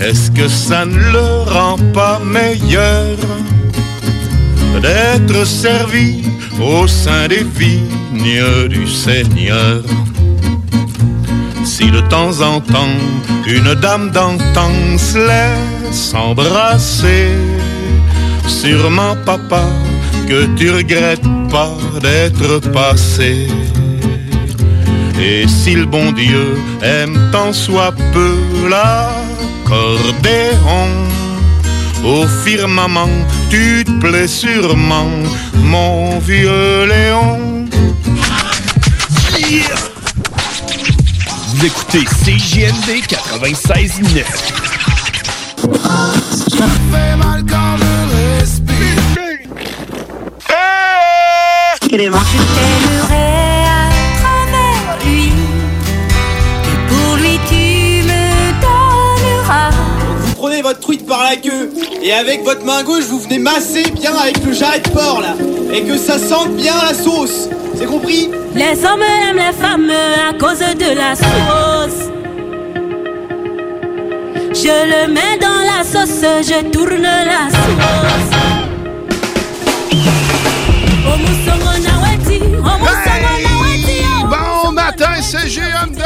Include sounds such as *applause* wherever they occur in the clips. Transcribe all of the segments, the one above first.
est-ce que ça ne le rend pas meilleur d'être servi au sein des vignes du Seigneur? Si de temps en temps une dame d'antan se laisse embrasser, sûrement papa que tu regrettes pas d'être passé. Et si le bon Dieu aime tant soit peu l'accordéon, au firmament, tu te plais sûrement, mon vieux Léon. Vous écoutez CJMD 96.9. Je t'aimerai à votre truite par la queue et avec votre main gauche vous venez masser bien avec le jarret de porc là et que ça sente bien la sauce. C'est compris Les hommes aiment les femmes à cause de la sauce. Je le mets dans la sauce, je tourne la sauce. Oh. Bon matin, c'est GMD!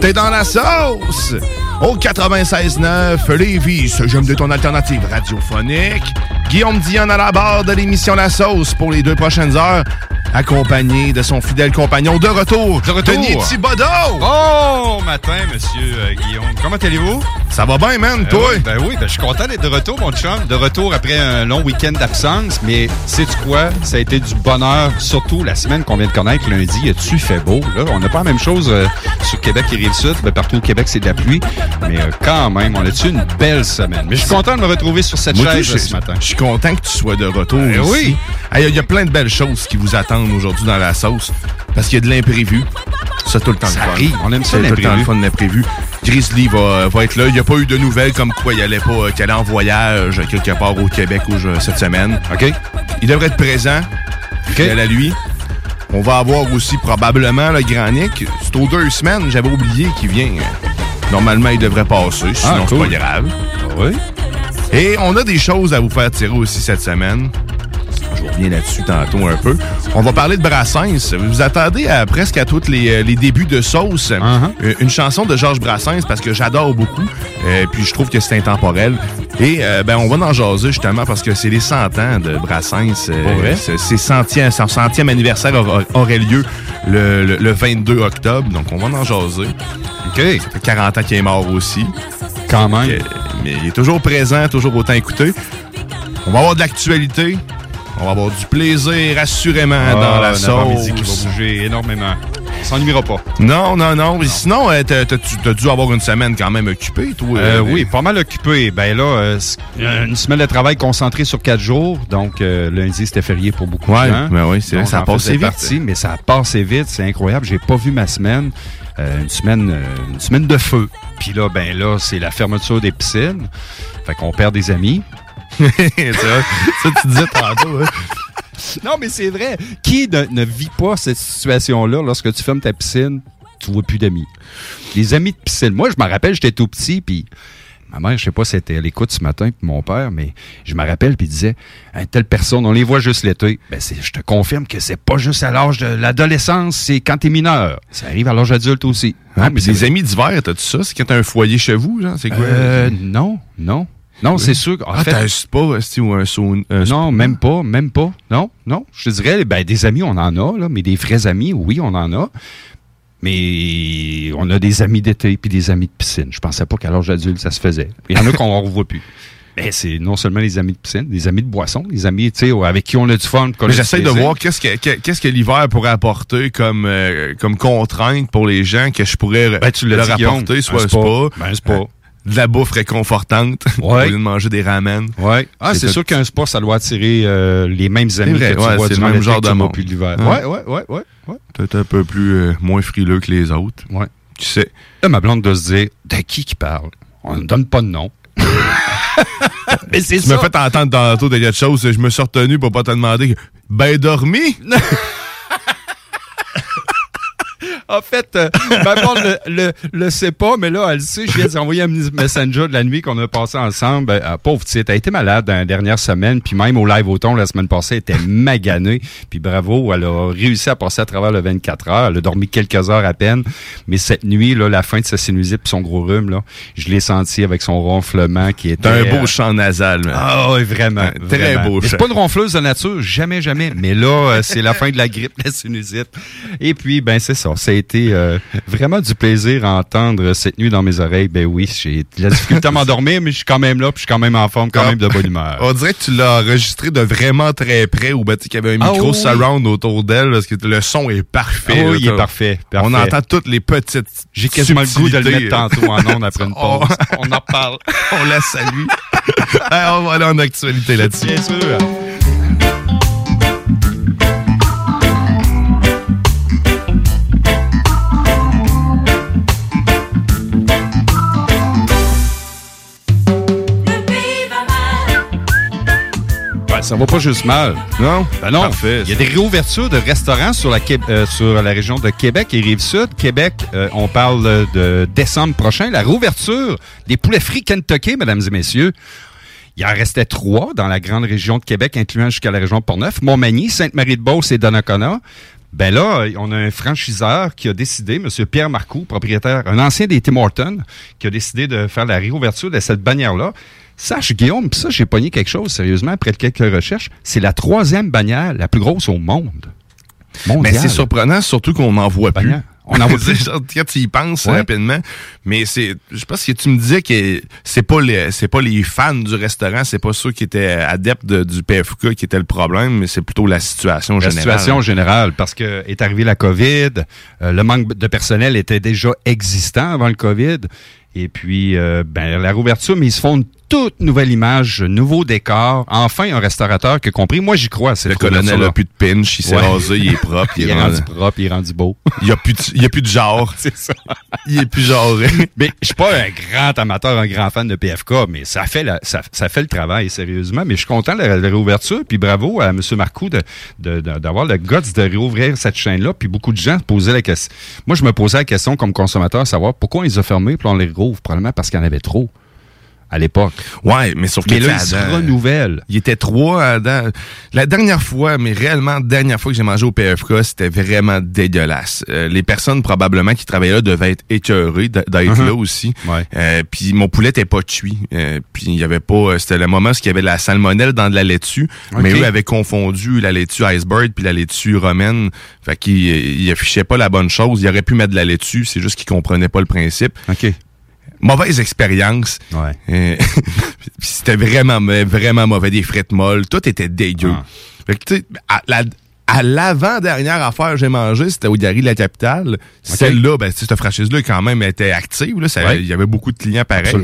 T'es dans la sauce! Au 96.9, Lévis, j'aime de ton alternative radiophonique. Guillaume Dion à la barre de l'émission La Sauce pour les deux prochaines heures, accompagné de son fidèle compagnon de retour, De retour. Denis Thibodeau. Bon matin, monsieur euh, Guillaume. Comment allez-vous? Ça va bien, man, Euh, toi? oui, ben oui, ben, je suis content d'être de retour, mon chum. De retour après un long week-end d'absence. Mais sais-tu quoi? Ça a été du bonheur, surtout la semaine qu'on vient de connaître lundi. As-tu fait beau? Là, on n'a pas la même chose euh, sur Québec et Rive-Sud. Ben, partout au Québec, c'est de la pluie. Mais euh, quand même, on a-tu une belle semaine? Mais je suis content de me retrouver sur cette Moi, tout, chaise je- ce matin. Je suis content que tu sois de retour. Ben ici. oui. Hey, Il y a plein de belles choses qui vous attendent aujourd'hui dans la sauce. Parce qu'il y a de l'imprévu. Ça, tout le temps Ça le fun. arrive. On aime ça, C'est tout le temps le fun, l'imprévu. Grizzly va, va être là. Il n'y a pas eu de nouvelles comme quoi il allait pas, qu'il allait en voyage quelque part au Québec cette semaine. OK? Il devrait être présent. À lui. On va avoir aussi probablement le Grand Nick. C'est aux deux semaines. J'avais oublié qu'il vient. Normalement, il devrait passer. Sinon, Ah, c'est cool. pas grave. Oui. Et on a des choses à vous faire tirer aussi cette semaine. Je reviens là-dessus tantôt un peu. On va parler de Brassens. Vous attendez à, presque à tous les, euh, les débuts de sauce. Euh, Une chanson de Georges Brassens parce que j'adore beaucoup. Euh, puis je trouve que c'est intemporel. Et euh, ben, on va en jaser justement parce que c'est les 100 ans de Brassens. Euh, c'est- centième, son centième anniversaire aura- aurait lieu le, le- le 22 octobre. Donc on va en jaser. OK? Ça fait 40 ans qu'il est mort aussi. Quand même. Mais il est toujours présent, toujours autant écouté. On va avoir de l'actualité. On va avoir du plaisir, assurément, Ah, dans la sauce. qui va bouger énormément. On s'ennuiera pas. Non, non, non. Mais sinon, euh, t'as, t'as- tu as dû avoir une semaine quand même occupée, toi. Euh, euh, oui, pas mal occupé. Ben là, euh, une semaine de travail concentrée sur quatre jours. Donc, lundi, c'était férié pour beaucoup Ouais, de gens. ben oui, c'est vrai, ça a passé vite. partie, mais ça a passé vite. C'est incroyable. J'ai pas vu ma semaine. Une semaine une semaine de feu. Puis là, ben là, c'est la fermeture des piscines. Fait qu'on perd des amis. *laughs* Ça, tu disais tantôt. hein. Non, mais c'est vrai. Qui ne, vit pas cette situation-là lorsque tu fermes ta piscine, tu vois plus d'amis? Les amis de piscine. Moi, je me rappelle, j'étais tout petit, puis Ma mère, je sais pas si c'était à l'écoute ce matin, puis mon père, mais je me rappelle, puis il disait, telle personne, on les voit juste l'été. Ben, je te confirme que c'est pas juste à l'âge de l'adolescence, c'est quand t'es mineur. Ça arrive à l'âge adulte aussi. Ah, Hein, mais c'est des vrai. amis d'hiver, t'as-tu ça? C'est quand t'as un foyer chez vous, genre? C'est quoi? Euh, non, non. Non, c'est sûr. qu'en ah, fait- t'as un spa, ou un sauna? un non, même pas, même pas. Non, non. Je te dirais, ben, des amis, on en a, là, mais des vrais amis, oui, on en a. Mais on a des amis d'été puis des amis de piscine. Je pensais pas qu'à l'âge adulte, ça se faisait. Il y en a qu'on ne revoit plus. *laughs* Mais c'est non seulement les amis de piscine, des amis de boisson, des amis, tu sais, avec qui on a du fun. Mais j'essaie de voir qu'est-ce que, que- qu'est-ce que l'hiver pourrait apporter comme, euh, comme contrainte pour les gens que je pourrais Ben, tu leur apporter, soit un un spa. spa, Ben, un spa. De la bouffe réconfortante, *laughs* au lieu de manger des ramen. Ouais. Ah, c'est sûr qu'un sport, ça doit attirer euh, les mêmes amis vrai, que tu ouais, vois même genre de monde. l'hiver. Ouais. Ouais, ouais, ouais, ouais. ouais. Peut-être un peu plus euh, moins frileux que les autres. Ouais. Tu sais. Là, ma blonde doit se dire, de qui qui parle? On ne donne pas de nom. *laughs* *laughs* Mais c'est Tu m'as fait entendre tantôt de quelque chose, je me suis retenu pour pas te demander. Ben dormi? En fait, euh, ma blonde le, le, le sait pas, mais là, elle le sait. Je viens de envoyer un messenger de la nuit qu'on a passé ensemble. Ben, euh, pauvre petite, elle a été malade dans la dernière semaine, puis même au live automne la semaine passée, elle était *laughs* maganée. Puis bravo, elle a réussi à passer à travers le 24 heures. Elle a dormi quelques heures à peine. Mais cette nuit, là, la fin de sa sinusite puis son gros rhume, là, je l'ai senti avec son ronflement qui était... T'as un beau euh, chant nasal. Ah oui, vraiment. Un très vraiment. beau chant. C'est pas une ronfleuse de nature, jamais, jamais. Mais là, euh, c'est la fin de la grippe, *laughs* la sinusite. Et puis, ben c'est ça. Ça a été euh, vraiment du plaisir à entendre cette nuit dans mes oreilles. Ben oui, j'ai la difficulté à m'endormir, mais je suis quand même là, puis je suis quand même en forme, quand Ah. même de bonne humeur. On dirait que tu l'as enregistré de vraiment très près ou ben, tu sais, qu'il y avait un Ah micro oui. surround autour d'elle parce que le son est parfait. Ah oui, là, il est parfait, parfait. On entend toutes les petites. J'ai quasiment le goût de le mettre tantôt en ondes après une *laughs* Oh. pause. On en parle. *laughs* On la salue. *laughs* On va aller en actualité là-dessus. Bien sûr. Ça va pas juste mal. Non? Ben non. Parfait, Il y a des réouvertures de restaurants sur la, Qué- euh, sur la région de Québec et Rive-Sud. Québec, euh, on parle euh, de décembre prochain. La réouverture des poulets frits Kentucky, mesdames et messieurs. Il en restait trois dans la grande région de Québec, incluant jusqu'à la région de Portneuf, Montmagny, Sainte-Marie-de-Beauce et Donnacona. Ben là, on a un franchiseur qui a décidé, M. Pierre Marcoux, propriétaire, un ancien des Tim Hortons, qui a décidé de faire la réouverture de cette bannière-là. Sache, Guillaume, pis ça, j'ai pogné quelque chose, sérieusement, après quelques recherches. C'est la troisième bannière la plus grosse au monde. Mais c'est surprenant, surtout qu'on n'en voit plus. On en voit *laughs* plus. Quand tu y penses Ouais. rapidement, mais c'est, je pense que tu me disais que c'est pas les, c'est pas les fans du restaurant, c'est pas ceux qui étaient adeptes de- du PFK qui était le problème, mais c'est plutôt la situation La générale. situation générale, parce que est arrivé la COVID, euh, le manque de personnel était déjà existant avant le COVID, et puis euh, ben, la réouverture, mais ils se font toute nouvelle image, nouveau décor, enfin un restaurateur qui a compris. Moi, j'y crois. Le colonel réouverture-là. a plus de pinch, il s'est Ouais. rasé, il est propre, *laughs* Il est rendu propre, il est rendu beau. *laughs* Il y a plus de, il y a plus de genre. *laughs* C'est ça. Il est plus genré. Mais je suis pas un grand amateur, un grand fan de PFK, mais ça fait la, ça, ça fait le travail, sérieusement. Mais je suis content de la, réouverture, puis bravo à M. Marcoux de- de- de- d'avoir le guts de réouvrir cette chaîne-là. Puis beaucoup de gens se posaient la question. Moi, je me posais la question comme consommateur, savoir pourquoi on les a fermés, puis on les rouvre. Probablement parce qu'il y en avait trop à l'époque. Ouais, mais sauf que Mais là, sais, se Adam, renouvellent. Il était trois Adam. La dernière fois, mais réellement, dernière fois que j'ai mangé au PFK, c'était vraiment dégueulasse. Euh, les personnes probablement qui travaillaient là devaient être écœurées d'être Mhm. là aussi. Ouais. Euh, puis mon poulet était pas cuit. Euh, puis il y avait pas. euh, C'était le moment où il y avait de la salmonelle dans de la laitue. Mais Ok. eux avaient confondu la laitue iceberg puis la laitue romaine. Fait qu'ils ils affichaient pas la bonne chose. Ils auraient pu mettre de la laitue, c'est juste qu'ils comprenaient pas le principe. OK. Mauvaise expérience. Ouais. Euh, *laughs* c'était vraiment, vraiment mauvais. Des frites molles. Tout était dégueu. Ah. Fait que, tu sais, à la- à l'avant-dernière affaire que j'ai mangé, c'était au Gary de la capitale. Celle-là, ben, tu sais, cette franchise-là, quand même, était active. Ouais. Il y avait beaucoup de clients pareils.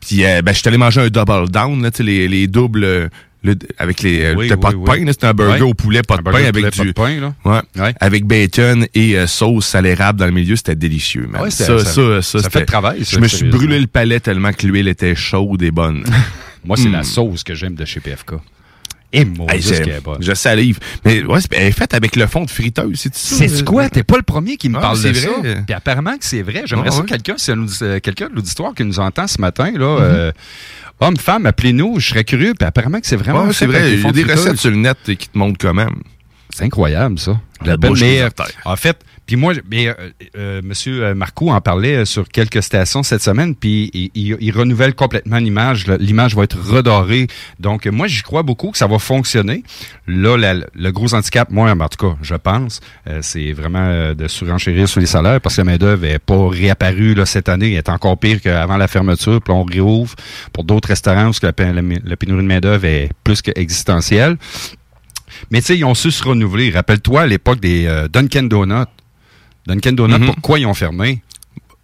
Puis, euh, ben, je suis allé manger un double down, là, tu sais, les, les doubles, euh, le- avec les, euh, Oui, pas de oui. pain, c'était un burger au poulet, pas de pain, avec poulet, du, de pain, là. Ouais. Ouais. Avec bacon et euh, sauce à l'érable dans le milieu, c'était délicieux. Ouais, ça, fait le travail, Je me suis brûlé le palais tellement que l'huile était chaude et bonne. *laughs* Moi, c'est Hmm. la sauce que j'aime de chez PFK. Et moi, Hey, est bonne. je salive. Mais ouais, c'est- elle est faite avec le fond de friteuse, c'est ça? C'est quoi? T'es pas le premier qui me Ah, parle c'est de vrai. ça. Puis apparemment que c'est vrai. J'aimerais Ah, ça ouais. quelqu'un, c'est un audi- euh, quelqu'un de l'auditoire qui nous entend ce matin, là. Homme, femme, appelez-nous. Je serais curieux. Puis apparemment que c'est vraiment. Ouais, c'est vrai. Il y a de des recettes sur le net qui te montrent quand même. C'est incroyable, ça. La belle- euh, artères. en fait, puis moi, mais, euh, euh, Monsieur euh, Marcoux en parlait euh, sur quelques stations cette semaine, puis il, renouvelle complètement l'image. L'image va être redorée. Donc, moi, j'y crois beaucoup que ça va fonctionner. Là, le gros handicap, moi, en tout cas, je pense, c'est vraiment de surenchérir sur les salaires parce que la main-d'œuvre n'est pas réapparue cette année. Elle est encore pire qu'avant la fermeture. Puis on réouvre pour d'autres restaurants parce que la pénurie de main-d'œuvre est plus qu'existentielle. Mais tu sais, ils ont su se renouveler. Rappelle-toi à l'époque des euh, Dunkin' Donuts. Dunkin' Donuts, Mhm. pourquoi ils ont fermé?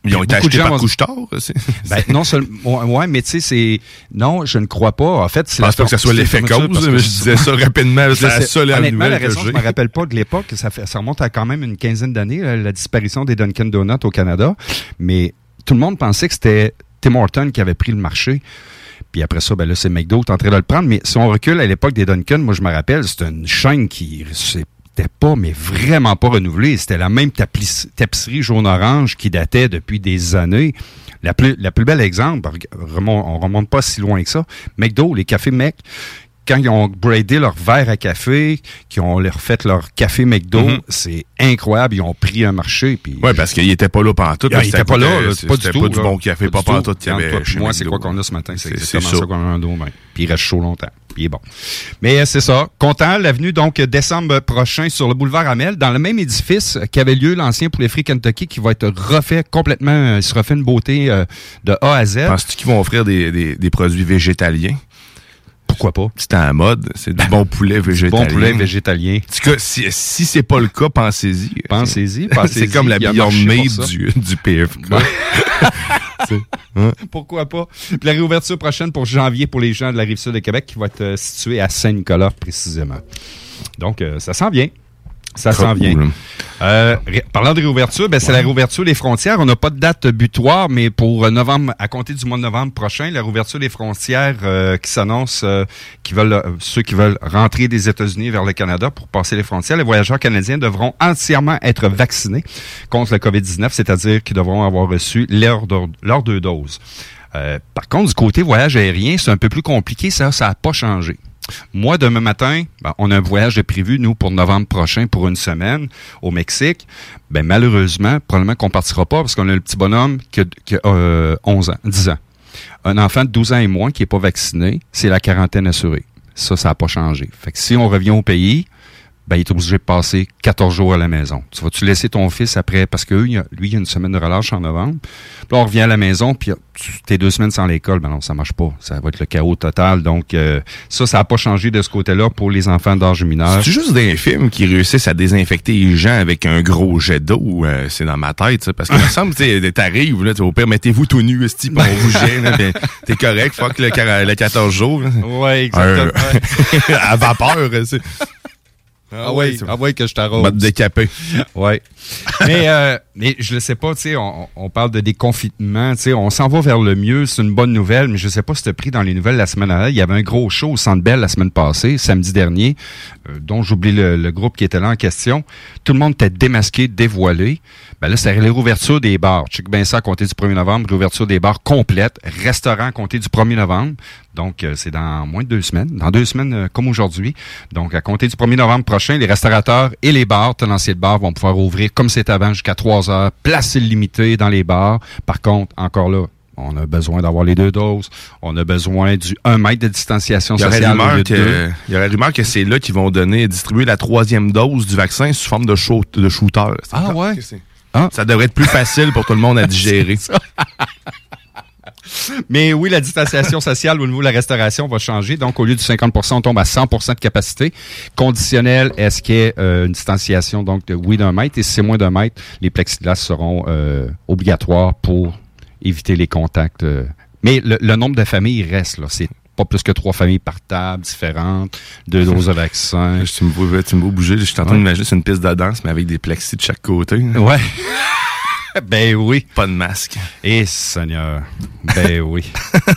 Ils ont été Beaucoup de achetés gens par Couche-Tard. c'est- *laughs* Ben, non seulement, ouais, mais tu sais, c'est, non, je ne crois pas. En fait, c'est Je pense pas que ça soit c'est l'effet cause, que je disais ça rapidement. C'est la seule Honnêtement, la que raison, je me rappelle pas de l'époque. Ça, fait, ça remonte à quand même une quinzaine d'années, la disparition des Dunkin' Donuts au Canada. Mais tout le monde pensait que c'était Tim Horton qui avait pris le marché. Puis après ça, ben là, c'est McDo qui est en train de le prendre. Mais si on recule à l'époque des Dunkin', moi, je me rappelle, c'était une chaîne qui c'était pas, mais vraiment pas renouvelée. C'était la même tapis- tapisserie jaune-orange qui datait depuis des années. La plus, la plus belle exemple, on remonte pas si loin que ça, McDo, les cafés Mec, quand ils ont braidé leur verre à café, qu'ils ont leur fait leur café McDo, Mhm. c'est incroyable. Ils ont pris un marché. Puis Ouais, parce qu'il était pas là pendant tout. ah, il était pas là, pas du tout. pas du bon café, pas pendant tout. moi, c'est quoi qu'on a ce matin? C'est exactement ça. qu'on a un dos, ben. Puis il reste chaud longtemps. Mais euh, c'est ça. Content, l'avenue, donc, décembre prochain sur le boulevard Amel, dans le même édifice qu'avait lieu l'ancien poulet frit Kentucky, qui va être refait complètement, il se refait une beauté euh, de A à Z. Penses-tu qu'ils vont offrir des, des, des produits végétaliens? Pourquoi pas? C'est en mode. C'est du bon poulet *laughs* végétalien. Bon poulet végétalien. En tout cas, si, si c'est pas le cas, pensez-y. Pensez-y, *laughs* pensez-y. C'est comme la Beyond du, du PFK. *laughs* Pourquoi pas? Puis la réouverture prochaine pour janvier pour les gens de la rive sud de Québec qui va être euh, située à Saint-Nicolas précisément. Donc, euh, ça s'en vient. Ça s'en vient. cool. Euh, parlant de réouverture, ben, c'est la réouverture des frontières. On n'a pas de date butoir, mais pour euh, novembre, à compter du mois de novembre prochain, la réouverture des frontières euh, qui s'annonce, euh, qui veulent, ceux qui veulent rentrer des États-Unis vers le Canada pour passer les frontières, les voyageurs canadiens devront entièrement être vaccinés contre le COVID-19, c'est-à-dire qu'ils devront avoir reçu leurs do- leurs deux doses. Par contre, du côté voyage aérien, c'est un peu plus compliqué. Ça, ça n'a pas changé. Moi, demain matin, ben, on a un voyage prévu, nous, pour novembre prochain, pour une semaine au Mexique. Ben, malheureusement, probablement qu'on partira pas parce qu'on a le petit bonhomme qui a, qui euh, 11 ans, 10 ans. Un enfant de 12 ans et moins qui est pas vacciné, c'est la quarantaine assurée. Ça, ça n'a pas changé. Fait que si on revient au pays, ben, il est obligé de passer 14 jours à la maison. Tu vas-tu laisser ton fils après, parce que lui, il a une semaine de relâche en novembre. Puis là, on revient à la maison, puis tu- t'es deux semaines sans l'école. Ben non, ça marche pas. Ça va être le chaos total. Donc, euh, ça, ça n'a pas changé de ce côté-là pour les enfants d'âge mineur. C'est juste des films qui réussissent à désinfecter les gens avec un gros jet d'eau? euh, c'est dans ma tête, ça. Parce qu'il me semble, tu sais, t'arrives, là, au pire, mettez-vous tout nu, esti, on vous *laughs* gêne, t'es correct, fuck le, le 14 jours. là. Ouais, Un- *laughs* à vapeur, c'est. Ah ouais, ah ouais que je t'arrose. Va te décaper. Ouais. mais, euh, mais je ne sais pas, tu sais, on, on parle de déconfinement, tu sais, on s'en va vers le mieux, c'est une bonne nouvelle, mais je sais pas si tu as pris dans les nouvelles la semaine dernière. Il y avait un gros show au Centre Bell la semaine passée, samedi dernier, euh, dont j'oublie le, le groupe qui était là en question. Tout le monde était démasqué, dévoilé. Ben là, c'est la réouverture des bars. Check bien ça à compter du 1er novembre, réouverture des bars complète, restaurant à compter du 1er novembre. Donc, euh, c'est dans moins de deux semaines, dans deux semaines euh, comme aujourd'hui. Donc, à compter du 1er novembre prochain, les restaurateurs et les bars, tenanciers de bars, vont pouvoir ouvrir comme c'est avant jusqu'à 3 heures, place illimitée dans les bars. Par contre, encore là, on a besoin d'avoir les deux doses. On a besoin du 1 mètre de distanciation Il y aurait sociale. il y aurait rumeur que c'est là qu'ils vont donner, distribuer la troisième dose du vaccin sous forme de, de shooter. Ah ouais? Ah. Ça devrait être plus facile pour tout le monde à *laughs* digérer. *laughs* Mais oui, la distanciation sociale au niveau de la restauration va changer. Donc, au lieu du 50% on tombe à 100% de capacité. Conditionnel, est-ce qu'il y a euh, une distanciation donc de oui d'un mètre? Et si c'est moins d'un mètre, les plexiglas seront euh, obligatoires pour éviter les contacts. euh. Mais le, le nombre de familles reste là. C'est pas plus que trois familles par table différentes, deux doses de vaccin. *laughs* tu me vois, tu me vois bouger. Je suis en train d'imaginer c'est une piste de danse, mais avec des plexis de chaque côté. Ouais. *laughs* ben oui. Pas de masque. Et Seigneur. Ben oui.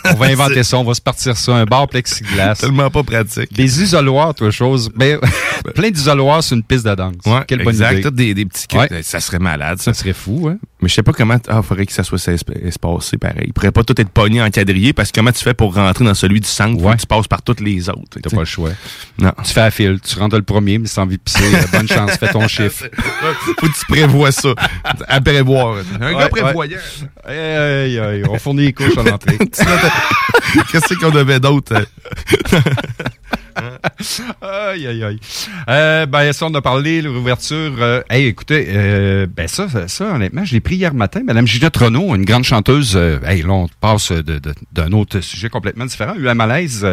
On va inventer ça, on va se partir ça, un bar plexiglas. Tellement pas pratique. Des isoloirs, toi, chose. Ben, *laughs* plein d'isoloirs sur une piste de danse. Ouais, Quelle bonne exact. idée. Des, des petits Ouais. Ça serait malade, ça. Ça serait fou, hein? Mais je sais pas comment. Ah, faudrait que ça soit esp- espacé pareil. Il pourrait pas tout être pogné en quadrillé parce que comment tu fais pour rentrer dans celui du centre? Que tu passes par toutes les autres. T'as pas le choix. Non. Tu fais la file, tu rentres le premier, mais envie de pisser, euh, bonne chance, fais ton *laughs* chiffre. Faut que tu prévois ça. À prévoir. Un Ouais, gars prévoyant. Aïe, aïe, aïe, on fournit les couches à l'entrée. *laughs* Qu'est-ce qu'on devait d'autre? *laughs* aïe, aïe, aïe. Euh, ben, ça, on a parlé, l'ouverture. Euh, hey, écoutez, euh, ben ça, ça, ça, honnêtement, je l'ai pris hier matin. Madame Ginette Renault, une grande chanteuse. euh, hey, là, on passe d'un autre sujet complètement différent. Eu un malaise.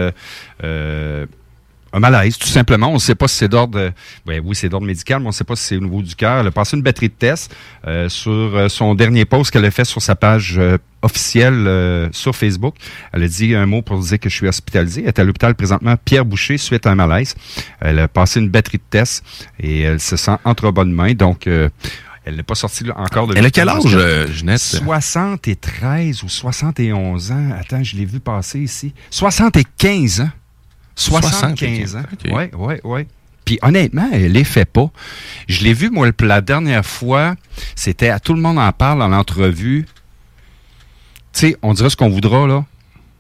Un malaise, tout simplement. On ne sait pas si c'est d'ordre. euh, ouais, oui, c'est d'ordre médical, mais on ne sait pas si c'est au niveau du cœur. Elle a passé une batterie de tests euh, sur euh, son dernier post qu'elle a fait sur sa page euh, officielle euh, sur Facebook. Elle a dit un mot pour dire que je suis hospitalisé. Elle est à l'hôpital présentement Pierre Boucher suite à un malaise. Elle a passé une batterie de tests et elle se sent entre bonnes mains. Donc, euh, elle n'est pas sortie encore de Elle a quel âge, euh, Ginette? 73 ou 71 ans. Attends, je l'ai vu passer ici. 75 ans. 75 ans. ok. Ouais, ouais, ouais. Puis honnêtement, elle les fait pas. Je l'ai vu, moi, la dernière fois, c'était à tout le monde en parle en entrevue. Tu sais, on dirait ce qu'on voudra, là.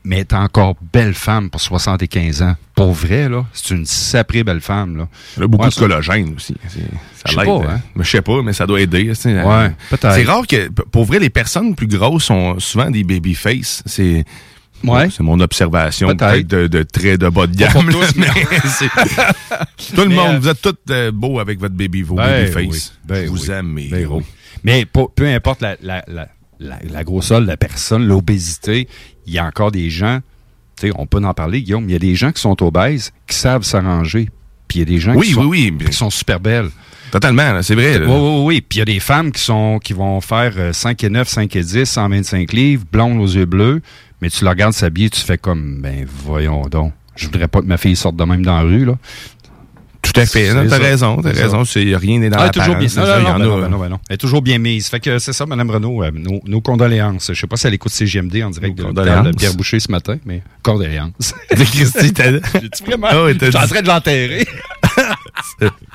Mais est encore belle femme pour 75 ans. Pour vrai, là, c'est une saprée belle femme, là. Elle a beaucoup Ouais, de collagène aussi. Ça sais l'aide. pas, hein. Mais Je sais pas, mais ça doit aider. Ouais, peut-être. C'est rare que, pour vrai, les personnes plus grosses sont souvent des babyface. C'est. Ouais. C'est mon observation, Peut-être. de, de très de bas de gamme. pour tous, *laughs* mais *laughs* Tout le Mais, monde, euh, vous êtes tous euh, beaux avec votre baby, vos Ben babyface. oui, ben Je vous oui, aime, mes ben héros. oui. Mais peu, peu importe la, la, la, la, la grosseur de la personne, l'obésité, il y a encore des gens, tu sais, on peut en parler, Guillaume, il y a des gens qui sont obèses, qui savent s'arranger. Puis il y a des gens Oui, qui, sont, oui, oui. qui sont super belles. Totalement, c'est vrai. là. Oui, oui, oui. Puis il y a des femmes qui sont qui vont faire euh, 5 et 9, 5 et 10, 125 livres, blondes aux yeux bleus, mais tu la regardes s'habiller, tu fais comme, ben voyons donc. Je voudrais pas que ma fille sorte de même dans la rue, là. Tout à fait. T'as raison, t'as raison. Rien n'est dans Ah, la toujours bien. Non, non, non, en ben non, ben non, ben non. Elle est toujours bien mise. Fait que c'est ça, Mme Renault. euh, nos, nos condoléances. Je sais pas si elle écoute CGMD en direct de Nos de. Pierre Boucher ce matin, mais condoléances. *laughs* Christy, t'as- *laughs* J'ai-tu vraiment? T'as Je suis en dit- train de l'enterrer.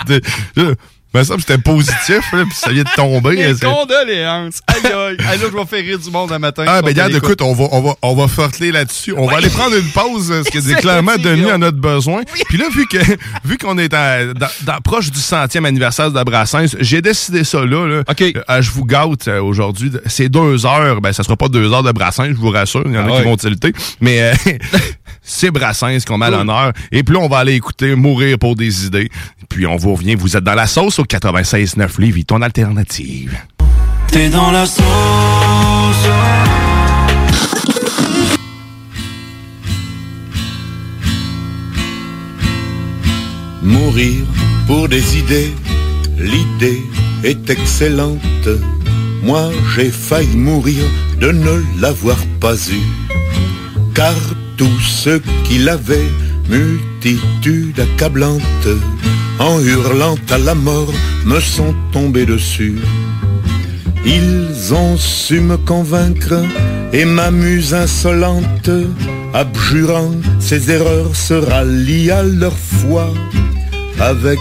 *laughs* semble que c'était positif, là, puis ça vient de tomber. C'est- condoléances. Aïe, aïe. *laughs* Là, je vais faire rire du monde un matin. Ah, ben, regarde, écoute, on va, on va, on va forteler là-dessus. On va aller prendre une pause, parce que *laughs* c'est clairement devenu à notre besoin. Puis là, vu que, *laughs* vu qu'on est à- dans, proche du centième anniversaire de la Brassens, j'ai décidé ça là, là. OK. Euh, je vous gâte euh, aujourd'hui. C'est deux heures. Ben, ça sera pas deux heures de Brassens, je vous rassure. Il y en a Ah qui vont tilter. Mais, euh, c'est Brassens qu'on met à l'honneur. Et puis là, on va aller écouter Mourir pour des idées. Puis on vous revient. Vous êtes dans la sauce au 96.9 Lévis, ton alternative. T'es dans la sauce. Mourir pour des idées, l'idée est excellente. Moi j'ai failli mourir de ne l'avoir pas eu. Car tous ceux qui l'avaient, multitude accablante, en hurlant à la mort, me sont tombés dessus. Ils ont su me convaincre et m'amuse insolente, abjurant ses erreurs, se rallient à leur foi avec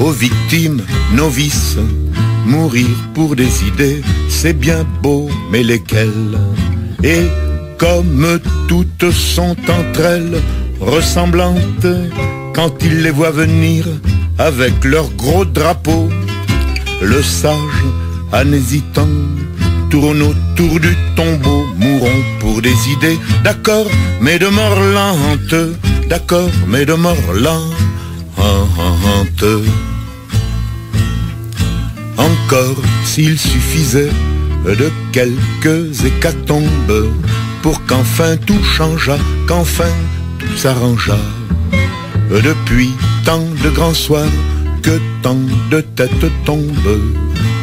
aux victimes novices. Mourir pour des idées, c'est bien beau, mais lesquelles? Et comme toutes sont entre elles ressemblantes, quand ils les voient venir avec leur gros drapeau, le sage, en hésitant, tourne autour du tombeau, mourons pour des idées, d'accord, mais de mort lente, d'accord, mais de mort lente. Encore s'il suffisait de quelques hécatombes pour qu'enfin tout changeât, qu'enfin tout s'arrangea. Depuis tant de grands soirs que tant de têtes tombent,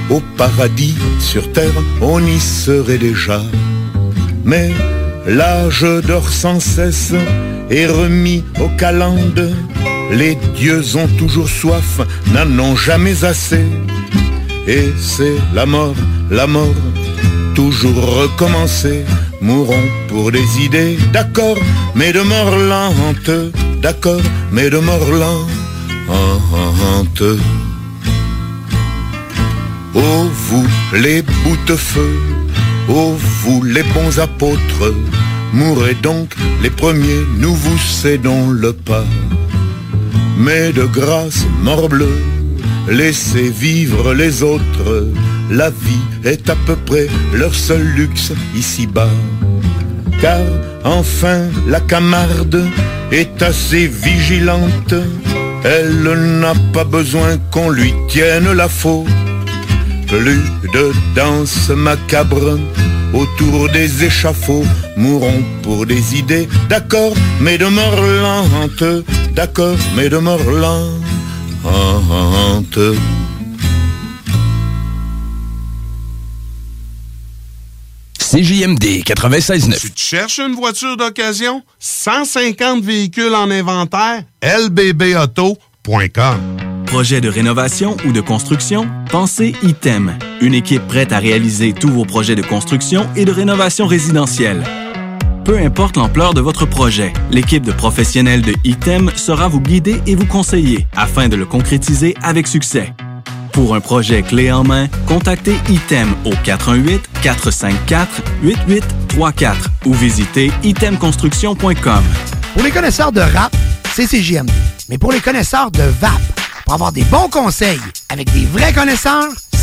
au paradis sur terre on y serait déjà. Mais l'âge dort sans cesse et remis aux calendes. Les dieux ont toujours soif, n'en ont jamais assez. Et c'est la mort, la mort, toujours recommencer. Mourons pour des idées, d'accord, mais de mort lente, d'accord, mais de mort lente. Oh vous les bouts-de-feu, oh vous les bons apôtres, mourrez donc les premiers, nous vous cédons le pas. Mais de grâce, morbleu, laissez vivre les autres, la vie est à peu près leur seul luxe ici-bas. Car enfin la camarde est assez vigilante, elle n'a pas besoin qu'on lui tienne la faute. Plus de danse macabre autour des échafauds, mourons pour des idées, d'accord, mais de mort lente, d'accord, mais de mort CJMD 96.9. Tu te cherches une voiture d'occasion? 150 véhicules en inventaire? lbbauto.com Projet de rénovation ou de construction? Pensez ITEM. Une équipe prête à réaliser tous vos projets de construction et de rénovation résidentielle. Peu importe l'ampleur de votre projet, l'équipe de professionnels de ITEM sera vous guider et vous conseiller afin de le concrétiser avec succès. Pour un projet clé en main, contactez ITEM au 418-454-8834 ou visitez itemconstruction.com. Pour les connaisseurs de rap, c'est CGMD. Mais pour les connaisseurs de VAP, pour avoir des bons conseils avec des vrais connaisseurs,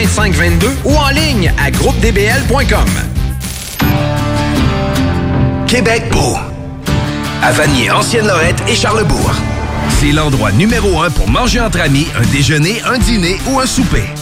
2522 ou en ligne à groupedbl.com. Québec beau. À Vanier, Ancienne-Lorette et Charlebourg. C'est l'endroit numéro un pour manger entre amis, un déjeuner, un dîner ou un souper.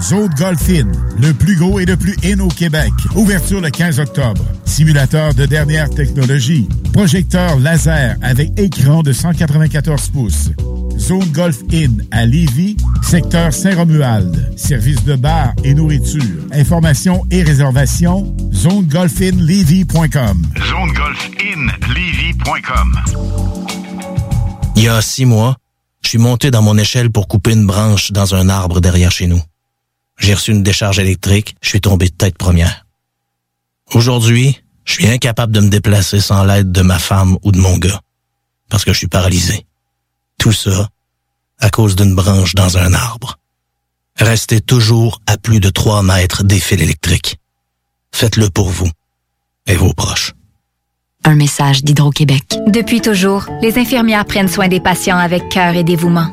Zone Golf In, le plus gros et le plus in au Québec. Ouverture le 15 octobre. Simulateur de dernière technologie. Projecteur laser avec écran de 194 pouces. Zone Golf In à Lévis, secteur Saint-Romuald. Service de bar et nourriture. Informations et réservations, zonegolfinlevy.com. zonegolfinlevy.com. Il y a six mois, je suis monté dans mon échelle pour couper une branche dans un arbre derrière chez nous. J'ai reçu une décharge électrique, je suis tombé de tête première. Aujourd'hui, je suis incapable de me déplacer sans l'aide de ma femme ou de mon gars, parce que je suis paralysé. Tout ça à cause d'une branche dans un arbre. Restez toujours à plus de 3 mètres des fils électriques. Faites-le pour vous et vos proches. Un message d'Hydro-Québec. Depuis toujours, les infirmières prennent soin des patients avec cœur et dévouement.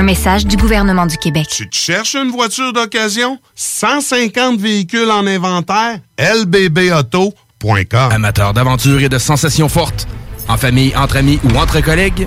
Un message du gouvernement du Québec. Tu te cherches une voiture d'occasion? 150 véhicules en inventaire? lbbauto.com Amateur d'aventure et de sensations fortes, en famille, entre amis ou entre collègues,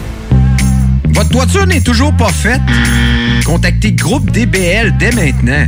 Votre toiture n'est toujours pas faite? Contactez Groupe DBL dès maintenant.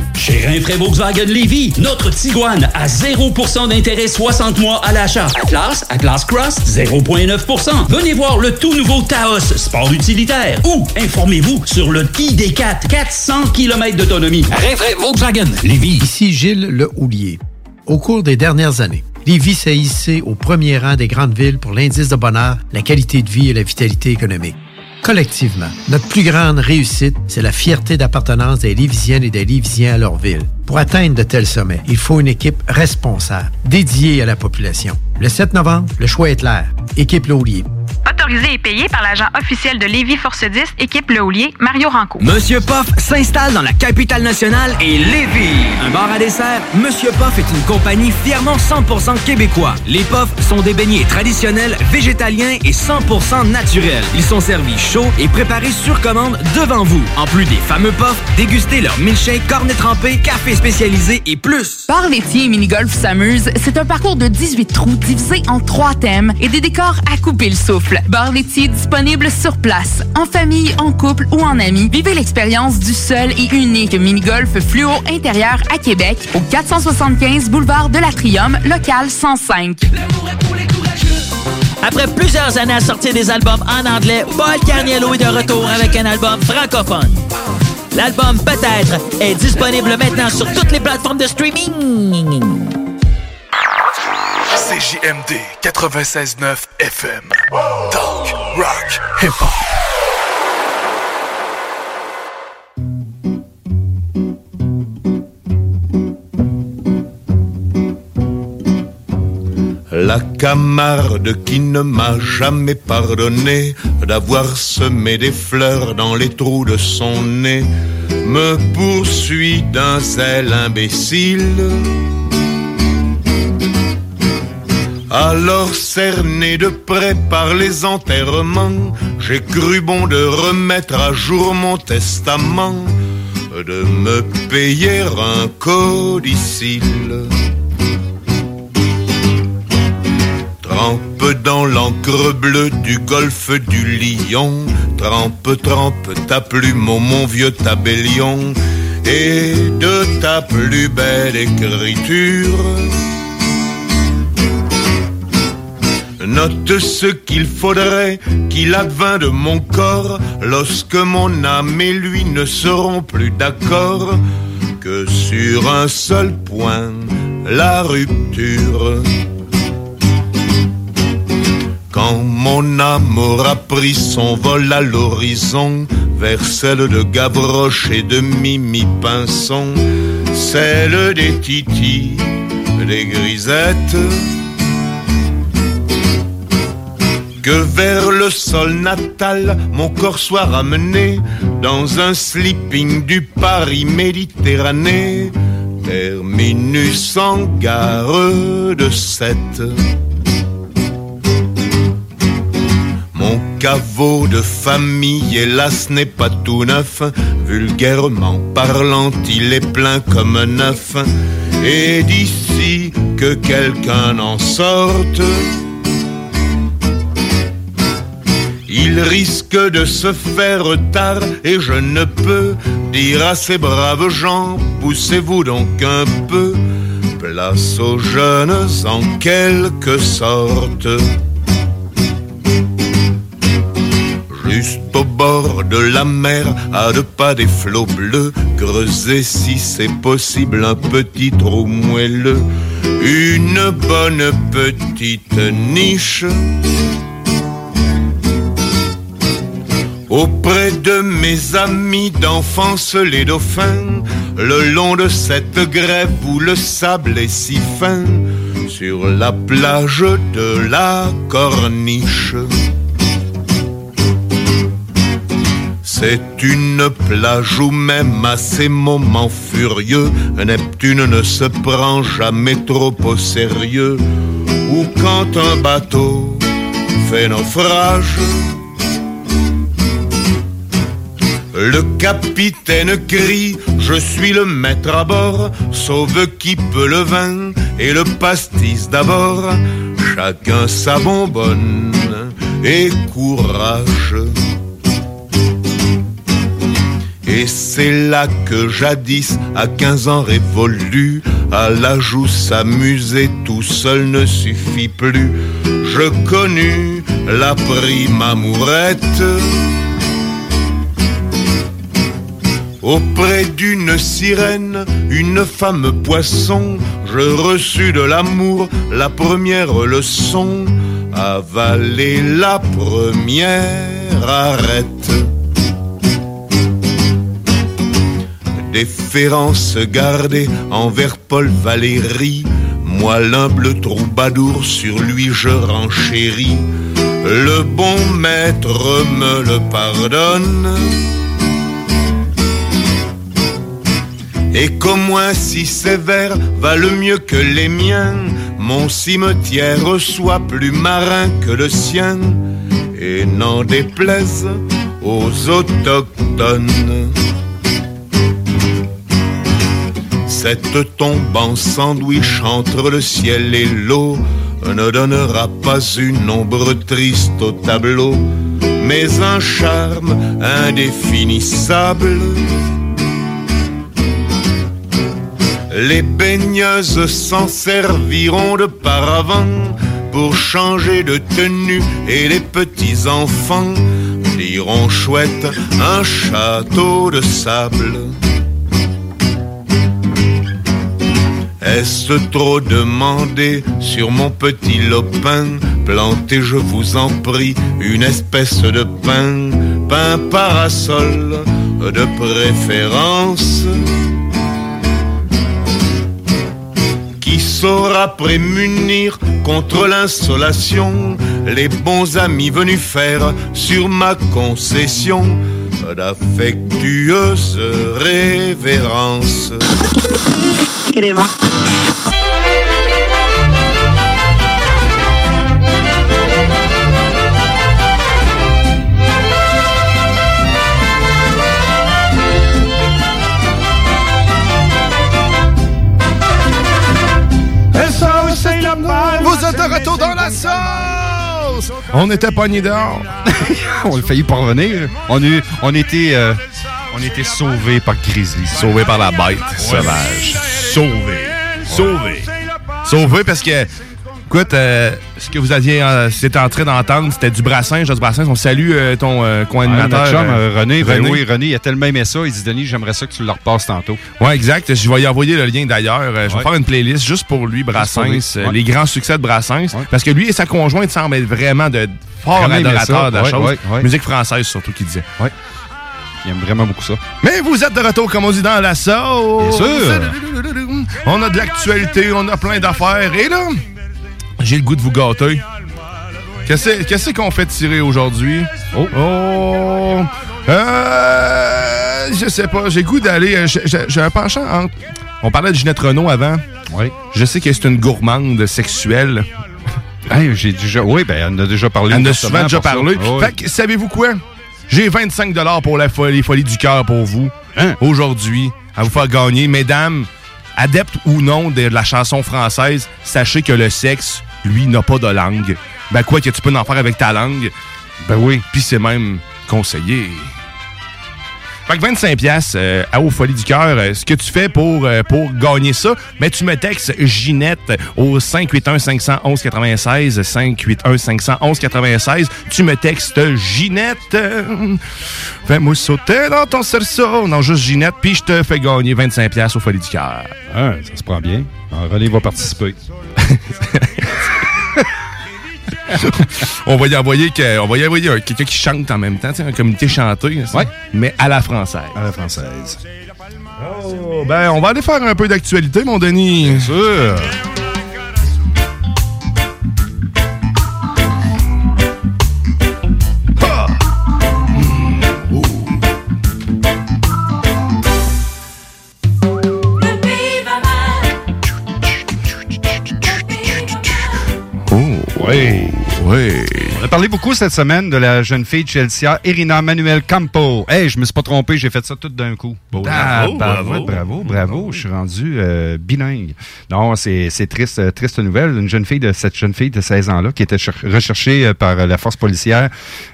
Chez Rinfraie Volkswagen Lévy, notre Tiguan à 0% d'intérêt 60 mois à l'achat. Atlas, Atlas Cross, 0,9%. Venez voir le tout nouveau Taos, sport utilitaire. Ou informez-vous sur le ID4, 400 km d'autonomie. Rinfraie Volkswagen Lévy. Ici Gilles Le Houlier. Au cours des dernières années, Lévis s'est hissé au premier rang des grandes villes pour l'indice de bonheur, la qualité de vie et la vitalité économique. Collectivement, notre plus grande réussite, c'est la fierté d'appartenance des Lévisiennes et des Lévisiens à leur ville. Pour atteindre de tels sommets, il faut une équipe responsable, dédiée à la population. Le 7 novembre, le choix est clair. Équipe Laulier. Autorisé et payé par l'agent officiel de Lévis Force 10, équipe Le Houlier, Mario Ranco. Monsieur Poff s'installe dans la capitale nationale et Lévis. Un bar à dessert, Monsieur Poff est une compagnie fièrement 100% québécois. Les Poffs sont des beignets traditionnels, végétaliens et 100% naturels. Ils sont servis chauds et préparés sur commande devant vous. En plus des fameux Poffs, dégustez leur milkshake, cornet trempé, café spécialisé et plus. Bar laitier et mini-golf s'amuse, c'est un parcours de 18 trous divisé en trois thèmes et des décors à couper le souffle. Bar laitier disponible sur place, en famille, en couple ou en amis. Vivez l'expérience du seul et unique mini-golf fluo intérieur à Québec au 475 boulevard de l'Atrium, local 105. Après plusieurs années à sortir des albums en anglais, Paul Carniello est de retour avec un album francophone. L'album Peut-être est disponible maintenant sur toutes les plateformes de streaming. CJMD 96.9 FM. Talk, rock, hip-hop. La camarde qui ne m'a jamais pardonné d'avoir semé des fleurs dans les trous de son nez me poursuit d'un zèle imbécile. Alors cerné de près par les enterrements, j'ai cru bon de remettre à jour mon testament, de me payer un codicile. Trempe dans l'encre bleue du golfe du Lion, trempe, trempe ta plume, ô mon vieux tabellion, et de ta plus belle écriture. Note ce qu'il faudrait qu'il advint de mon corps lorsque mon âme et lui ne seront plus d'accord que sur un seul point, la rupture. Quand mon âme aura pris son vol à l'horizon vers celle de Gavroche et de Mimi Pinson, celle des titis, des grisettes, que vers le sol natal mon corps soit ramené dans un sleeping du Paris Méditerranée, terminus en gare de Sète. Mon caveau de famille, hélas, n'est pas tout neuf. Vulgairement parlant, il est plein comme un neuf. Et d'ici que quelqu'un en sorte, il risque de se faire tard et je ne peux dire à ces braves gens, poussez-vous donc un peu, place aux jeunes en quelque sorte. Juste au bord de la mer, à deux pas des flots bleus, creuser si c'est possible un petit trou moelleux, une bonne petite niche. Auprès de mes amis d'enfance les dauphins, le long de cette grève où le sable est si fin, sur la plage de la corniche. C'est une plage où même à ces moments furieux, Neptune ne se prend jamais trop au sérieux, ou quand un bateau fait naufrage, le capitaine crie, je suis le maître à bord, sauve qui peut le vin et le pastis d'abord, chacun sa bonbonne et courage. Et c'est là que jadis, à 15 ans révolu, à la joue s'amuser tout seul ne suffit plus. Je connus la prime amourette. Auprès d'une sirène, une femme poisson, je reçus de l'amour la première leçon. Avaler la première arrête. Déférence gardée envers Paul Valéry, moi l'humble troubadour sur lui je renchéris. Le bon maître me le pardonne. Et qu'au moins si sévère valent mieux que les miens, mon cimetière soit plus marin que le sien, et n'en déplaise aux autochtones. Cette tombe en sandwich entre le ciel et l'eau ne donnera pas une ombre triste au tableau, mais un charme indéfinissable. Les baigneuses s'en serviront de paravent pour changer de tenue et les petits enfants diront chouette un château de sable. Est-ce trop demandé sur mon petit lopin? Plantez, je vous en prie, une espèce de pain, pain parasol de préférence saura prémunir contre l'insolation les bons amis venus faire sur ma concession d'affectueuses révérences. On était pognés dehors. *laughs* on a failli pas revenir. On, a, on était, euh, on était sauvés par Grizzly. Sauvés par la bête sauvage. Sauvés. Sauvés. Sauvés parce que, écoute, euh, ce que vous aviez, euh, c'était en train d'entendre, c'était du brassin, du brassin. On salue euh, ton co-animateur. René, ben oui, René, il a tellement aimé ça. Il dit, Denis, j'aimerais ça que tu le repasses tantôt. Ouais, exact. Je vais y envoyer le lien d'ailleurs. Je vais Ouais. faire une playlist juste pour lui, Brassens, lui. Ouais. les grands succès de Brassens. Parce que lui et sa conjointe semblent être vraiment de forts adorateurs de la chose. Musique française surtout, qui disait. Ouais. Il aime vraiment beaucoup ça. Mais vous êtes de retour, comme on dit, dans la sauce. Bien sûr. On a de l'actualité, on a plein d'affaires. Et là, j'ai le goût de vous gâter. Qu'est-ce qu'on fait tirer aujourd'hui? Oh! Oh! Euh, je sais pas, j'ai le goût d'aller. euh, j'ai- un penchant entre. On parlait de Ginette Renault avant. Oui. Je sais que c'est une gourmande sexuelle. *laughs* Hey, j'ai déjà. Oui, ben, on en a déjà parlé. Elle en a souvent déjà parlé. Oui. Fait que, savez-vous quoi? J'ai 25 pour la folie, les folies du cœur pour vous. Hein? Aujourd'hui, à vous faire gagner. Mesdames, adeptes ou non de la chanson française, sachez que le sexe, lui, n'a pas de langue. Ben quoi que tu peux en faire avec ta langue? Ben oui. Puis c'est même conseillé. Fait que 25 pièces à aux Folies du cœur, euh, ce que tu fais pour euh, pour gagner ça, mais tu me textes Ginette au 581 511 96 581 511 96, tu me textes Ginette. euh, Fais-moi sauter dans ton cerceau, non juste Ginette, puis je te fais gagner 25 pièces aux Folies du cœur. Ah, ça se prend bien. René va participer. *laughs* *laughs* on va y envoyer que- on va y envoyer un- quelqu'un qui chante en même temps, un comité chanté, ça. mais à la française. À la française. Oh, ben, on va aller faire un peu d'actualité, mon Denis. Bien sûr. Oui. Parlé beaucoup cette semaine de la jeune fille de Chelsea, Irina Manuel Campo. Hey, je me suis pas trompé, j'ai fait ça tout d'un coup. Bravo, Ah, bravo. bravo, bravo, bravo. Je suis rendu euh, bilingue. Non, c'est triste, euh, triste nouvelle. Une jeune fille de cette jeune fille de 16 ans-là qui était cher- recherchée euh, par la force policière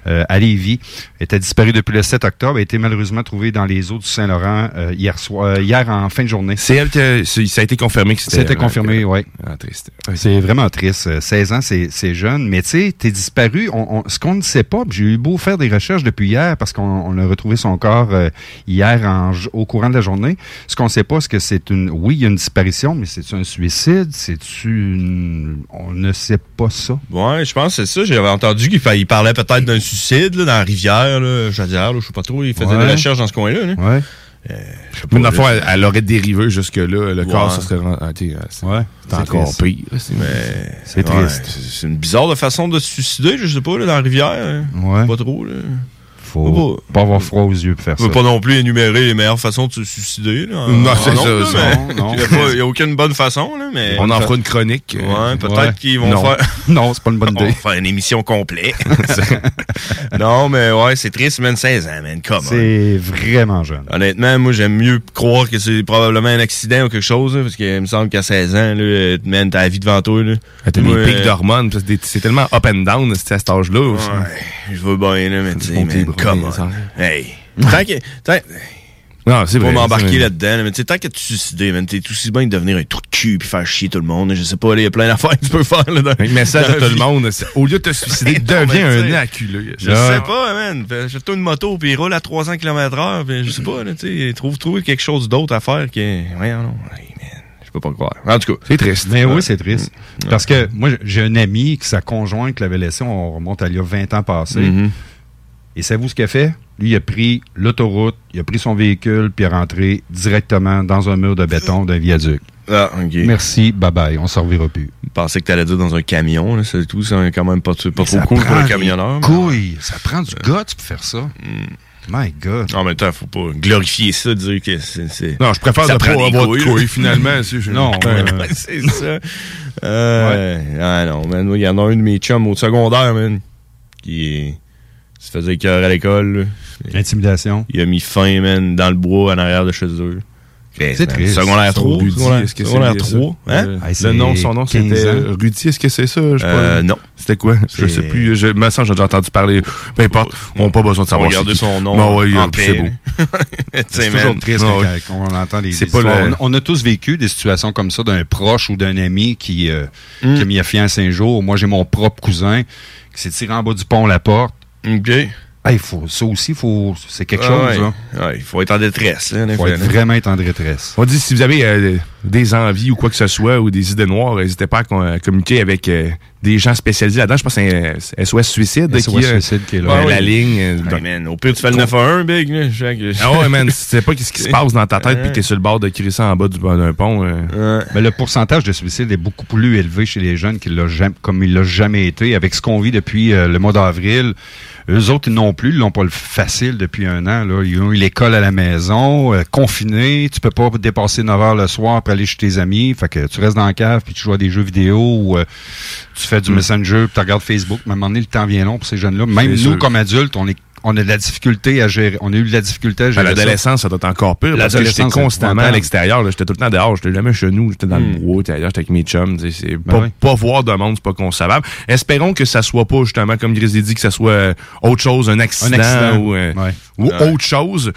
euh, à Lévis était disparue depuis le 7 octobre. A été malheureusement trouvée dans les eaux du Saint-Laurent euh, hier soir, hier en fin de journée. C'est elle que ça a été confirmé que c'était. C'était confirmé, oui. Ah, triste. C'est vraiment triste. Euh, 16 ans, c'est c'est jeune. Mais tu sais, t'es disparu. On, on- ce qu'on ne sait pas, j'ai eu beau faire des recherches depuis hier parce qu'on on a retrouvé son corps euh, hier en au courant de la journée. Ce qu'on ne sait pas, c'est que c'est une. Oui, il y a une disparition, mais c'est un suicide? C'est-tu une. On ne sait pas ça. Ouais, je pense que c'est ça. J'avais entendu qu'il il parlait peut-être d'un suicide là, dans la rivière, là, Jadière, là, je sais pas trop. Il faisait Ouais. des recherches dans ce coin-là. là. Ouais. Mais dans le fond, elle, elle aurait dérivé jusque-là. Le corps, ça serait. ah, euh, c'est Ouais. c'est encore triste. pire. c'est- Mais C'est ouais, triste. c'est- C'est une bizarre de façon de se suicider, je sais pas, là, dans la rivière. hein. Ouais. Pas trop, là. Faut pas avoir froid aux yeux pour faire On ça. peut pas non plus énumérer les meilleures façons de se suicider. Là, Non, c'est non, ça. Il n'y a, aucune bonne façon. Là, mais On en fera une chronique. euh, Ouais, peut-être ouais. qu'ils vont Non. faire. *laughs* Non, c'est pas une bonne On va idée. faire une émission complète. *laughs* *laughs* non, mais ouais, c'est triste, man. 16 ans, man. Come on. C'est vraiment jeune. Honnêtement, moi, j'aime mieux croire que c'est probablement un accident ou quelque chose, là, parce qu'il me semble qu'à 16 ans, là, euh, man, t'as la vie devant toi. Là. Ah, T'as des pics euh, d'hormones. parce que des- C'est tellement up and down c'est à cet âge-là. aussi. Ouais, je veux bien, là, mais tu sais, come on. ça. Hey. *laughs* Tant que. Tant... Non, c'est Pas m'embarquer là-dedans, là, mais tu sais, tant que tu suicides, man, t'es tout aussi bien de devenir un trou de cul puis faire chier tout le monde. Je sais pas, là, il y a plein d'affaires que tu peux faire. Là, dans, Un message à tout le monde. c'est- Au lieu de te suicider, *laughs* deviens un acculé. Je sais pas, man. Jette-toi une moto puis roule à 300 km heure. Puis je sais pas, là, tu sais, trouve, trouve quelque chose d'autre à faire que. Ouais, non. Hey, man, je peux pas croire. En tout cas. C'est triste. Mais oui, c'est triste. Parce que moi, j'ai un ami qui sa conjointe l'avait laissé, on remonte à il y a 20 ans passés. Et savez-vous ce qu'il a fait? Lui, il a pris l'autoroute, il a pris son véhicule, puis il est rentré directement dans un mur de béton d'un viaduc. Ah, ok. Merci, bye bye, on ne servira plus. Je pensais que t'allais dire dans un camion, là, c'est tout. C'est quand même pas, pas trop cool pour des camionneur. mais- Couilles, ça prend du guts pour faire ça. My God. En même temps, faut pas glorifier ça, dire que c'est. Non, je préfère ça ne pas avoir de couilles, finalement. *laughs* si je- Non, Ouais. Ouais, *laughs* c'est ça. Euh, Ah non, man. Il y en a un de mes chums au secondaire, man, qui se faisait cœur à l'école. là. Intimidation. Il a mis fin, man, dans le bois en arrière de chez eux. C'est triste. Secondaire 3, Rudy, secondaire- est-ce que c'est secondaire bien ça? 3, hein? Euh, Hey, c'est le nom, son nom, 15 c'était. Rudy. Est-ce que c'est ça? Je Euh, pas. non. C'était quoi? Je sais plus. Je me sens, j'ai déjà entendu parler. Peu importe. On n'a pas besoin de savoir. qui. son nom Non, ouais, en paix, c'est beau. *laughs* C'est toujours triste quand, ouais. quand on entend des, C'est des pas histoires. le- On, on a tous vécu des situations comme ça d'un proche ou d'un ami qui, euh, Mm. qui a mis la fiance un jour. Moi, j'ai mon propre cousin qui s'est tiré en bas du pont la porte. OK. Hey, faut, ça aussi, faut, c'est quelque Ah chose. ouais. là. Ouais, il faut être en détresse. En faut être vraiment être en détresse. On dit si vous avez euh, des envies ou quoi que ce soit ou des idées noires, n'hésitez pas à, communiquer avec euh, des gens spécialisés là-dedans. Je pense que c'est un SOS Suicide SOS qui euh, Suicide qui est là. ouais, Ouais, la ligne. euh, Hey, man, au pire, tu fais le 911, Big. Là. Ah ouais, man, tu sais pas qu'est-ce qui se passe dans ta tête puis que t'es sur le bord de ça en bas du- d'un pont. euh. Mais le pourcentage de suicide est beaucoup plus élevé chez les jeunes qu'il l'a jamais, comme il l'a jamais été. Avec ce qu'on vit depuis euh, le mois d'avril, eux autres non plus, ils l'ont pas le facile depuis un an. Là. Ils ont eu l'école à la maison, euh, confinés, tu peux pas dépasser 9 heures le soir pour aller chez tes amis. Fait que tu restes dans la cave puis tu joues à des jeux vidéo ou euh, tu fais du Mm. Messenger puis tu regardes Facebook. Mais à un moment donné, le temps vient long pour ces jeunes-là. Même nous, sûr. comme adultes, on est on a de la difficulté à gérer. On a eu de la difficulté à À gérer. ça. l'adolescence, ça doit être encore pire. Parce que j'étais constamment à l'extérieur. J'étais tout le temps dehors. J'étais jamais chez nous. J'étais dans Hmm. le bois. J'étais avec mes chums. C'est Ben pas, oui. pas voir de monde, c'est pas concevable. Espérons que ça soit pas, justement, comme Grizzly dit, que ça soit euh, autre chose, un accident, accident. ou, euh, Ouais. ou Ouais. autre chose.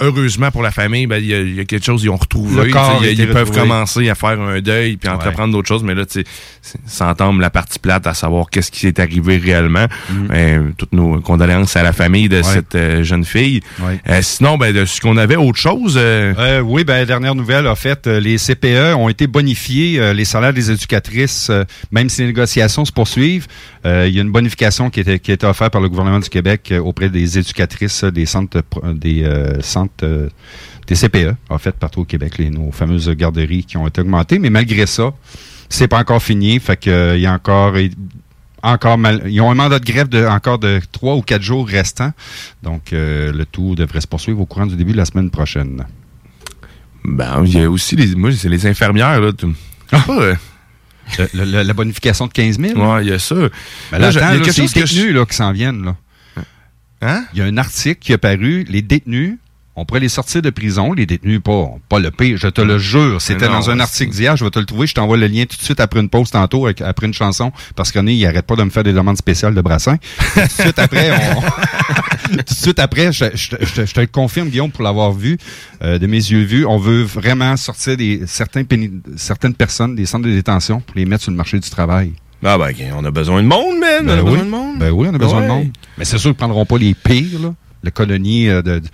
Heureusement pour la famille, ben, il y, a- il y a quelque chose, ils ont retrouvé. Ils peuvent retrouvé. commencer à faire un deuil puis entreprendre d'autres choses, mais là, tu entame la partie plate à savoir qu'est-ce qui est arrivé réellement. Euh, toutes nos condoléances à la famille de. Ouais. cette euh, jeune fille. Ouais. Euh, sinon, ben, de ce qu'on avait autre chose. euh, oui, ben, dernière nouvelle, en fait, les CPE ont été bonifiés, les salaires des éducatrices, même si les négociations se poursuivent. il y a une bonification qui a été, qui a été offerte par le gouvernement du Québec auprès des éducatrices des centres, des centres euh, des CPE, en fait, partout au Québec, les, nos fameuses garderies qui ont été augmentées. Mais malgré ça, c'est pas encore fini. Fait que euh, il y a encore encore mal, ils ont un mandat de grève de encore de trois ou quatre jours restants. Donc euh, le tout devrait se poursuivre au courant du début de la semaine prochaine. Ben, il y a aussi les, moi, c'est les infirmières, là. tout- Pas, euh, Le- le- la bonification de 15 000? Ouais, il y a ça. Ben Là, attends, il y a quelque chose je- détenus là, qui s'en viennent. Là. Hein? Il y a un article qui est paru, les détenus, on pourrait les sortir de prison, les détenus, pas, pas le pire, je te le jure. C'était dans un article d'hier, je vais te le trouver, je t'envoie le lien tout de suite après une pause tantôt, après une chanson, parce qu'on est, il arrête pas de me faire des demandes spéciales de brassin. tout de suite après, on... *laughs* tout de suite après, je, je te- je te- je te le confirme, Guillaume, pour l'avoir vu, euh, de mes yeux vus, on veut vraiment sortir des, certains certaines personnes des centres de détention pour les mettre sur le marché du travail. Ah ben, on a besoin de monde, man. Ben on a oui. besoin de monde. Ben oui, on a besoin Ouais. de monde. Mais c'est sûr qu'ils prendront pas les pires, là. Le colonie, euh, de, de-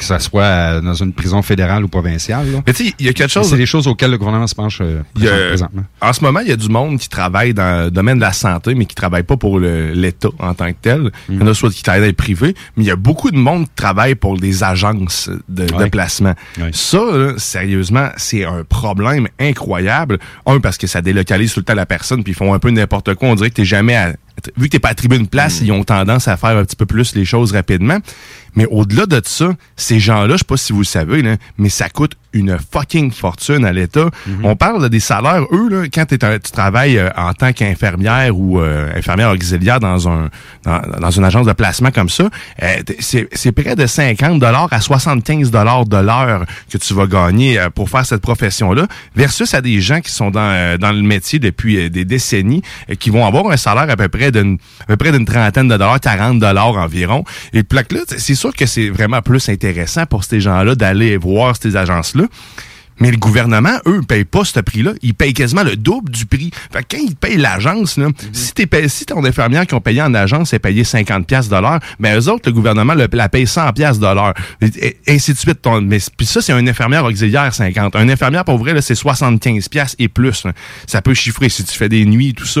que ça soit euh, dans une prison fédérale ou provinciale. là. Mais tu sais, il y a quelque chose. C'est des choses auxquelles le gouvernement se penche euh, a- présentement. en ce moment, il y a du monde qui travaille dans le domaine de la santé, mais qui travaille pas pour l'État en tant que tel. Il y en a soit qui travaillent dans le privé, mais il y a beaucoup de monde qui travaille pour des agences de, de Ouais. placement. Ouais. Ça, là, sérieusement, c'est un problème incroyable. Un, parce que ça délocalise tout le temps la personne, puis ils font un peu n'importe quoi. On dirait que t'es jamais à- Vu que t'es pas attribué une place, ils ont tendance à faire un petit peu plus les choses rapidement. Mais au-delà de ça, ces gens-là, je sais pas si vous le savez, là, mais ça coûte une fucking fortune à l'État. On parle de des salaires, eux, là, quand un- tu travailles euh, en tant qu'infirmière ou euh, infirmière auxiliaire dans un dans, dans une agence de placement comme ça, euh, c'est c'est près de 50 à 75 de l'heure que tu vas gagner euh, pour faire cette profession-là, versus à des gens qui sont dans, euh, dans le métier depuis des décennies, qui vont avoir un salaire à peu près d'une à peu près d'une trentaine de dollars, 40 dollars environ. Et puis là, c'est sûr que c'est vraiment plus intéressant pour ces gens-là d'aller voir ces agences-là. Mais le gouvernement, eux, ne payent pas ce prix-là. Ils payent quasiment le double du prix. Fait que quand ils payent l'agence, là, si, ton infirmière qui ont payé en agence est payé 50 pièces de l'heure, ben eux autres, le gouvernement le- la paye 100 pièces de l'heure. Et, et ainsi de suite. Ton- mais puis ça, c'est un infirmière auxiliaire 50. Un infirmière, pour vrai, c'est 75 pièces et plus. là. Ça peut chiffrer si tu fais des nuits et tout ça.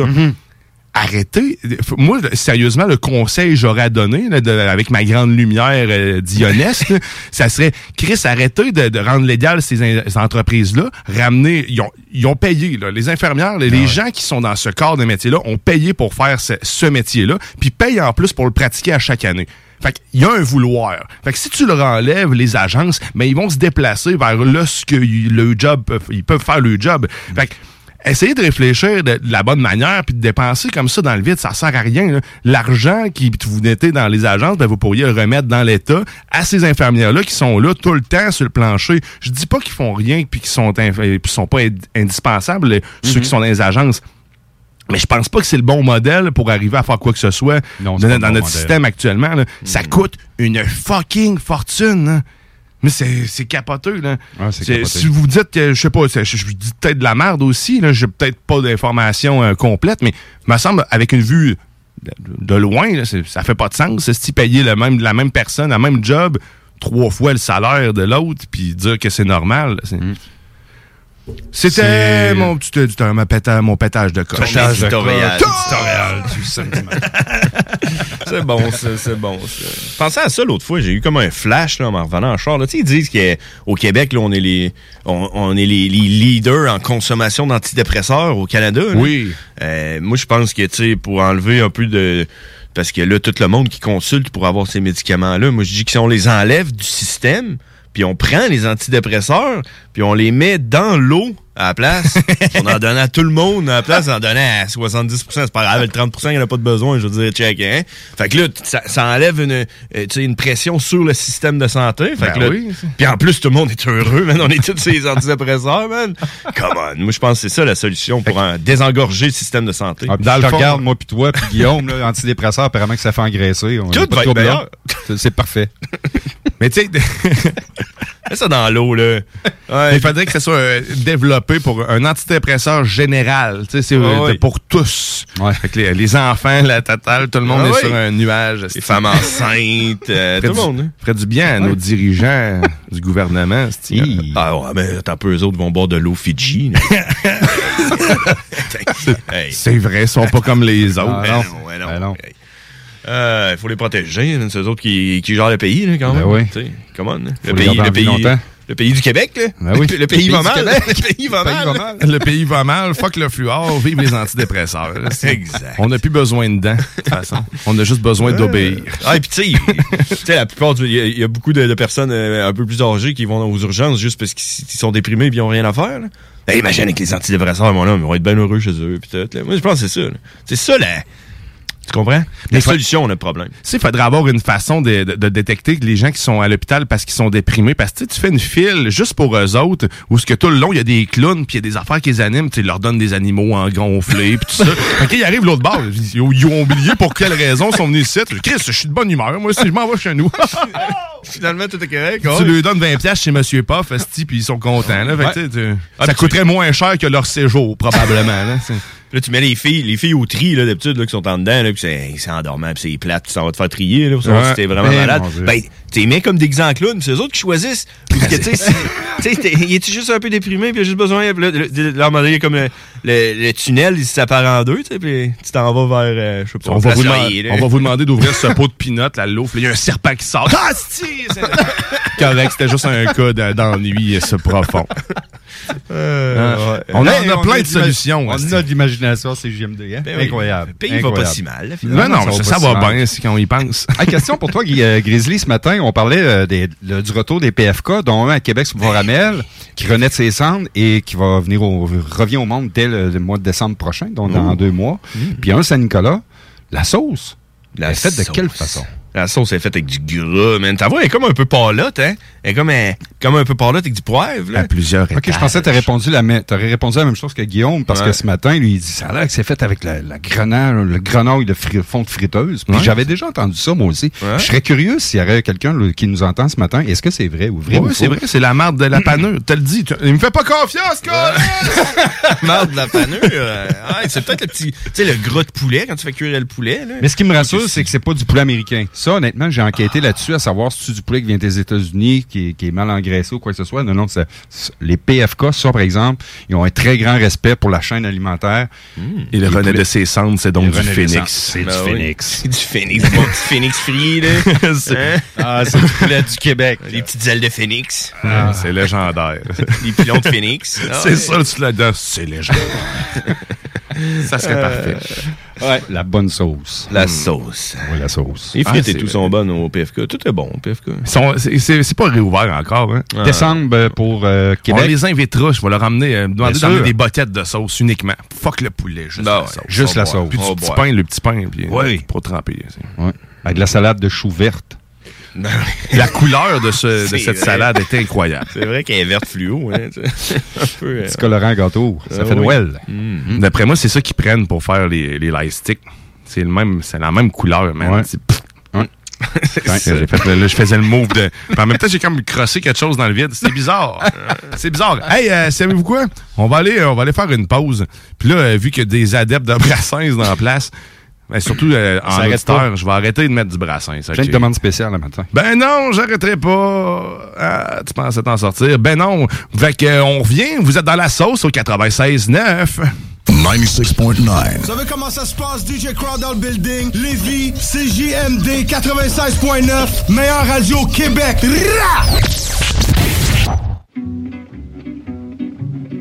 Arrêtez. Moi, sérieusement, le conseil que j'aurais à donner, là, de- avec ma grande lumière euh, là, *laughs* ça serait, Chris, arrêtez de, de rendre légal ces, entreprises-là. Ramener, ils ont, ils ont payé, là, les infirmières, les, les gens qui sont dans ce corps de métier-là ont payé pour faire ce, ce métier-là, puis payent en plus pour le pratiquer à chaque année. Fait qu'il y a un vouloir. Fait que si tu leur enlèves les agences, ben ils vont se déplacer vers là ce que le job, ils peuvent faire le job. Fait que essayez de réfléchir de, de la bonne manière, puis de dépenser comme ça dans le vide, ça sert à rien. L'argent qui vous mettez dans les agences, ben, vous pourriez le remettre dans l'État à ces infirmières-là qui sont là tout le temps sur le plancher. Je dis pas qu'ils font rien puis qu'ils sont, euh, sont pas ind- indispensables, euh, ceux Mhm. qui sont dans les agences. Mais je pense pas que c'est le bon modèle pour arriver à faire quoi que ce soit dans, bon notre modèle. système actuellement. là. Ça coûte une fucking fortune. hein. Mais c'est c'est capoteux. Là. c'est C'est- capoté. si vous dites que, je sais pas, je, je vous dis peut-être de la merde aussi, là, j'ai peut-être pas d'informations euh, complètes, mais il me semble, avec une vue de, de loin, là, ça fait pas de sens. C'est si payer le même, la même personne, la même job, trois fois le salaire de l'autre, puis dire que c'est normal. c'est- C'était mon petit éditeur, ma péta- mon pétage de coche. *laughs* C'est bon, ça, c'est bon. ça. Pensais à ça l'autre fois, j'ai eu comme un flash là, en revenant en char. là. Tu sais, ils disent qu'au Québec, là, on est les on, on est les, les leaders en consommation d'antidépresseurs au Canada. là. Oui. Euh, moi, je pense que tu sais, pour enlever un peu de. Parce que là, tout le monde qui consulte pour avoir ces médicaments-là, moi, je dis que si on les enlève du système, puis on prend les antidépresseurs, puis on les met dans l'eau à la place, *laughs* on en donne à tout le monde à la place, on en donnait à 70% c'est pas grave, le 30% il n'y en a pas de besoin, je veux dire, check, hein? Fait que là, ça, ça enlève une, euh, tu sais, une pression sur le système de santé. Fait Ben que là, oui. puis en plus, tout le monde est heureux, man. On est tous ces antidépresseurs, man. Come on. Moi, je pense que c'est ça la solution pour en désengorger le système de santé. Ah, je te regarde, moi puis toi, puis Guillaume, là, antidépresseur, apparemment que ça fait engraisser. On Tout va être C'est parfait. *laughs* Mais tu sais, *laughs* Mets ça dans l'eau, là. il faudrait que ça soit euh, développé pour un antidépresseur général. Tu sais, c'est euh, Ah pour tous. Fait que les, les enfants, la totale, tout le monde Ah est sur un nuage. Les femmes enceintes, euh, tout le monde. hein. ferait du bien à nos dirigeants du gouvernement. Ah ouais, mais un peu, eux autres vont boire de l'eau Fidji. *laughs* *laughs* C'est vrai, ils sont pas comme les autres. Ben non, ouais, non. Hey. Euh, Il faut les protéger, hein, c'est eux autres qui, qui gèrent le pays, là, quand Ben même. oui. Come on, hein. Le pays, garder en le vie pays, longtemps. le pays du Québec, là. Ben oui. *laughs* *laughs* Le pays va mal. Québec. Le pays va mal. Le pays va mal, fuck le fluor, vive les antidépresseurs. Exact. On n'a plus besoin de dents, de toute façon. On a juste besoin d'obéir. Ah, et puis tu sais, la plupart, du- il y, a- il y a beaucoup de, de personnes euh, un peu plus âgées qui vont aux urgences juste parce qu'ils ils sont déprimés et ils n'ont rien à faire. Là. Ben, imagine avec les antidépresseurs, mon homme, ils vont être bien heureux chez eux. Pis tout, là. Moi, je pense que c'est ça. C'est ça, là. Tu comprends? La Mais fa- solution, on a le problème. Tu il faudrait avoir une façon de, de- de détecter les gens qui sont à l'hôpital parce qu'ils sont déprimés. Parce que tu fais une file juste pour eux autres, où ce que tout le long, il y a des clowns, puis il y a des affaires qui les animent, tu ils leur donnent des animaux en gonflé, puis tout ça. *laughs* Fait qu'ils arrivent l'autre bord, ils, ils ont oublié pour quelle raison ils sont venus ici. Chris, je suis de bonne humeur, moi aussi, je m'en vais chez nous. *laughs* Finalement, tout est correct. tu lui donnes 20 pièces chez Monsieur Puff, puis ils sont contents. Là. Fait que, Ouais. Ah, ça coûterait moins cher que leur séjour, probablement. Là, Là, tu mets les filles, les filles au tri, là, d'habitude, là, qui sont en dedans, là, puis c'est, c'est endormant, puis c'est plate, puis ça va te faire trier, là, pour savoir Ouais. si t'es vraiment Eh, malade. Ben, tu les mets comme des clowns, puis c'est eux autres qui choisissent. Ou que, tu sais, *laughs* t'es- il est juste un peu déprimé, puis il a juste besoin, là, là, là, comme le, le, le tunnel, il se sépare en deux, tu sais, puis tu t'en vas vers, euh, je sais pas, On va, vous demander, là. on va vous demander d'ouvrir ce pot de peanuts, la loupe. Il y a un serpent qui sort. Ah, si! C'est *laughs* correct, c'était juste un cas de- d'ennui ce profond. Euh, Hein? ouais. On a, on a plein de solutions. On a de l'imagination, c'est JMD. Hein? Ben oui. Incroyable. Le pays va Incroyable. pas si mal, Non, non, ça, va bien, c'est quand on y pense. *laughs* Ah, question pour toi, euh, Grizzly. Ce matin, on parlait euh, des- le- du retour des PFK, dont un à Québec sur Voramel, qui renaît de ses cendres et qui va venir au, revient au monde dès le, le mois de décembre prochain, donc dans deux mois. Puis un Saint-Nicolas, la sauce. La elle est faite de quelle façon? La sauce est faite avec du gras, man. Ta voix est comme un peu pâlotte, hein? Elle est comme un, comme un peu pâlotte avec du poivre, là. À plusieurs Ok, je pensais que tu répondu la même, t'aurais répondu la même chose que Guillaume, parce Ouais. que ce matin, lui, il dit, ça a l'air que c'est fait avec la, la grenade, le grenouille de fri- fond de friteuse. Puis Ouais. j'avais déjà entendu ça, moi aussi. Ouais. Je serais curieux s'il y aurait quelqu'un là, qui nous entend ce matin. Est-ce que c'est vrai ou vrai ou Oui, c'est vrai, c'est la marde de la panure. T'as le dit. tu- Il me fait pas confiance, quoi! *laughs* Marde de la panure. euh, ouais, c'est peut-être le petit, tu sais, le gras de poulet quand tu fais cuire le poulet, là. Mais ce qui me rassure, c'est que c'est pas du poulet américain. Ça, honnêtement, j'ai enquêté là-dessus à savoir si c'est du poulet qui vient des États-Unis, qui, est- qui est mal engraissé ou quoi que ce soit. Non, non, c'est- c'est- les PFK, ça, par exemple, ils ont un très grand respect pour la chaîne alimentaire. Et le renaît de ses cendres, c'est donc du phénix. cendres, c'est Ben du oui. phénix. C'est du phénix, bon *laughs* petit phénix frit, là. *laughs* C'est- Hein? Ah, c'est du poulet du Québec. *laughs* Les petites ailes de phénix. Ah, C'est légendaire. Les pilons de phénix. Ah c'est ouais. ça le slogan. C'est légendaire. Ça serait Euh, parfait. Ouais, la bonne sauce. La sauce. Oui, la sauce. Les frites Ah, et tout vrai. sont bonnes au PFK. Tout est bon au PFK. C'est pas réouvert encore. Hein? Ah. Décembre euh, pour euh, On Québec. les invitera. Je vais leur amener, euh, demander d'amener des boquettes de sauce uniquement. Fuck le poulet, juste Ben la sauce. juste On la va sauce. Puis On du petit pain, le petit pain, puis Oui. pour tremper. Ouais. Avec de la salade de choux verte. La couleur de, ce, de C'est cette vrai. salade est incroyable. C'est vrai qu'elle est verte fluo. Hein, un peu, euh, Petit colorant gâteau. Ça Ah fait oui. Noël. Mm. D'après moi, c'est ça qu'ils prennent pour faire les, les light sticks. C'est le même, c'est la même couleur, man. Ouais. *laughs* J'ai fait là, je faisais le move de. Puis en même temps, j'ai comme crossé quelque chose dans le vide. C'était bizarre. *laughs* C'est bizarre. Hey, euh, savez-vous quoi? On va aller, on va aller faire une pause. Puis là, euh, vu qu'il y a des adeptes de brassins dans la place, ben, surtout euh, en auditeur, je vais arrêter de mettre du brassin. ça, j'ai- demandes spéciales le matin. Ben non, j'arrêterai pas. Ah, tu pensais t'en sortir? Ben non. Fait que, euh, on revient, vous êtes dans la sauce au 96.9. 96.9. Vous savez comment ça se passe? DJ Crowd dans le building? Lévis, CJMD 96.9. Meilleure radio au Québec. Rah!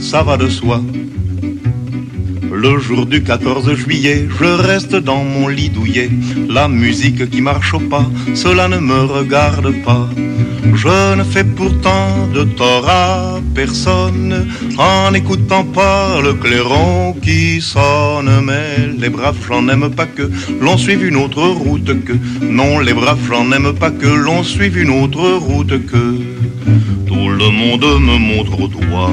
ça va de soi. Le jour du 14 juillet, je reste dans mon lit douillet. La musique qui marche au pas, cela ne me regarde pas. Je ne fais pourtant de tort à personne en n'écoutant pas le clairon qui sonne. Mais les braves, j'en aime pas que l'on suive une autre route que. Non, les braves, j'en aime pas que l'on suive une autre route que. Tout le monde me montre au doigt,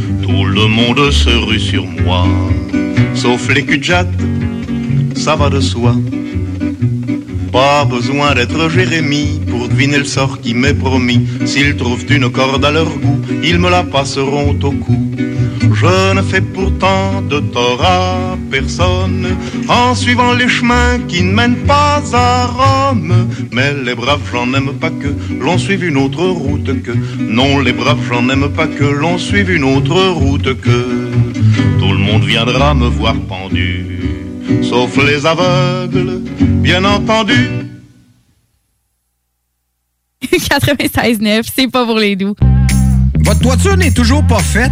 Le monde se rue sur moi, sauf les cul ça va de soi. Pas besoin d'être Jérémie pour deviner le sort qui m'est promis. S'ils trouvent une corde à leur goût, ils me la passeront au cou. Je ne fais pourtant de tort à personne en suivant les chemins qui ne mènent pas à Rome. Mais les braves, j'en aime pas que l'on suive une autre route que. Non, les braves, j'en aime pas que l'on suive une autre route que. Tout le monde viendra me voir pendu, sauf les aveugles, bien entendu. *laughs* 96.9, c'est pas pour les doux. Votre toiture n'est toujours pas faite?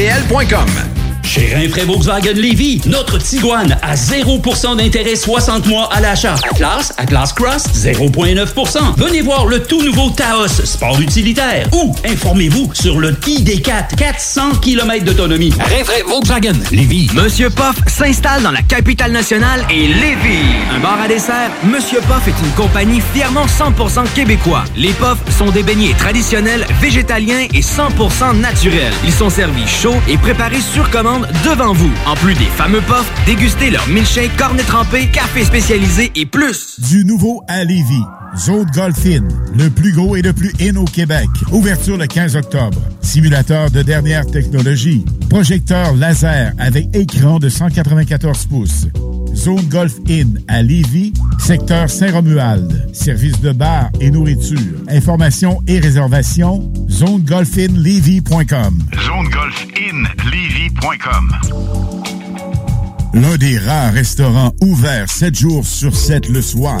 bpl.com. Chez Rinfraie Volkswagen Lévy, notre Tiguan à 0% d'intérêt 60 mois à l'achat. Atlas, Atlas Cross, 0,9%. Venez voir le tout nouveau Taos, sport utilitaire. Ou informez-vous sur le ID4, 400 km d'autonomie. Rinfraie Volkswagen Lévy. Monsieur Poff s'installe dans la capitale nationale et Lévis. Un bar à dessert, Monsieur Poff est une compagnie fièrement 100% québécois. Les Poffs sont des beignets traditionnels, végétaliens et 100% naturels. Ils sont servis chauds et préparés sur commande devant vous. En plus des fameux Poffs, dégustez leur milkshake, cornet trempé, café spécialisé et plus. Du nouveau à Lévis. Zone Golf In, le plus gros et le plus in au Québec. Ouverture le 15 octobre. Simulateur de dernière technologie. Projecteur laser avec écran de 194 pouces. Zone Golf In à Lévis, secteur Saint-Romuald. Service de bar et nourriture. Informations et réservations, zonegolfinlevy.com. ZoneGolfInLevy.com. L'un des rares restaurants ouverts 7 jours sur 7 le soir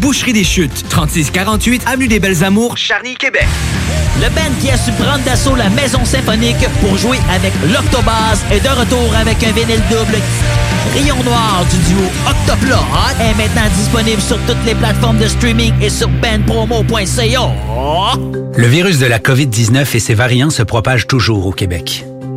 Boucherie des Chutes. 3648 Avenue des Belles Amours, Charny, Québec. Le band qui a su prendre d'assaut la maison symphonique pour jouer avec l'Octobase est de retour avec un vinyle double. Rayon Noir du duo Octoplot est maintenant disponible sur toutes les plateformes de streaming et sur bandpromo.ca. Le virus de la COVID-19 et ses variants se propagent toujours au Québec.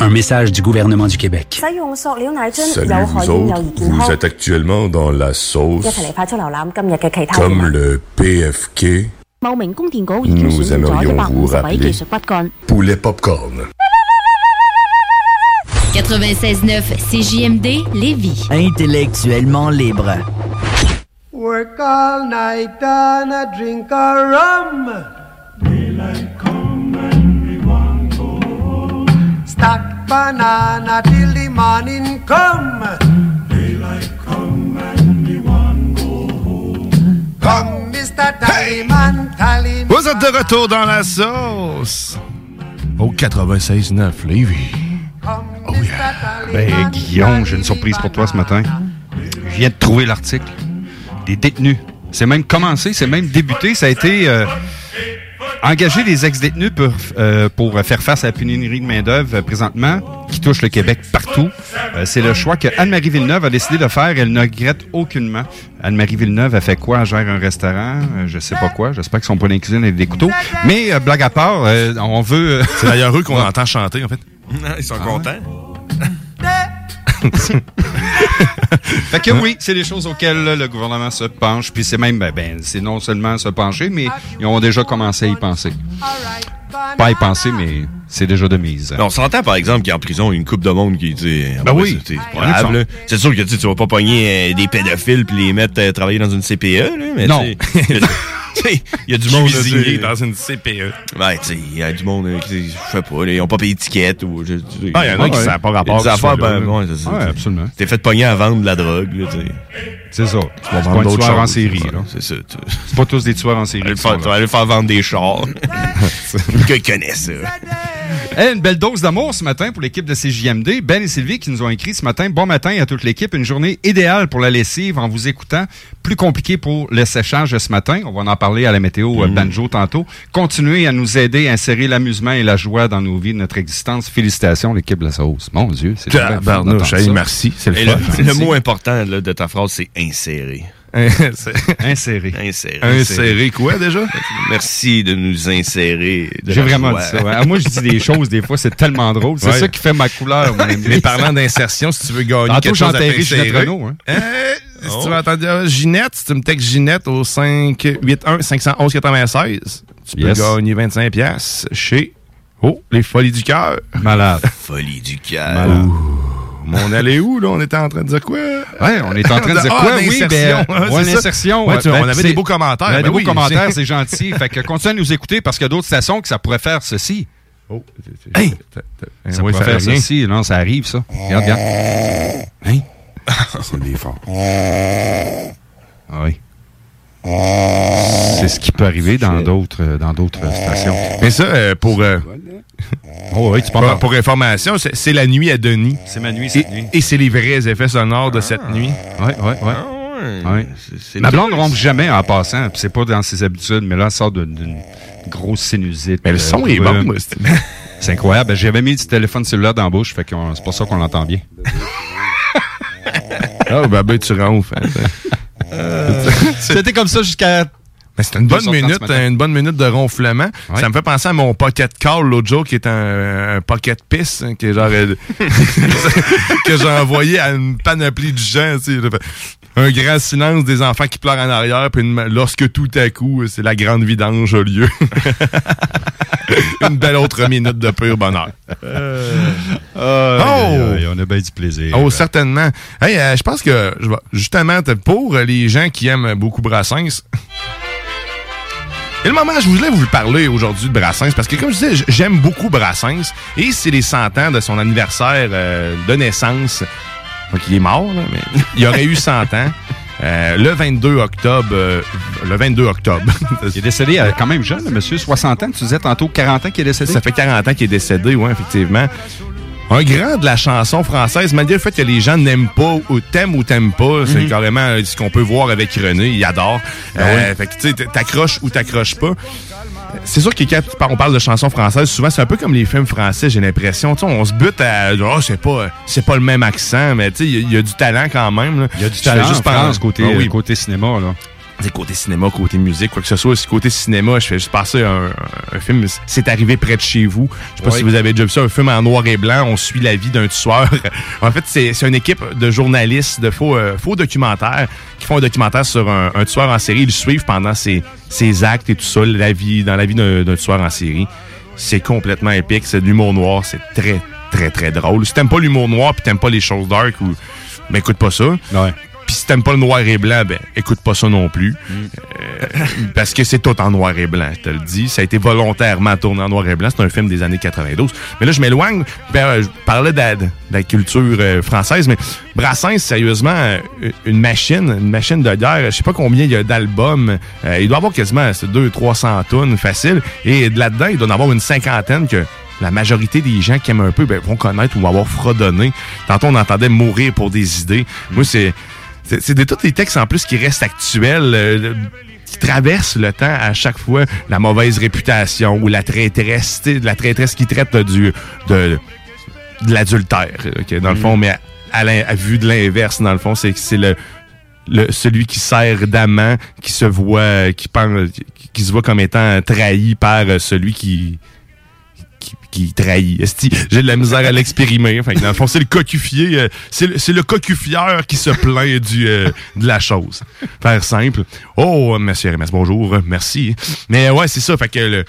Un message du gouvernement du Québec. Salut vous autres, vous êtes actuellement dans la sauce comme le PFK. Nous aimerions vous rappeler poulet popcorn. 96.9 CJMD Lévis. Intellectuellement libre. Work all night and a drink a rum. Stack banana till the morning come. Daylight come and we want go home. Come, Mr. Tallyman, tally Vous êtes de retour dans la sauce. Au 96.9 Lévis. Oh yeah. Ben, Guillaume, j'ai une surprise pour toi ce matin. Je viens de trouver l'article. Des détenus. C'est même commencé, c'est même débuté. Ça a été euh, engager des ex-détenus pour, euh, pour faire face à la pénurie de main-d'œuvre euh, présentement, qui touche le Québec partout. Euh, c'est le choix que Anne-Marie Villeneuve a décidé de faire. Elle ne regrette aucunement. Anne-Marie Villeneuve a fait quoi? Elle gère un restaurant, euh, je sais pas quoi. J'espère qu'ils sont pas dans la cuisine avec des couteaux. Mais, euh, blague à part, euh, on veut... C'est d'ailleurs eux qu'on *laughs* entend chanter, en fait. Ils sont contents. *laughs* fait que oui, c'est des choses auxquelles là, le gouvernement se penche. Puis c'est même, ben, ben, c'est non seulement se pencher, mais ils ont déjà commencé à y penser. Pas à y penser, mais c'est déjà de mise. on s'entend par exemple qu'il y a en prison une coupe de monde qui dit Ben oui. c'est là. C'est sûr que tu sais, tu vas pas pogner euh, des pédophiles puis les mettre euh, travailler dans une CPE là, mais Non. *laughs* *laughs* il y a du monde dans une CPE. Ouais, tu sais, il y a du monde euh, qui je sais pas, ils ont pas payé d'étiquette ou je. Ah, il y en a qui Ouais. savent pas rapport Des affaires ben ouais, absolument. T'es fait pogner à vendre de la drogue là, tu sais. C'est ça. Tu vas vendre d'autres tueur en choses, série, là. C'est ça. tu- C'est pas tous des tueurs en série. Tu vas aller faire vendre des chars. que connaît ça. Hey, une belle dose d'amour ce matin pour l'équipe de CJMD. Ben et Sylvie qui nous ont écrit ce matin. Bon matin à toute l'équipe. Une journée idéale pour la lessive en vous écoutant. Plus compliqué pour le séchage ce matin. On va en parler à la météo euh, banjo tantôt. Continuez à nous aider à insérer l'amusement et la joie dans nos vies, de notre existence. Félicitations l'équipe de la sauce. Mon Dieu, c'est ça. merci, c'est le Et fun. le, le mot important là, de ta phrase, c'est insérer. *laughs* Insérer. Insérer. Insérer quoi déjà? Merci de nous insérer. de J'ai vraiment joie. dit ça. ouais. Ah, Moi, je dis des choses, des fois, c'est tellement drôle. C'est Ouais. ça qui fait ma couleur, *laughs* mon ami. Mais parlant d'insertion, si tu veux gagner Tantôt, quelque chose à Ginette Renault, hein. euh, si tu veux entendre euh, Ginette, si tu me textes Ginette au 581 511 96, tu peux gagner 25 pièces chez Oh, les Folies du cœur. Malade. Folie du cœur. Malade. Mais on allait où, là? On était en train de dire quoi? Ouais, on est en train de dire *laughs* Ah, quoi? Oui, ben, Ouais, ouais, c'est ça. l'insertion. Ouais, ben, on avait c'est- des beaux commentaires. On a Ben des beaux oui, commentaires, *laughs* c'est- gentil. fait que continuez à nous écouter parce qu'il y a d'autres stations que ça pourrait faire ceci. Oh, Hey! Ça pourrait faire ceci. Non, ça arrive, ça. Regarde, regarde. Hein? C'est des forts. Ah oui. C'est ce qui peut arriver dans d'autres euh, dans d'autres stations. Mais ça, euh, pour, euh, *laughs* Oh oui, tu pour, information, c'est la nuit à Denis. C'est ma nuit Et, cette nuit. et c'est les vrais effets sonores de cette nuit. Oui, oui, oui. Ouais. Ma blonde ne rompt jamais en passant, c'est pas dans ses habitudes, mais là, elle sort d'une- grosse sinusite. Mais le son est euh, bon, moi, *laughs* c'est- incroyable. Ben, J'avais mis du téléphone cellulaire dans la bouche, fait que c'est pour ça qu'on l'entend bien. Ah, *laughs* ben, ben, tu ronfles. *laughs* C'était comme ça jusqu'à. Mais c'est une bonne 2h30 minute, une bonne minute de ronflement. Ça me fait penser à mon pocket call l'autre jour qui est un, un pocket piss hein, qui est genre euh, *laughs* que j'ai envoyé à une panoplie de gens. tu sais. Un grand silence des enfants qui pleurent en arrière, puis une- lorsque tout à coup, c'est la grande vidange a lieu. *laughs* une belle autre minute de pur bonheur. Euh, Oh! on a bien du plaisir. Oh, certainement. Hey, euh, je pense que justement pour les gens qui aiment beaucoup Brassens. Et le moment, je voulais vous parler aujourd'hui de Brassens parce que, comme je disais, j'aime beaucoup Brassens et c'est les 100 ans de son anniversaire euh, de naissance. Donc, il est mort, là, mais *laughs* il aurait eu 100 ans. euh, le 22 octobre. euh, le 22 octobre. *laughs* Il est décédé euh, quand même jeune, le monsieur, 60 ans. Tu disais tantôt 40 ans qu'il est décédé? Ça fait 40 ans qu'il est décédé, oui, effectivement. Un grand de la chanson française, malgré le fait que les gens n'aiment pas ou t'aiment ou t'aiment pas, c'est Mhm. carrément euh, ce qu'on peut voir avec René, il adore. Ben Euh, oui. Fait que tu sais, t'accroches ou t'accroches pas. C'est sûr que quand on parle de chansons françaises, souvent c'est un peu comme les films français, j'ai l'impression. On se bute à oh, c'est pas c'est pas le même accent, mais tu sais, il y y, a du talent quand même. Il y a du talent juste en France, penser- côté, Ah oui. côté cinéma. Là. C'est côté cinéma, côté musique, quoi que ce soit. Si côté cinéma, je fais juste passer un, un film, c'est arrivé près de chez vous. Je sais pas Oui. si vous avez déjà vu ça, un film en noir et blanc. On suit la vie d'un tueur. *laughs* en fait, c'est une équipe de journalistes, de faux, euh, faux documentaires qui font un documentaire sur un, un tueur en série. Ils le suivent pendant ses, ses actes et tout ça, la vie, dans la vie d'un tueur en série. C'est complètement épique. C'est de l'humour noir. C'est très, très, très drôle. Si t'aimes pas l'humour noir puis t'aimes pas les choses dark, ou, ben écoute pas ça. Puis si t'aimes pas le noir et blanc, ben écoute pas ça non plus. Euh, parce que c'est tout en noir et blanc, je te le dis. Ça a été volontairement tourné en noir et blanc. C'est un film des années 92. Mais là, je m'éloigne. Ben, euh, je parlais de la, de la culture euh, française, mais Brassens, sérieusement, une machine, une machine de guerre. Je sais pas combien il y a d'albums. Euh, il doit avoir quasiment 200-300 tonnes facile. Et de là-dedans, il doit en avoir une cinquantaine que la majorité des gens qui aiment un peu ben, vont connaître ou vont avoir fredonné. Tantôt, on entendait mourir pour des idées. Moi, c'est c'est de tous les textes en plus qui restent actuels, euh, qui traversent le temps à chaque fois. La mauvaise réputation ou la traîtresse, la traîtresse qui traite du de, de l'adultère, ok, dans le fond, mais à, à vue de l'inverse, dans le fond, c'est que c'est le, le celui qui sert d'amant, qui se voit, qui pense, qui, qui se voit comme étant trahi par euh, celui qui qui, trahit. J'ai de la misère à l'expérimer. Enfin, dans le fond, c'est le cocufier, euh, c'est le, le cocufieur qui se plaint du, euh, de la chose. Faire simple. Oh, monsieur RMS, bonjour, merci. Mais ouais, c'est ça. Fait que le,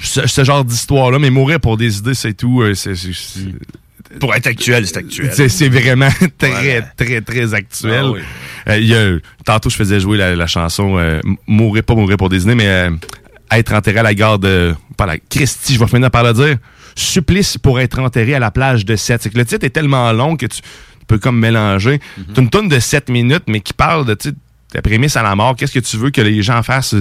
ce, ce genre d'histoire-là, mais mourir pour des idées, c'est tout. euh, Pour être actuel, c'est actuel. c'est vraiment *laughs* très, très, très actuel. Ah oui. Euh, y a- tantôt, je faisais jouer la, la chanson euh, Mourir, pas mourir pour des idées, mais euh, être enterré à la gare de. Pas la Christie, je vais finir par le dire. Supplice pour être enterré à la plage de 7. C'est que le titre est tellement long que tu, tu peux comme mélanger. C'est une tonne de 7 minutes, mais qui parle de ta prémisse à la mort. Qu'est-ce que tu veux que les gens fassent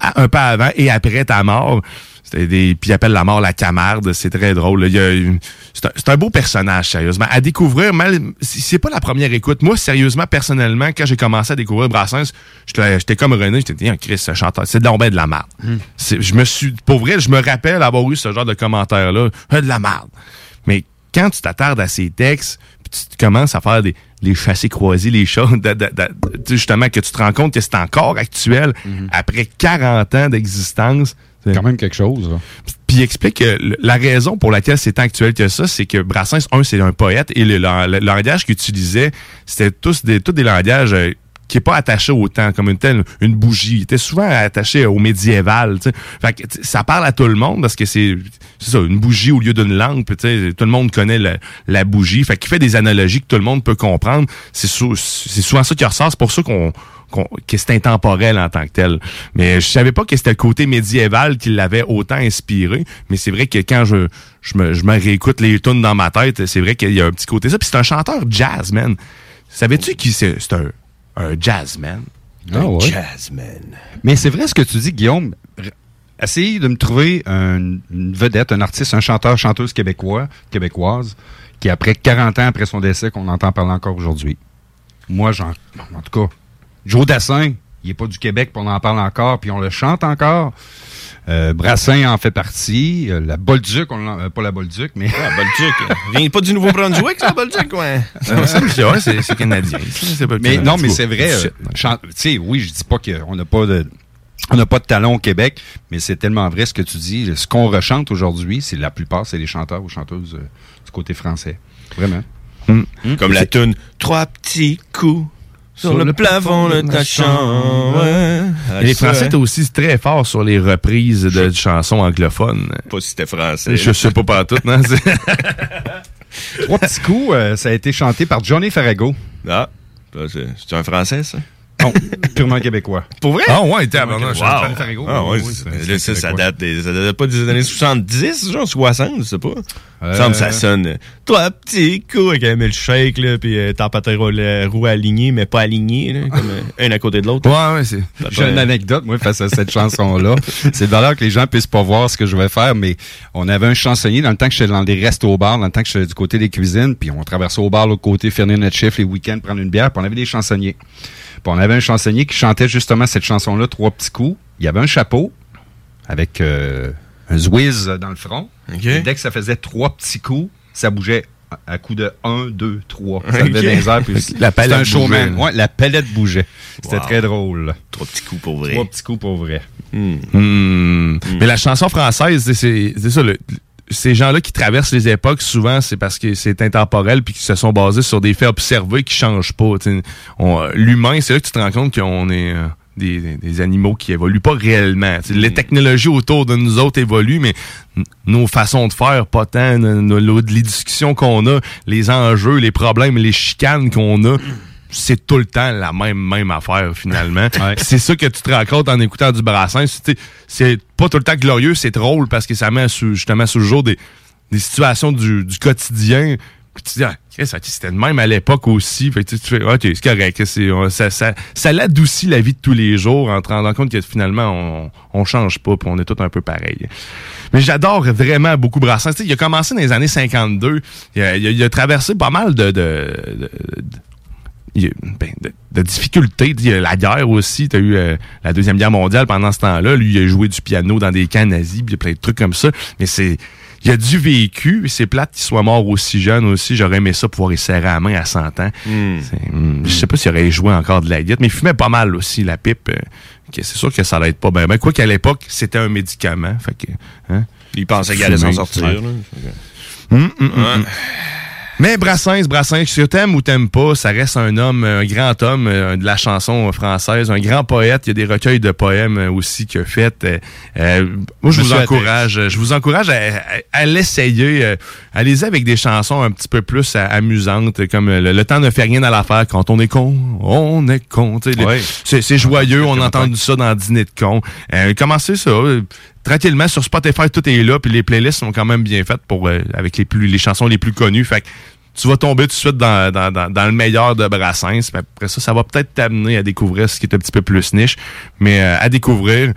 à- un pas avant et après ta mort? C'était des, puis il appelle la mort la camarde, c'est très drôle. là. Il y a une- c'est un, beau personnage, sérieusement. À découvrir, mal, c'est pas la première écoute. Moi, sérieusement, personnellement, quand j'ai commencé à découvrir Brassens, j'étais comme René, j'étais dit, Ah, Chris, ce chanteur, c'est de l'ombre de la merde. C'est- Je me suis, pour vrai, je me rappelle avoir eu ce genre de commentaire-là, Ah, de la merde. Mais quand tu t'attardes à ces textes, puis tu commences à faire des les chassés croisés, les choses, de- de- de- tu sais, justement, que tu te rends compte que c'est encore actuel après 40 ans d'existence. C'est quand même quelque chose. Puis il explique que la raison pour laquelle c'est tant actuel que ça, c'est que Brassens, un, c'est un poète, et le, le- le langage qu'il utilisait, c'était tous des, tous des langages euh, qui est pas attaché au temps, comme une telle une bougie. Il était souvent attaché au médiéval. tu sais. Fait que, ça parle à tout le monde parce que c'est c'est ça, une bougie au lieu d'une lampe. Tout le monde connaît la, la bougie. Fait qu'il fait des analogies que tout le monde peut comprendre. C'est sou- c'est souvent ça qui ressort. C'est pour ça qu'on qu'on- que c'est intemporel en tant que tel. Mais je savais pas que c'était le côté médiéval qui l'avait autant inspiré. Mais c'est vrai que quand je, je, me, je me réécoute les tunes dans ma tête, c'est vrai qu'il y a un petit côté ça. Puis c'est un chanteur jazz, man. Savais-tu qui c'est? C'est un, un jazzman. Ah ouais. Jazzman. Mais c'est vrai ce que tu dis, Guillaume. Essayez de me trouver un- une vedette, un artiste, un chanteur, chanteuse québécois, québécoise, qui après 40 ans après son décès, qu'on entend parler encore aujourd'hui. Moi, j'en, en tout cas, Joe Dassin, il est pas du Québec, puis on en parle encore, puis on le chante encore. Euh, Brassin en fait partie. Euh, la Bolduc, on l'en- euh, pas la Bolduc, mais... Ah, Bolduc. Vient pas du Nouveau-Brunswick, ça, Bolduc, ouais. C'est c'est canadien. ça, c'est pas- Mais non, mais c'est vrai. Euh, Tu sais, oui, je dis pas qu'on n'a pas de. On n'a pas de talent au Québec, mais c'est tellement vrai ce que tu dis. Ce qu'on rechante aujourd'hui, c'est la plupart, c'est les chanteurs ou chanteuses euh, du côté français. Vraiment. Comme la tune Trois petits coups sur, le, plafond de ta chambre. ouais. Et les Français étaient aussi très forts sur les reprises de chansons anglophones. Pas si c'était français. Je sais pas pas tout, non? *laughs* Trois petits coups, euh, ça a été chanté par Johnny Farrago. Ah, c'est un français, ça? Non, *laughs* purement québécois. Pour vrai? Ah ouais, tabarnak, Wow. Ah ouais, là, ça, ça date des, ça date pas des années 70, genre 60, je sais pas. Euh, Il me que ça sonne. euh, Toi, petit coup, avec un milkshake, là, pis euh, t'as pas tes roues roues alignées, mais pas alignées, là, comme euh, un à côté de l'autre. Ouais, ouais, c'est. J'ai une anecdote, moi, face à cette chanson-là. *laughs* C'est de valeur que les gens puissent pas voir ce que je vais faire, mais on avait un chansonnier dans le temps que j'étais dans des restos au bar, dans le temps que j'étais du côté des cuisines, puis on traversait au bar l'autre côté, finir notre chiffre les week-ends, prendre une bière, puis on avait des chansonniers. Puis on avait un chansonnier qui chantait justement cette chanson-là, trois petits coups. Il y avait un chapeau avec euh, un zwiz dans le front. Et dès que ça faisait trois petits coups, ça bougeait à- coup de 1, 2, 3. Ça dans les airs, puis *laughs* La c'était palette un showman. Ouais, la palette bougeait. C'était Wow. très drôle. Trois petits coups pour vrai. Trois petits coups pour vrai. Hmm. Mais la chanson française, c'est- c'est c'est ça. le- ces gens-là qui traversent les époques, souvent, c'est parce que c'est intemporel puis qu'ils se sont basés sur des faits observés qui changent pas. L'humain, c'est là que tu te rends compte qu'on est euh, des, des- animaux qui évoluent pas réellement. Les technologies autour de nous autres évoluent, mais nos façons de faire, pas tant, nos- nos- les discussions qu'on a, les enjeux, les problèmes, les chicanes qu'on a. C'est tout le temps la même même affaire finalement. *laughs* C'est ça que tu te compte en écoutant du brassin. C'est pas tout le temps glorieux, c'est drôle parce que ça met justement sous le jour des, des situations du, du quotidien. Puis tu te dis, ah, c'était de même à l'époque aussi. Fait que tu fais, ok, c'est correct. ça, ça, ça l'adoucit la vie de tous les jours en te rendant compte que finalement, on, on change pas puis on est tous un peu pareil. Mais j'adore vraiment beaucoup Brassens. Il a commencé dans les années 52. Il a, il a- il a traversé pas mal de, de- de- de- il y a, ben, de, de difficultés. Il y a la guerre aussi. Tu as eu euh, la Deuxième Guerre mondiale pendant ce temps-là. Lui, il a joué du piano dans des camps nazis, puis il y a plein de trucs comme ça. Mais c'est. Il a du vécu. C'est plate qu'il soit mort aussi jeune aussi. J'aurais aimé ça pouvoir y serrer la main à 100 ans. C'est, hum, Je sais pas s'il aurait joué encore de la guitare, mais il fumait pas mal aussi, la pipe. euh, c'est sûr que ça être pas bien. Ben, quoi qu'à l'époque, c'était un médicament. Fait que, hein, Il pensait qu'il allait s'en sortir. là. Mais Brassens, Brassens, que t'aimes ou t'aimes pas, ça reste un homme, un grand homme euh, de la chanson française, un grand poète. Il y a des recueils de poèmes aussi qu'il a fait. Euh, euh, moi, je vous encourage, je vous encourage à, à- à l'essayer. euh, Allez-y avec des chansons un petit peu plus amusantes, comme le, Le temps ne fait rien à l'affaire. Quand on est con, on est con. Ouais. C'est joyeux. On a entendu ça dans Dîner de con. Euh, commencez ça. Tranquillement sur Spotify tout est là puis les playlists sont quand même bien faites pour euh, avec les plus les chansons les plus connues. Fait que tu vas tomber tout de suite dans, dans, dans, dans le meilleur de Brassens puis après ça ça va peut-être t'amener à découvrir ce qui est un petit peu plus niche. Mais euh, à découvrir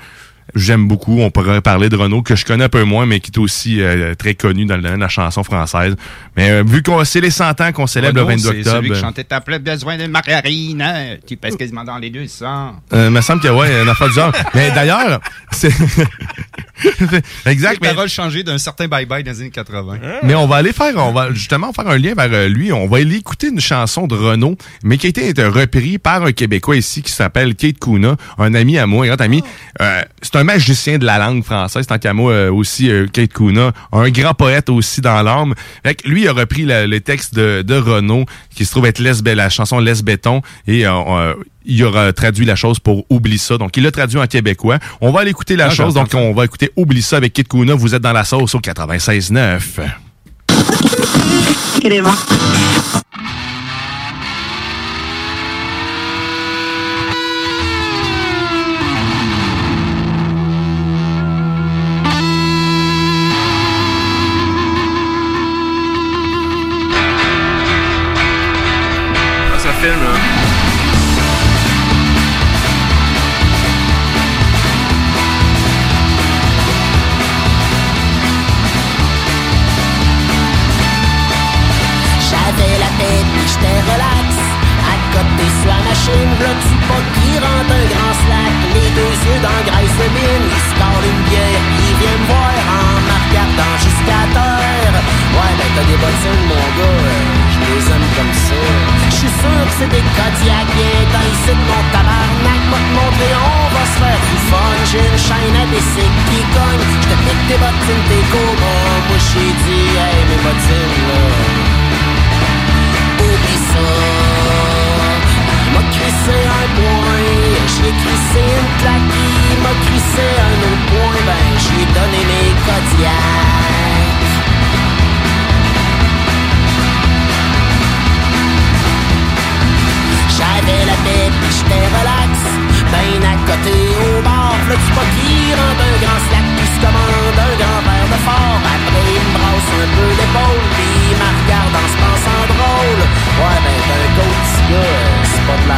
J'aime beaucoup. On pourrait parler de Renault, que je connais un peu moins, mais qui est aussi euh, très connu dans le domaine de la chanson française. Mais euh, vu qu'on c'est les 100 ans qu'on célèbre le 22 C'est celui octobre. qui chantait T'as plus besoin d'une margarine, hein? tu pèses quasiment dans les deux sangs. Euh, me semble que ouais, une affaire du genre. Mais d'ailleurs, c'est *laughs* exact. Les paroles changées d'un certain bye-bye dans les années 80. Mais on va aller faire, on va justement faire un lien vers euh, lui. On va aller écouter une chanson de Renaud, mais qui a été euh, repris par un Québécois ici qui s'appelle Kate Kuna, un ami à moi, un grand ami. Euh, c'est un magicien de la langue française, tant qu'à moi euh, aussi, euh, Kate Kuna, un grand poète aussi dans l'âme. Lui il a repris la- le texte de, de Renaud, qui se trouve être Bé- la chanson Laisse Béton, et euh, euh, il aura traduit la chose pour Oublie ça. Donc, il l'a traduit en québécois. On va aller écouter la Ah, chose. Donc, on va écouter Oublie ça avec Kit Kuna. Vous êtes dans la sauce au 96.9.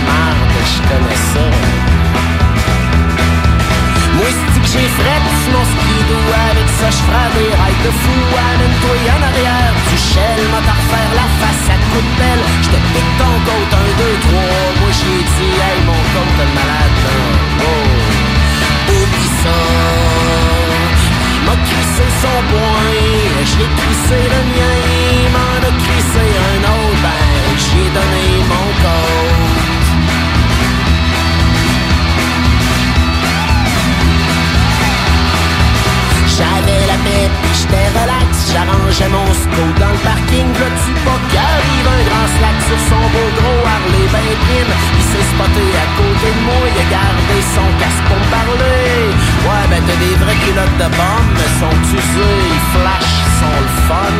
De merde, je connais ça. Moi, c'est que j'ai fret sur mon skidoo Avec ça, je ferai des rails de fou. Amène-toi en arrière du shell M'a t'à refaire la face à coup de pelle. J'te pique ton côte, un, deux, trois. Moi, j'ai dit, hey, mon côte, le malade, Oh, oublie ça. M'a crissé son point J'ai crissé le mien. M'en a crissé un autre Ben, j'ai donné mon code tête pis j'étais relax J'arrangeais mon scope dans le parking. Le tu pas arrive un grand slack Sur son beau gros Harley ben prime Il s'est spoté à côté de moi Il a gardé son casque pour me parler. Ouais ben t'as des vrais culottes de bombe sont usés, ils flash, sont le fun.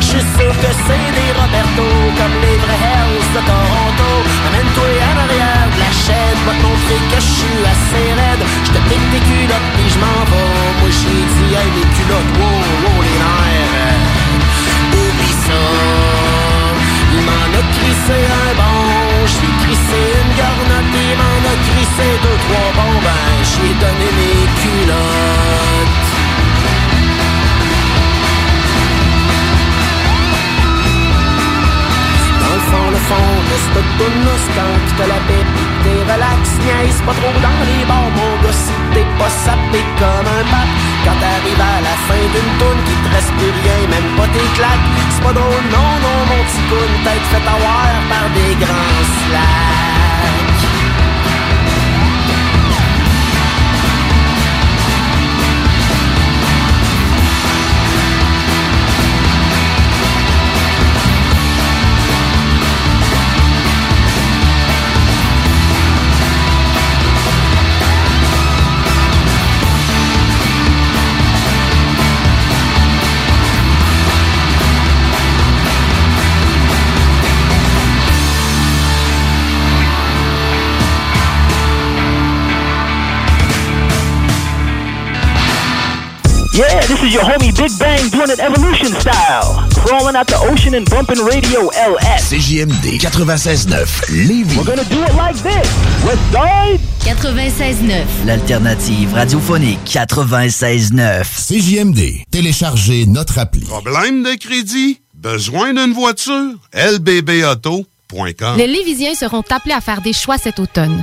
J'suis sûr que c'est des Roberto Comme les vrais Hells de Toronto. Amène-toi en arrière de la chaîne Va te montrer que j'suis assez raide. J'te pique tes culottes pis j'm'en vais. Moi j'ai dit hey les culottes, wow, wow les Il m'en a crissé un bon J'l'ai crissé une garnotte Il m'en a crissé deux, trois bons. Ben j'ai donné mes culottes fond, de cette toune quand t'as la pis t'es relax, niaise pas trop dans les bars, mon gars, si t'es pas sapé comme un pape. Quand t'arrives à la fin d'une toune qui te reste plus rien, même pas tes claques, c'est pas drôle, non, non, mon petit coune, tête fait avoir par des grands slacks. This is your homie Big Bang doing it evolution style. Crawling out the ocean and bumping radio LS. CJMD 96.9 Lévis. We're gonna do it like this. West Side. 96.9. L'alternative radiophonique 96.9. CJMD. Téléchargez notre appli. Problème de crédit? Besoin d'une voiture? lbbauto.com Les Lévisiens seront appelés à faire des choix cet automne.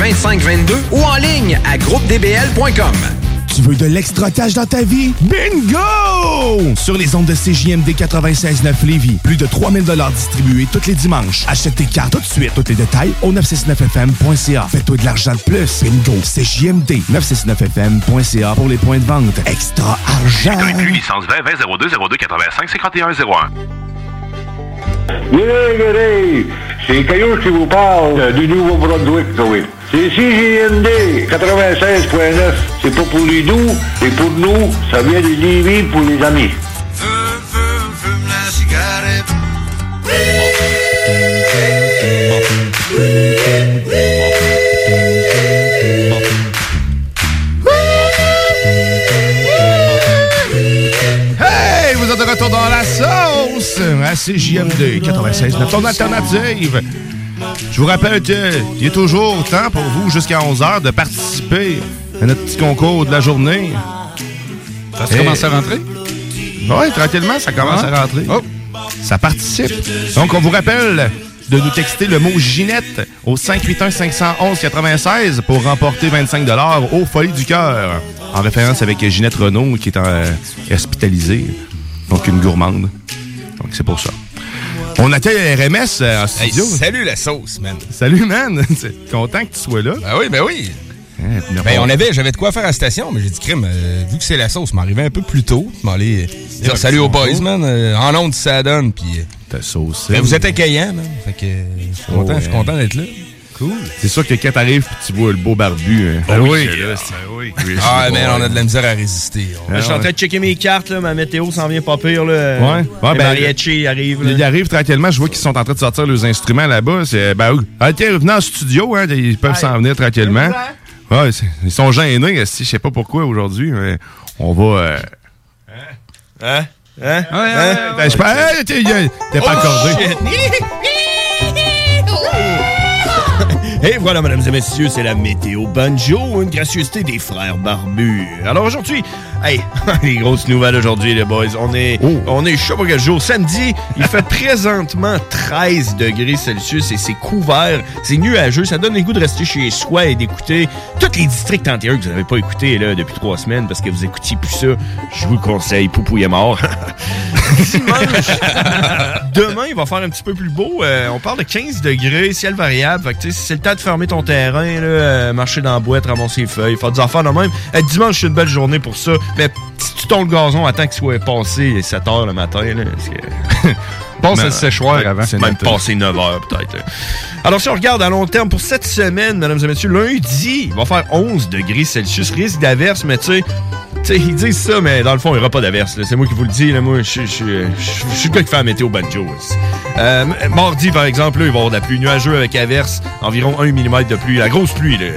2522 ou en ligne à groupedbl.com. Tu veux de l'extra cash dans ta vie? Bingo! Sur les ondes de CJMD 96.9 Lévis, plus de 3000 distribués tous les dimanches. Achète tes cartes tout de suite. Tous les détails au 969fm.ca. Fais-toi de l'argent de plus. Bingo! CJMD 969fm.ca pour les points de vente. Extra argent! licence 20 20 02 02 85 51 01. Géré, c'est Caillou qui vous parle euh, du Nouveau-Brunswick, oui. C'est CJMD 96.9. C'est pas pour les doux, et pour nous, ça vient de Lévis pour les amis. Sauce à CJMD 96, ton alternative. Je vous rappelle qu'il est toujours temps pour vous, jusqu'à 11h, de participer à notre petit concours de la journée. Ça se commence à rentrer? Oui, tranquillement, ça commence Ah. à rentrer. Ça participe. Donc, on vous rappelle de nous texter le mot Ginette au 581-511-96 pour remporter 25 au Folie du Cœur. En référence avec Ginette Renault qui est euh, hospitalisée. Donc, une gourmande. Donc, c'est pour ça. On accueille RMS euh, en Hey, studio. salut la sauce, man. Salut, man. *laughs* Content que tu sois là. Ben oui, ben oui. Hein, Ben, on avait, j'avais de quoi faire à la station, mais j'ai dit, crime, euh, vu que c'est la sauce, m'arrivait un peu plus tôt. M'aller dire un salut aux boys, man. euh, en ondes, ça donne, puis. euh, Ta sauce. ben, vous êtes accueillants, man. Fait que, euh, je suis content, Oh, ouais. content d'être là. Cool. C'est sûr que quand t'arrives et tu vois le beau barbu. hein. Ben oui. là. Oui, Ah, c'est man, bon, on a de la misère à résister. Là, je suis en train de checker mes cartes, là, ma météo s'en vient pas pire. Là. Ouais. Ben, mariachis arrivent. là. Ils arrivent tranquillement. Je vois qu'ils sont en train de sortir leurs instruments là-bas. C'est, ben, oui. ah, tiens, venez en studio. Hein, ils peuvent s'en venir tranquillement. Ouais, ils sont gênés. Je sais pas pourquoi aujourd'hui, mais on va. euh, Hein? Hein? hein? Ben, je pas. Hey, t'es t'es pas Oh, accordé. Et voilà, mesdames et messieurs, c'est la météo banjo, une gracieuseté des frères barbus. Alors aujourd'hui, hey, *laughs* les grosses nouvelles aujourd'hui, les boys. On est, on est chaud pour quel jour? Samedi, il fait *laughs* présentement 13 degrés Celsius et c'est couvert, c'est nuageux. Ça donne le goût de rester chez soi et d'écouter tous les districts entiers que vous n'avez pas écoutés là, depuis trois semaines parce que vous écoutiez plus ça. Je vous le conseille, Poupou est mort. *laughs* Dimanche, demain, il va faire un petit peu plus beau. Euh, on parle de 15 degrés, ciel variable. Fait que, sais, c'est le temps de fermer ton terrain, là, euh, marcher dans la boîte, ramasser les feuilles, faire des affaires de même. Euh, dimanche, c'est une belle journée pour ça. Mais si tu tournes le gazon, attends qu'il soit passé 7 heures le matin. Là, parce que- *laughs* Passe le séchoir avant. c'est Même passé 9 heures peut-être. Alors si on regarde à long terme, pour cette semaine, mesdames et messieurs, lundi, il va faire 11 degrés Celsius, risque d'averse, mais tu sais, tu sais, ils disent ça, mais dans le fond, il n'y aura pas d'averse. C'est moi qui vous le dis. Là, moi, je suis- le gars qui fait la météo banjo. Euh, mardi, par exemple, là, il va y avoir de la pluie nuageux avec averse, environ 1 mm de pluie. La grosse pluie. Là. Hey,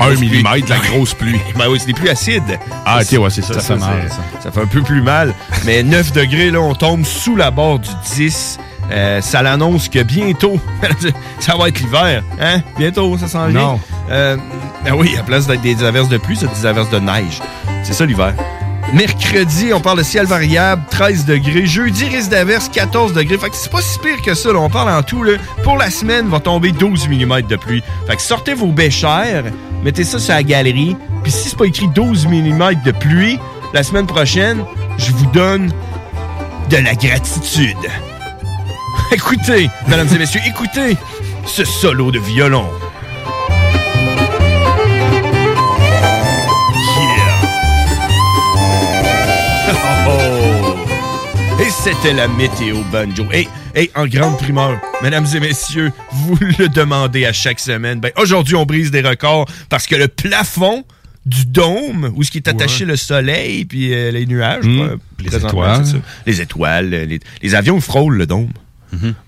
1 grosse pluie. millimètre, la grosse pluie. *laughs* Ben oui, c'est des pluies acides. Ah, ok, ouais, c'est ça. Ça, Ça fait mal, ça. ça fait un peu plus mal. Mais 9 degrés, là, on tombe sous la barre du 10. Euh, ça l'annonce que bientôt, *laughs* ça va être l'hiver. Hein? Bientôt, ça s'en vient? Non. Euh, ben oui, à place d'être des averses de pluie, c'est des averses de neige. C'est ça l'hiver. Mercredi, on parle de ciel variable, 13 degrés. Jeudi, risque d'averse, 14 degrés. Fait que c'est pas si pire que ça. là. On parle en tout. Là. Pour la semaine, va tomber 12 mm de pluie. Fait que sortez vos béchères, mettez ça sur la galerie. Puis si c'est pas écrit 12 mm de pluie, la semaine prochaine, je vous donne de la gratitude. *laughs* écoutez, mesdames et messieurs, écoutez ce solo de violon. Yeah. *laughs* Oh. Et c'était la météo banjo. Et, et en grande primeur, mesdames et messieurs, vous le demandez à chaque semaine. Ben, aujourd'hui, on brise des records parce que le plafond du dôme, où ce qui est attaché le soleil puis euh, les nuages, Mmh. euh, Les étoiles. c'est ça. les étoiles, les, les avions frôlent le dôme.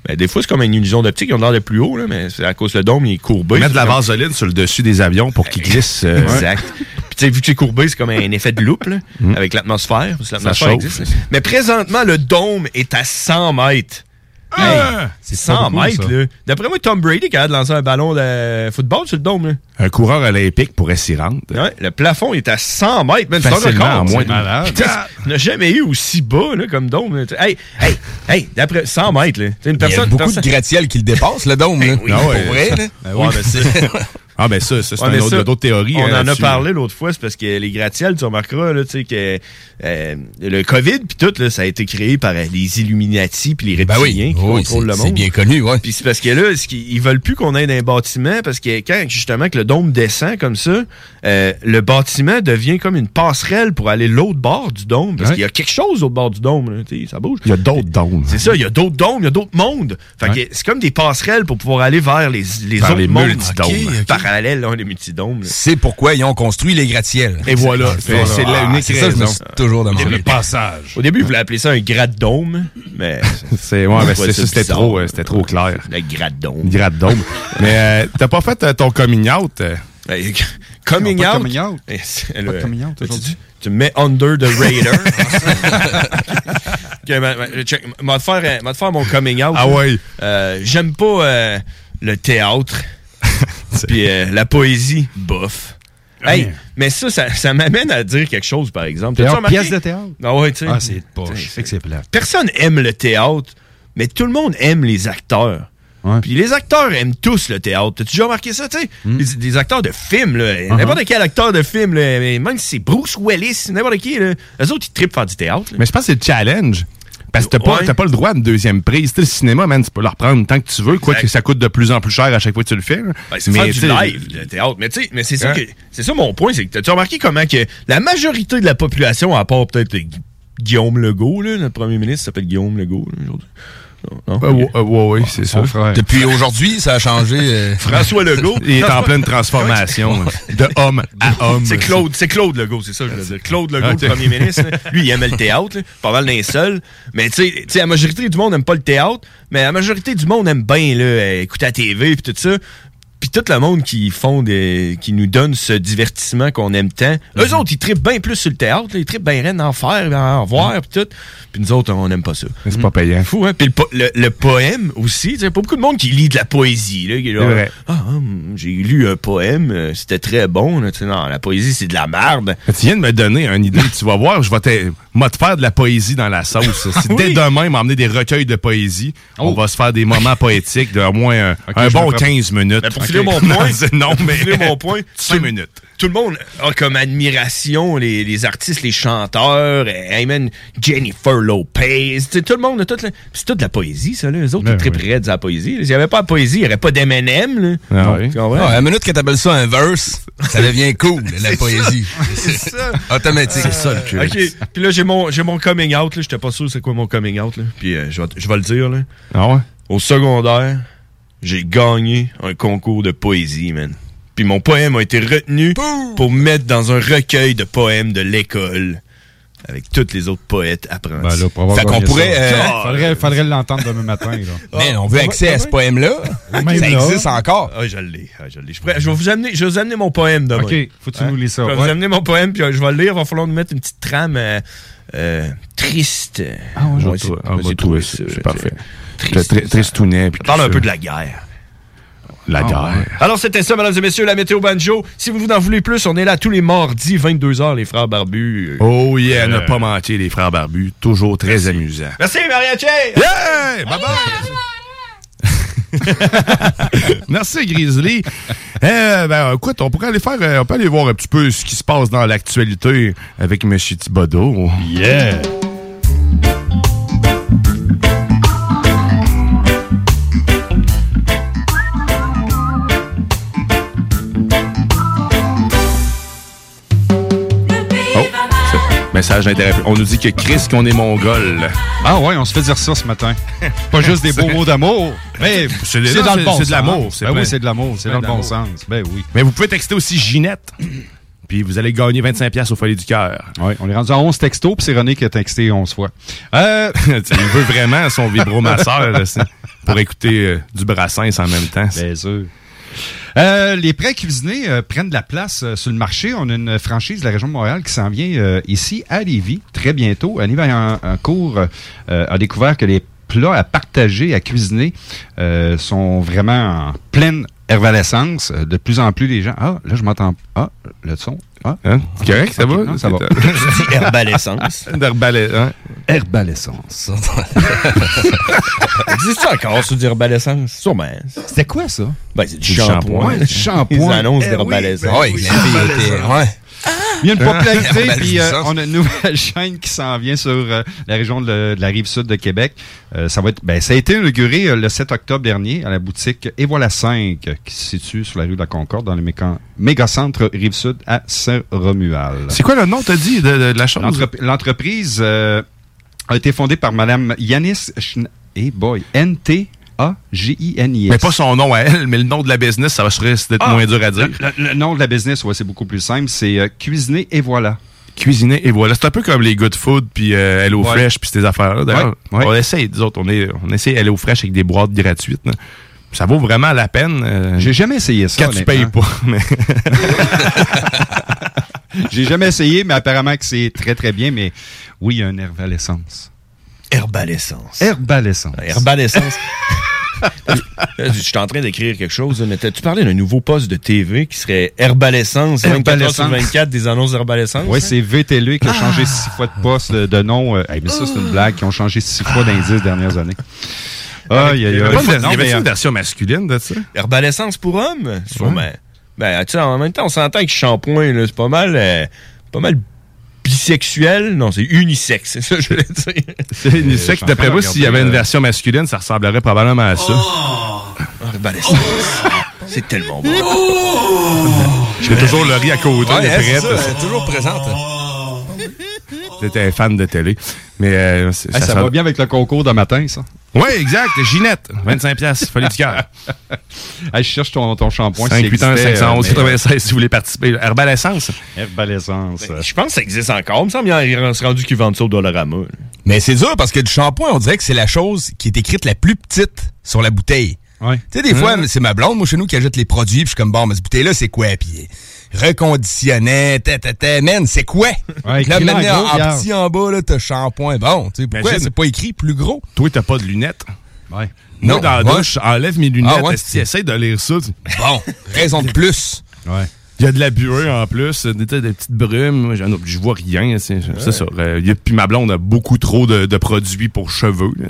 Ben, des fois, c'est comme une illusion d'optique. Ils ont l'air de plus haut, là, mais c'est à cause le dôme il est courbé. Mettre de la comme- vaseline sur le dessus des avions pour qu'ils glissent. euh, Exact. Puis tu sais, vu que c'est courbé, c'est comme un effet de loupe là, avec l'atmosphère. L'atmosphère existe. là. Mais présentement, le dôme est à 100 mètres. Hey, c'est C'est pas 100 beaucoup, mètres, ça. là. D'après moi, Tom Brady est capable de lancer un ballon de football sur le dôme, là. Un coureur olympique pourrait s'y rendre. Ouais, le plafond est à 100 mètres. un Facilement, record. en moins de- malade. Putain, On n'a jamais eu aussi bas là, comme dôme. là. Hey, hey, hey, d'après 100 mètres, là. Une Il y a personne, beaucoup personne- de gratte-ciel qui le dépassent, le dôme. là. oui, pour vrai, là. Ben oui. Ouais, *laughs* Ah, ben ça, ça c'est Ouais, un d'autres théories. On hein, en a parlé l'autre fois, c'est parce que les gratte-ciels, tu remarqueras, là, tu sais, que euh, le COVID, puis tout, là, ça a été créé par les Illuminati puis les Ben oui. reptiliens qui Oui, contrôlent le monde. c'est bien connu, ouais. Puis c'est parce que là, ils veulent plus qu'on ait un bâtiment, parce que quand, justement, que le dôme descend comme ça, euh, le bâtiment devient comme une passerelle pour aller l'autre bord du dôme, parce Ouais. qu'il y a quelque chose au bord du dôme, là, tu sais, ça bouge. Il y a d'autres dômes. C'est ça, il y a d'autres dômes, il y a d'autres mondes. Fait que c'est comme des passerelles pour pouvoir aller vers les, les Vers autres les mondes. Parallèles, là, les multidômes. là. C'est pourquoi ils ont construit les gratte-ciels. Et voilà, C'est ça, je me raison. toujours demandé. Au début- Au début, ils voulaient appeler ça un gratte-dôme, mais. *laughs* C'est, ouais, Je ben, trouvais c'est- ça c'était trop, euh, c'était trop clair. Le gratte-dôme. Gratte-dôme. Mais euh, t'as pas fait euh, ton coming out? euh? Hey, *laughs* coming out? coming out. Eh, c'est Pas le- de coming out tu- aujourd'hui. Tu, tu me mets under the radar. *laughs* Ok, ma- ma- check, m'a te faire, m'a te faire mon coming out. Ah ouais. Euh, J'aime pas euh, le théâtre. Puis euh, la poésie, bof. Hey, mais ça, ça, ça m'amène à dire quelque chose, par exemple. Théâtre, pièce de théâtre? Ah ouais, tu sais. Ah, c'est poche. Fait que c'est plat. Personne aime le théâtre, mais tout le monde aime les acteurs. Puis les acteurs aiment tous le théâtre. T'as-tu déjà remarqué ça, tu sais? Hmm. Les, des acteurs de films, là. Uh-huh. N'importe quel acteur de film, là, même si c'est Bruce Willis, n'importe qui, là. Eux autres, ils trippent faire du théâtre. là. Mais je pense que c'est le challenge. Parce que t'as pas, Ouais. pas le droit d'une deuxième prise. Tu sais, le cinéma, man, tu peux le reprendre tant que tu veux, quoi que ça coûte de plus en plus cher à chaque fois que tu le fais. Ben, c'est Mais, du tu sais, live, le théâtre. Mais tu sais, mais c'est ça Hein? que c'est ça mon point, c'est que t'as remarqué comment que la majorité de la population, à part peut-être Gu- Guillaume Legault, là, notre premier ministre s'appelle Guillaume Legault aujourd'hui. Non? Euh, euh, ouais, ouais, c'est ça. Depuis aujourd'hui, ça a changé. euh, François Legault. Il est en pleine transformation. de homme à homme. C'est Claude, c'est Claude Legault, c'est ça que je veux dire. Claude Legault, Ah, le premier ministre, là, lui, il aimait le théâtre, là, pas mal d'un seul. Mais tu sais- tu sais, la majorité du monde n'aime pas le théâtre, mais la majorité du monde aime bien là, euh, écouter la TV et tout ça. Puis tout le monde qui font des, qui nous donne ce divertissement qu'on aime tant, eux autres, ils trippent bien plus sur le théâtre, là, ils trippent bien rien en faire, en voir, puis tout. Puis nous autres, on n'aime pas ça. C'est pas payant. Fou, hein? Puis le, po- le- le poème aussi, tu sais, pas beaucoup de monde qui lit de la poésie, là. qui vrai. Ah, hum, j'ai lu un poème, euh, c'était très bon, là, non, la poésie, c'est de la merde. Tu viens de me donner une idée. *laughs* tu vas voir, je vais te, moi, te faire de la poésie dans la sauce. Si *laughs* dès demain, m'emmener des recueils de poésie, on va se faire des moments poétiques de au moins un, *laughs* bon me ferai- 15 minutes. *laughs* Mais pour Ok. filer mon point, non, pour mais filer mon point, 5 minutes. Tout le monde a comme admiration les, les artistes, les chanteurs, eh, man, Jennifer Lopez, tout le monde a toute la... C'est toute de la poésie, ça, là. Les autres, Ben ils tripperaient de la poésie. S'il n'y avait pas de poésie, il n'y aurait pas d'M&M, là. Ah oui. Ah, à la minute que t'appelles ça un verse, ça devient cool, *laughs* la poésie. C'est ça. *laughs* Automatique. C'est ça, le cul. OK. Puis là, j'ai mon, j'ai mon coming out, là. J'étais pas sûr c'est quoi mon coming out, là. Puis euh, je vais je vais le dire, là. Ah ouais? Au secondaire, j'ai gagné un concours de poésie, man. Puis mon poème a été retenu pour mettre dans un recueil de poèmes de l'école avec tous les autres poètes apprentis. Ben là, pour avoir Fait qu'on pourrait, ça. euh, faudrait, faudrait l'entendre demain matin. Là. Mais on veut accès à ce poème-là. Même Ça là. existe encore. Ah, je l'ai. Ah, je l'ai. Je. Je vais vous amener, je vais vous amener mon poème demain. OK, faut que tu nous lis ça, Je vais ouais. vous amener mon poème, puis euh, je vais le lire. Il va falloir nous mettre une petite trame euh, euh, triste. Ah, on va Ouais, trouver- c'est- on va c'est trouver ça, ça, c'est parfait. Triste, Tristounet. On parle un ça. peu de la guerre. La Ah, guerre. ouais. Alors, c'était ça, mesdames et messieurs, la météo banjo. Si vous en voulez plus, on est là tous les mardis, 22h, les frères barbus. Oh yeah, ne Euh, pas manquer les frères barbus. Toujours très amusant. Merci, Mariachi! Yeah! Bye bye! *laughs* Merci, Grizzly. Euh, ben, écoute, on pourrait aller faire, euh, on peut aller voir un petit peu ce qui se passe dans l'actualité avec M. Thibodeau. Yeah! Message d'intérêt. On nous dit que Chris, qu'on est mongol. Ah ouais, on se fait dire ça ce matin. *laughs* Pas juste des beaux mots d'amour, mais C'est dans le bon c'est de sens. l'amour, c'est Ben oui, c'est de l'amour, c'est Plein dans le bon sens. Ben oui. Mais vous pouvez texter aussi Ginette. *clears throat* Puis vous allez gagner 25$ piastres au folie du cœur. Oui, on est rendu à 11 textos, puis c'est René qui a texté 11 fois. Euh, *laughs* Il veut vraiment son *laughs* vibromasseur là, pour écouter euh, du Brassens en même temps. Bien sûr. Euh, les prêts cuisinés euh, prennent de la place euh, sur le marché. On a une franchise de la région de Montréal qui s'en vient euh, ici à Lévis très bientôt. Annie euh, a découvert que les plats à partager, à cuisiner, sont vraiment en pleine Herbalescence, euh, de plus en plus les gens. Ah, là, je m'entends. Ah, le son. Ah, hein? correct, ça va? non, ça *laughs* va. dis *laughs* herbalescence. *laughs* Hein? Herbalescence. Existe-tu encore sur du herbalescence? Sûrement. C'était quoi ça? Ben, c'est du Du shampoing. shampoing. Ils annoncent Eh d'herbalescence. oui, ben ouais. Il y a une popularité, Herbalescence. *laughs* puis euh, on a une nouvelle *laughs* chaîne qui s'en vient sur euh, la région de, de la rive sud de Québec. Euh, ça va être, ben, ça a été inauguré le 7 octobre dernier à la boutique Et voilà 5, qui se situe sur la rue de la Concorde, dans le méca- méga-centre rive sud à Saint-Romuald. C'est quoi le nom, t'as dit, de, de- de la chose? L'entrep- L'entreprise a été fondée par Madame Yanis Schn- hey boy, N-T-A-G-I-N-I-S. Mais pas son nom à elle, mais le nom de la business, ça va d'être Ah, moins dur à dire. Le, le- le nom de la business, ouais, c'est beaucoup plus simple. C'est euh, Cuisiner et voilà. Cuisiner, et voilà. C'est un peu comme les Good Food, puis euh, Hello Ouais. Fresh, puis ces affaires-là. D'ailleurs, Ouais, ouais. on essaye, nous autres, on, est, on essaie Hello Fresh avec des boîtes gratuites. là. Ça vaut vraiment la peine. euh, J'ai jamais essayé ça. Quand tu payes pas. Mais *laughs* J'ai jamais essayé, mais apparemment que c'est très très bien. Mais oui, il y a une herbalescence. Herbalescence. Herbalescence. Herbalescence. Là, *laughs* Je suis en train d'écrire quelque chose, mais tu parlais d'un nouveau poste de TV qui serait Herbalescence, 24 heures sur Herbalescence. 24, des annonces d'Herbalescence? Oui, c'est VTLU qui a changé six fois de poste de, de nom. Euh, hey, mais ça, c'est une blague. Qui ont changé six fois dans les dix dernières années. Il y avait une- Non, il y avait mais, une euh, version masculine de ça? Herbalescence pour hommes? Ben, tu sais, en même temps, on s'entend que shampoing, c'est pas mal, euh, pas mal bisexuel. Non, c'est unisexe, c'est ça que je voulais dire. C'est unisexe. D'après moi, s'il y avait une version masculine, ça ressemblerait probablement à ça. Herbalescence. *laughs* C'est tellement bon. J'ai toujours le riz à côté, Ouais, hein, c'est prête. ça, elle est toujours présente. J'étais un fan de télé. Mais euh, hey, ça, va bien avec le concours de matin, ça. Oui, exact. Ginette, 25 pièces, folie du cœur. *laughs* Hey, je cherche ton, ton shampoing. 5, 8, 1, 511, euh, 96 si vous voulez participer. Herbalescence. Herbalescence. Je pense que ça existe encore. Il me semble qu'il y a rendu qu'ils vendent ça au Dollarama. Mais c'est dur parce que du shampoing, on dirait que c'est la chose qui est écrite la plus petite sur la bouteille. Ouais. Tu sais, des fois, c'est ma blonde, moi, chez nous, qui ajoute les produits, puis je suis comme, bon, mais cette bouteille-là, c'est quoi? Puis reconditionné, ta, ta, ta, man, c'est quoi? Ouais, là, en maintenant, gros, en, petit en bas, là, t'as shampoing. Bon, tu sais, pourquoi? C'est pas écrit plus gros? Toi, t'as pas de lunettes. Ouais. Moi, Non, dans la ouais. douche, enlève mes lunettes. Ah, ouais, Est-ce de lire ça? Bon, raison de plus. Ouais. Il y a de la buée en plus, des, des petites brumes. Moi, j'en- Je vois rien. C'est ça. Euh, Puis ma blonde a beaucoup trop de, de produits pour cheveux. là,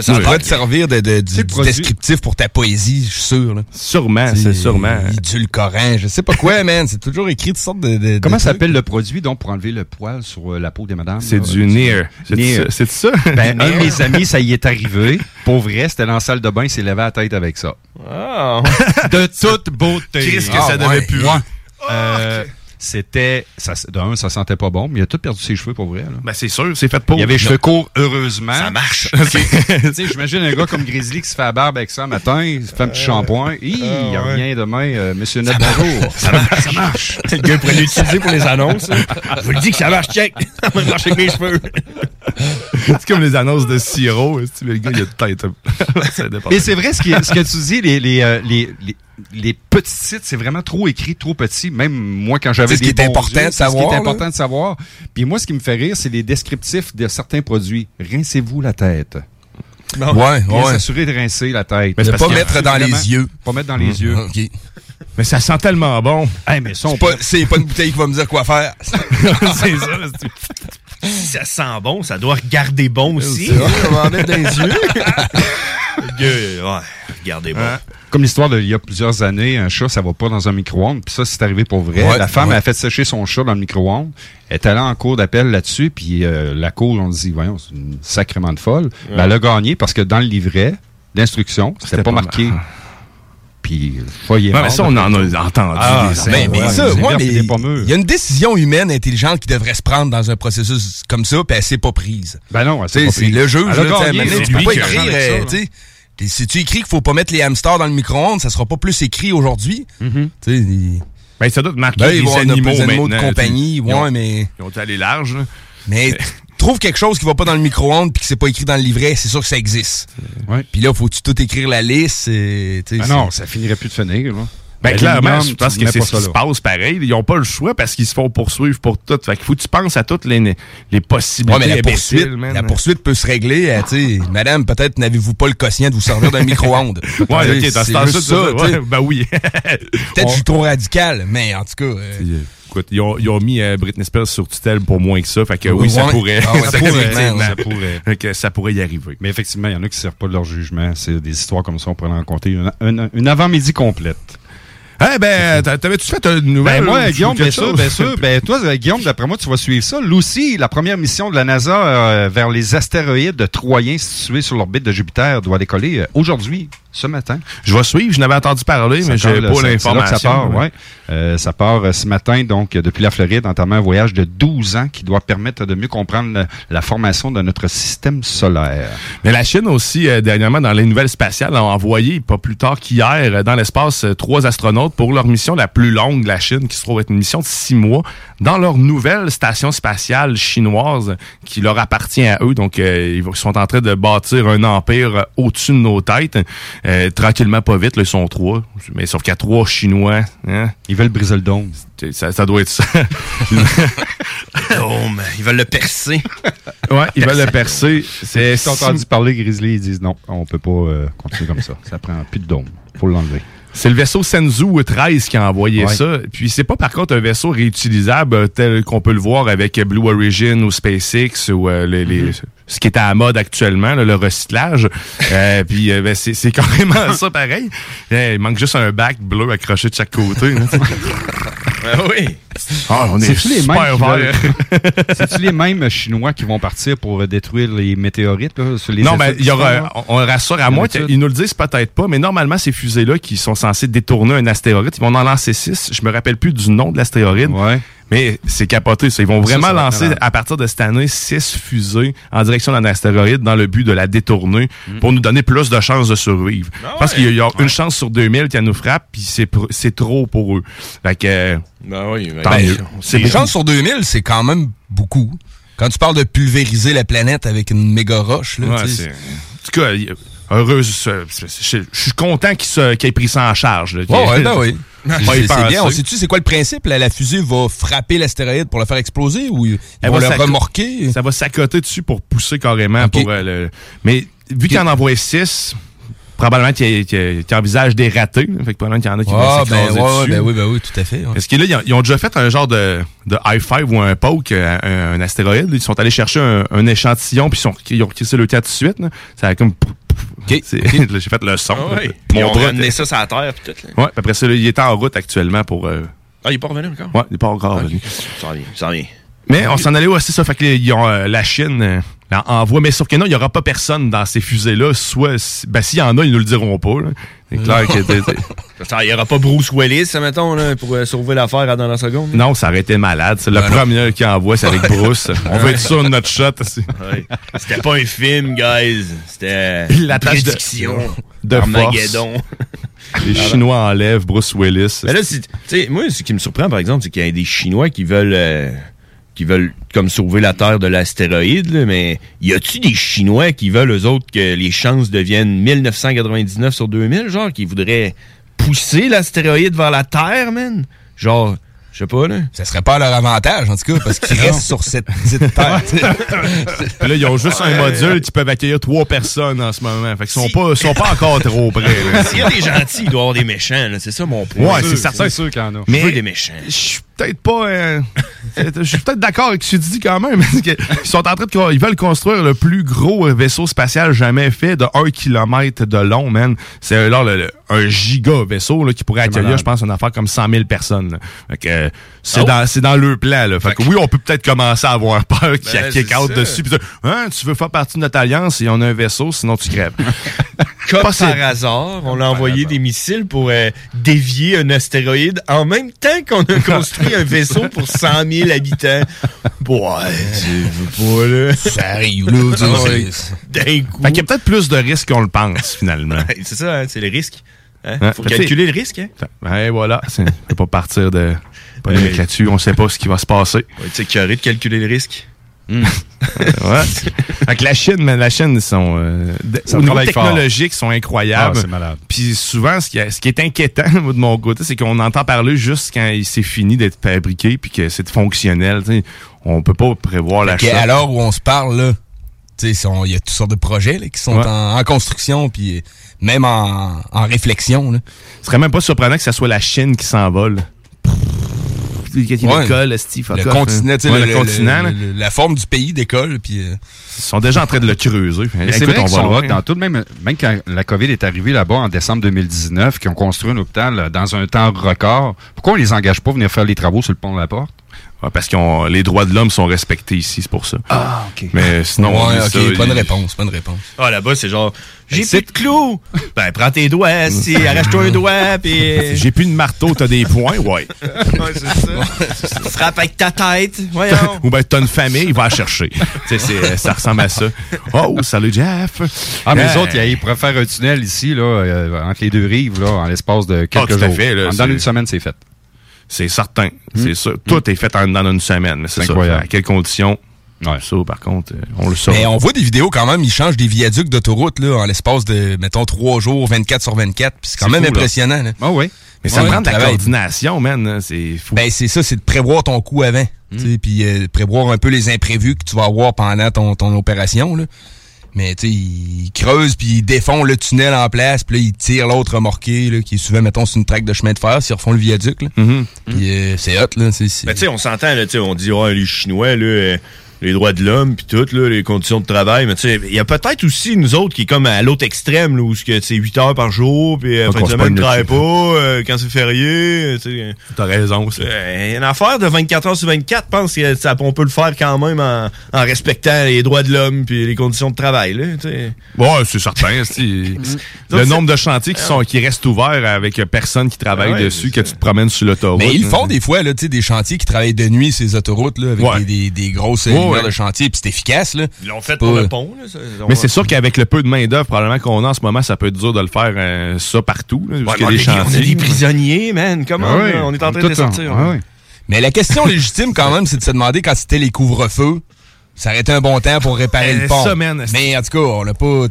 Ça pourrait te servir de, de- du, le descriptif pour ta poésie, je suis sûr. Là. Sûrement, c'est sûrement. Édulcorant, je sais pas quoi, *laughs* man. C'est toujours écrit toutes sortes de. de Comment de s'appelle le produit donc pour enlever le poil sur euh, la peau des madames? C'est du Near. C'est Near. ça- C'est ça? Ben, *laughs* un de mes amis, ça y est arrivé. Pour vrai, c'était dans la salle de bain, il s'est levé la tête avec ça. Ah. *laughs* De toute beauté. Qu'est-ce que Ah, ça devait ouais. puer? Ouais. Euh, C'était. ça- D'un, ça sentait pas bon, mais il a tout perdu ses cheveux pour vrai. Là. Ben, c'est sûr, c'est fait pour. Il avait les cheveux courts, heureusement. Ça marche. *laughs* tu sais, j'imagine un gars comme Grizzly qui se fait la barbe avec ça matin, il se fait un petit shampoing. Hi, il revient demain, euh, monsieur Net, bonjour. Ça marche. Ça marche. Le gars pourrait l'utiliser pour les annonces. Je vous le dis que ça marche, check. *laughs* Ça va marcher avec mes cheveux. c'est comme les annonces de sirop. est-ce que Le gars, il a de tête? *laughs* Ça dépend. Et c'est vrai ce, qui est- ce que tu dis, les, les, euh, les, petits sites, c'est vraiment trop écrit, trop petit. Même moi, quand j'avais C'est ce qui des est bons important yeux, de c'est ce qui savoir, est là. important de savoir. Puis moi, ce qui me fait rire, c'est les descriptifs de certains produits. Rincez-vous la tête. Ouais, Bien ouais. s'assurer de rincer la tête. Mais pas mettre dans les yeux. Pas mettre dans les Mmh, yeux. OK. Mais ça sent tellement bon. Hey, mais ça, C'est pas, une bouteille qui va me dire quoi faire. *laughs* c'est ça. ça sent bon, ça doit regarder bon aussi. On va en mettre dans les yeux. *laughs* Ouais, regardez bon. Hein? Comme l'histoire d'il y a plusieurs années, un chat, ça va pas dans un micro-ondes. Puis ça, c'est arrivé pour vrai. Ouais, la femme ouais. a fait sécher son chat dans le micro-ondes. Elle est allée en cours d'appel là-dessus. Puis euh, la cour, on dit, voyons, c'est une sacrément de folle. Ben, elle a gagné parce que dans le livret d'instruction, c'était pas pas marqué. mar- Puis, foyer Ouais, mais ça, on là. en a entendu. Ah, des c'est- Ben, mais ouais, ça, ouais, mais il y a une décision humaine intelligente qui devrait se prendre dans un processus comme ça, puis elle s'est pas prise. Ben non, elle s'est c'est le juge, là, gagné, c'est tu peux pas écrire, euh, là. tu sais, si tu écris qu'il faut pas mettre les hamsters dans le micro-ondes, ça sera pas plus écrit aujourd'hui. Mhm. Ben, ça doit te marquer ben, vont avoir animaux, animaux de compagnie. Ils ont- mais, Ils ont allé large. là? mais *laughs* trouve quelque chose qui va pas dans le micro-ondes puis que c'est pas écrit dans le livret, c'est sûr que ça existe. Ouais. Puis là, faut-tu tout écrire la liste, tu sais, Ah non, ça finirait plus de finir, là. Ben, clairement, L'aluminium, je pense que c'est ce ça qui se passe pareil. Ils n'ont pas le choix parce qu'ils se font poursuivre pour tout. Fait qu'il faut que tu penses à toutes les, les Ouais, possibilités. mais la poursuite, man. la poursuite peut se régler. euh, tu Madame, peut-être n'avez-vous pas le quotient de vous servir d'un micro-ondes. *laughs* Ouais, ok, dans ce temps-là, ça. ben oui. *laughs* Peut-être que je suis trop radical, mais en tout cas. euh, Écoute, ils ont, ils ont mis euh, Britney Spears sur tutelle pour moins que ça. Fait que oui, ça pourrait. Ah ouais, *laughs* ça pourrait, ça pourrait y arriver. Mais effectivement, il y en a qui ne servent pas de leur jugement. C'est des histoires comme ça, on pourrait en compter une, une- une avant-midi complète. Eh ben, *laughs* t'a- t'avais-tu fait une nouvelle? Ben moi, Guillaume, bien sûr, bien *laughs* sûr. Ben toi, euh, Guillaume, d'après moi, tu vas suivre ça. Lucy, la première mission de la NASA euh, vers les astéroïdes troyens situés sur l'orbite de Jupiter, doit décoller euh, aujourd'hui, ce matin. Je vais suivre, je n'avais entendu parler, mais j'ai part, pas l'information. Ça part, ouais. Euh, ça part euh, ce matin, donc, depuis la Floride, entamant un voyage de 12 ans qui doit permettre de mieux comprendre la, la formation de notre système solaire. Mais la Chine aussi, euh, dernièrement, dans les nouvelles spatiales, a envoyé, pas plus tard qu'hier, dans l'espace, trois astronautes pour leur mission la plus longue de la Chine, qui se trouve être une mission de six mois, dans leur nouvelle station spatiale chinoise qui leur appartient à eux. Donc, euh, ils sont en train de bâtir un empire au-dessus de nos têtes. Euh, tranquillement, pas vite, là, ils sont trois. Mais sauf qu'il y a trois Chinois. Hein? Ils veulent briser le dôme. Ça, ça doit être ça. *laughs* Dôme. Ils veulent le percer. ouais, ils veulent le percer. C'est Si entendu parler Grizzly, ils disent non, on peut pas euh, continuer comme ça. Ça prend plus de dôme. Faut l'enlever. C'est le vaisseau Senzu 13 qui a envoyé Ouais. ça. Puis c'est pas par contre un vaisseau réutilisable euh, tel qu'on peut le voir avec Blue Origin ou SpaceX ou euh, les, les- Mm-hmm. ce qui est à la mode actuellement, là, le recyclage. *laughs* Euh, puis euh, ben, c'est, carrément *laughs* ça pareil. Euh, il manque juste un bac bleu accroché de chaque côté. là, *laughs* sais. oui. Ah, on est C'est-tu les mêmes super qui vert. veulent- *laughs* C'est-tu les mêmes Chinois qui vont partir pour euh, détruire les météorites là, sur les non, mais il y aura, on, on rassure à moi qu'ils nous le disent peut-être pas, mais normalement, ces fusées-là qui sont censées détourner un astéroïde, ils vont en lancer six. Je me rappelle plus du nom de l'astéroïde. Mais c'est capoté, ça. Ils vont vraiment ça lancer, à partir de cette année, six fusées en direction d'un astéroïde dans le but de la détourner Mm. pour nous donner plus de chances de survivre. Ah Je pense qu'il y a, une chance sur 2000 qu'elle nous frappe, puis c'est, trop pour eux. Fait que, Ben oui, ben, tant Ben, chance sur 2000, c'est quand même beaucoup. Quand tu parles de pulvériser la planète avec une méga roche, là, Ouais, tu sais, c'est- en tout cas, euh, Je suis content qu'il, ait pris ça en charge. là. Ouais, ouais, ben oui. *laughs* C'est bien. On sait-tu c'est quoi le principe? là? la fusée va frapper l'astéroïde pour le faire exploser ou ils Elle vont va le remorquer? Ça va s'accoter dessus pour pousser carrément. Pour, euh, le... Mais vu qu'il en envoie six, probablement qu'il, qu'il envisage des ratés. Fait que probablement qu'il y en a qui Ah, vont ben, s'écraser ouais, ouais, dessus. ben oui, ben oui, tout à fait. ouais. Parce que là, ils ont, ils ont déjà fait un genre de, de high five ou un poke à un, un astéroïde. Ils sont allés chercher un, un échantillon puis ils, sont, ils ont crissé le cas tout de suite. là. Ça a comme. *laughs* J'ai fait le son. Ah ouais. Mon on était- ça sur la terre puis tout. là. Ouais, après ça, là, il est en route actuellement pour. euh, Ah, il est pas revenu encore? Ouais, il est pas encore revenu. Ça revient, ça revient. Mais on s'en allait aussi ça, fait que ils ont, euh, la Chine euh, envoie, mais sauf que non, il n'y aura pas personne dans ces fusées-là. Soit, ben s'il y en a, ils nous le diront pas. là. C'est clair que *laughs* Il n'y aura pas Bruce Willis, mettons, là, pour euh, sauver l'affaire à dans la seconde. non, ça aurait été malade. C'est le Ben premier qui envoie, c'est avec *laughs* Bruce. On va être sûr de notre shot. Ouais. C'était pas un film, guys. C'était La de- prédiction. de Armageddon. *laughs* Les Chinois enlèvent Bruce Willis. Mais là, moi, ce qui me surprend, par exemple, c'est qu'il y a des Chinois qui veulent, euh, qui veulent comme sauver la Terre de l'astéroïde, mais y a-tu des Chinois qui veulent, eux autres, que les chances deviennent 1999 sur 2000, genre, qui voudraient pousser l'astéroïde vers la Terre, man? Genre, je sais pas, là. Ça serait pas à leur avantage, en tout cas, parce qu'ils *laughs* restent sur cette petite terre. Puis là, ils ont juste un module qui peuvent accueillir trois personnes en ce moment. Fait qu'ils sont pas, sont pas encore trop près. S'il y a des gentils, il doit y avoir des méchants, là. C'est ça mon point. Ouais, c'est certain. C'est sûr qu'il y en a. Je Mais- veux des méchants. Je suis peut-être pas. euh, *laughs* je suis peut-être d'accord avec ce que tu dis quand même. *laughs* Ils sont en train de. Ils veulent construire le plus gros euh, vaisseau spatial jamais fait de 1 km de long, man. C'est là le- le- un giga vaisseau là, qui pourrait accueillir, je pense, une affaire comme 100 000 personnes. euh, c'est Oh. dans, dans le plan. Là. Fait que oui, on peut peut-être commencer à avoir peur qu'il y a Ben, kick out ça. dessus. pis Hein, tu veux faire partie de notre alliance et on a un vaisseau, sinon tu crèves. *laughs* Comme Pas par hasard, on a envoyé des missiles pour euh, dévier un astéroïde en même temps qu'on a construit un vaisseau pour 100 000 habitants. Bon, ouais, tu veux pas, là. Ça arrive, là. Ah ouais. D'un coup. Fait qu'il y a peut-être plus de risques qu'on le pense, finalement. Ouais, *laughs* C'est ça, hein, c'est le risque. Hein? Faut que calculer le risque. Hein? Ouais, voilà. C'est- On peut pas partir de polémique Ouais. là-dessus. On sait pas ce qui va se passer. Ouais, tu sais, carré de calculer le risque. *laughs* ouais. Fait que la Chine, mais la Chine, sont, euh, au niveau fort. sont incroyables. Ah, c'est malade. Puis souvent, ce qui, est- ce qui est inquiétant *laughs* de mon côté, c'est qu'on entend parler juste quand il s'est fini d'être fabriqué puis que c'est fonctionnel. tu sais. On peut pas prévoir la que à l'heure où on se parle, là, tu sais, sont- il y a toutes sortes de projets là, qui sont Ouais. en, en construction, puis même en, en réflexion. Là. Ce serait même pas surprenant que ce soit la Chine qui s'envole. Quand il Ouais. décolle, Steve, fuck le continent, hein. tu sais, Ouais, le, continent, le- là. le- la forme du pays décolle, puis euh, Ils sont déjà en train de le creuser. C'est Écoute, vrai on va loin. hot dans tout, même, même quand la COVID est arrivée là-bas en décembre 2019, qui ont construit un hôpital euh, dans un temps record, pourquoi on les engage pas à venir faire les travaux sur le pont de la porte? Ouais, parce que les droits de l'homme sont respectés ici, c'est pour ça. Ah, OK. Mais sinon, on ouais, dit ok, ça, bonne il- réponse, bonne réponse. Ah, là-bas, c'est genre, j'ai plus de clous. *laughs* Ben, prends tes doigts, *laughs* si, arrache-toi un doigt, puis... J'ai plus de marteau, t'as des points, ouais. *laughs* ouais, c'est ça. Frappe avec ta tête, voyons. Ou ben t'as une famille, il va la chercher. Tu sais, c'est- ça ressemble à ça. Oh, salut Jeff. Ah, mais Euh, les autres, ils pourraient faire un tunnel ici, là, euh, entre les deux rives, là, en l'espace de quelques Ah, tout à jours. fait, là, dans une semaine, c'est fait. C'est certain. C'est ça. Tout est fait en, dans une semaine. Mais c'est incroyable. À quelles conditions? Ça, par contre, euh, on le sait. Mais on voit des vidéos quand même, ils changent des viaducs d'autoroute là, en l'espace de, mettons, trois jours, 24 sur 24. puis C'est quand même fou, impressionnant. Là. Ah oui. Mais ça Ouais, prend de la coordination, man. C'est fou. Ben, c'est ça, c'est de prévoir ton coup avant. sais, Puis euh, prévoir un peu les imprévus que tu vas avoir pendant ton, ton opération. Là. Mais tu sais, ils creusent puis ils défont le tunnel en place, puis là, ils tirent l'autre remorqué, là, qui est souvent, mettons, sur une traque de chemin de fer, s'ils refont le viaduc. Là. Puis euh, c'est hot, là. c'est- Ben, tu sais, on s'entend, là, tu sais, on dit, ouais, les Chinois, là, euh, les droits de l'homme, puis tout, là, les conditions de travail. Mais tu sais, il y a peut-être aussi nous autres qui est comme à l'autre extrême, là, où c'est que, tu sais, 8 heures par jour, puis euh, fin qu'on de semaine, travaille pas, euh, quand c'est férié, tu sais. T'as raison, ça. Euh, Il y a une affaire de 24 heures sur 24, je pense que ça, on peut le faire quand même en, en respectant les droits de l'homme puis les conditions de travail, là, tu sais. Ouais, c'est certain. *laughs* c'est- Le nombre de chantiers qui, sont, qui restent ouverts avec personne qui travaille Ah ouais, dessus, que tu te promènes sur l'autoroute. Mais ils font des fois, là, tu sais, des chantiers qui travaillent de nuit, ces autoroutes, là, avec Ouais. des, des, des grosses Ouais, de chantier, puis c'est efficace, là. Ils l'ont fait pour pas- le pont, là. Mais c'est sûr qu'avec le peu de main-d'œuvre probablement qu'on a en ce moment, ça peut être dur de le faire euh, ça partout. Là, Ouais, on des est- on est chantiers. des prisonniers, man. Comment Ah ouais, on est en train de les sortir? ah. Mais la question légitime, quand même, c'est de se demander quand c'était les couvre-feux, ça aurait été un bon temps pour réparer le pont. ça, man, c'est- Mais en tout cas, on n'a pas,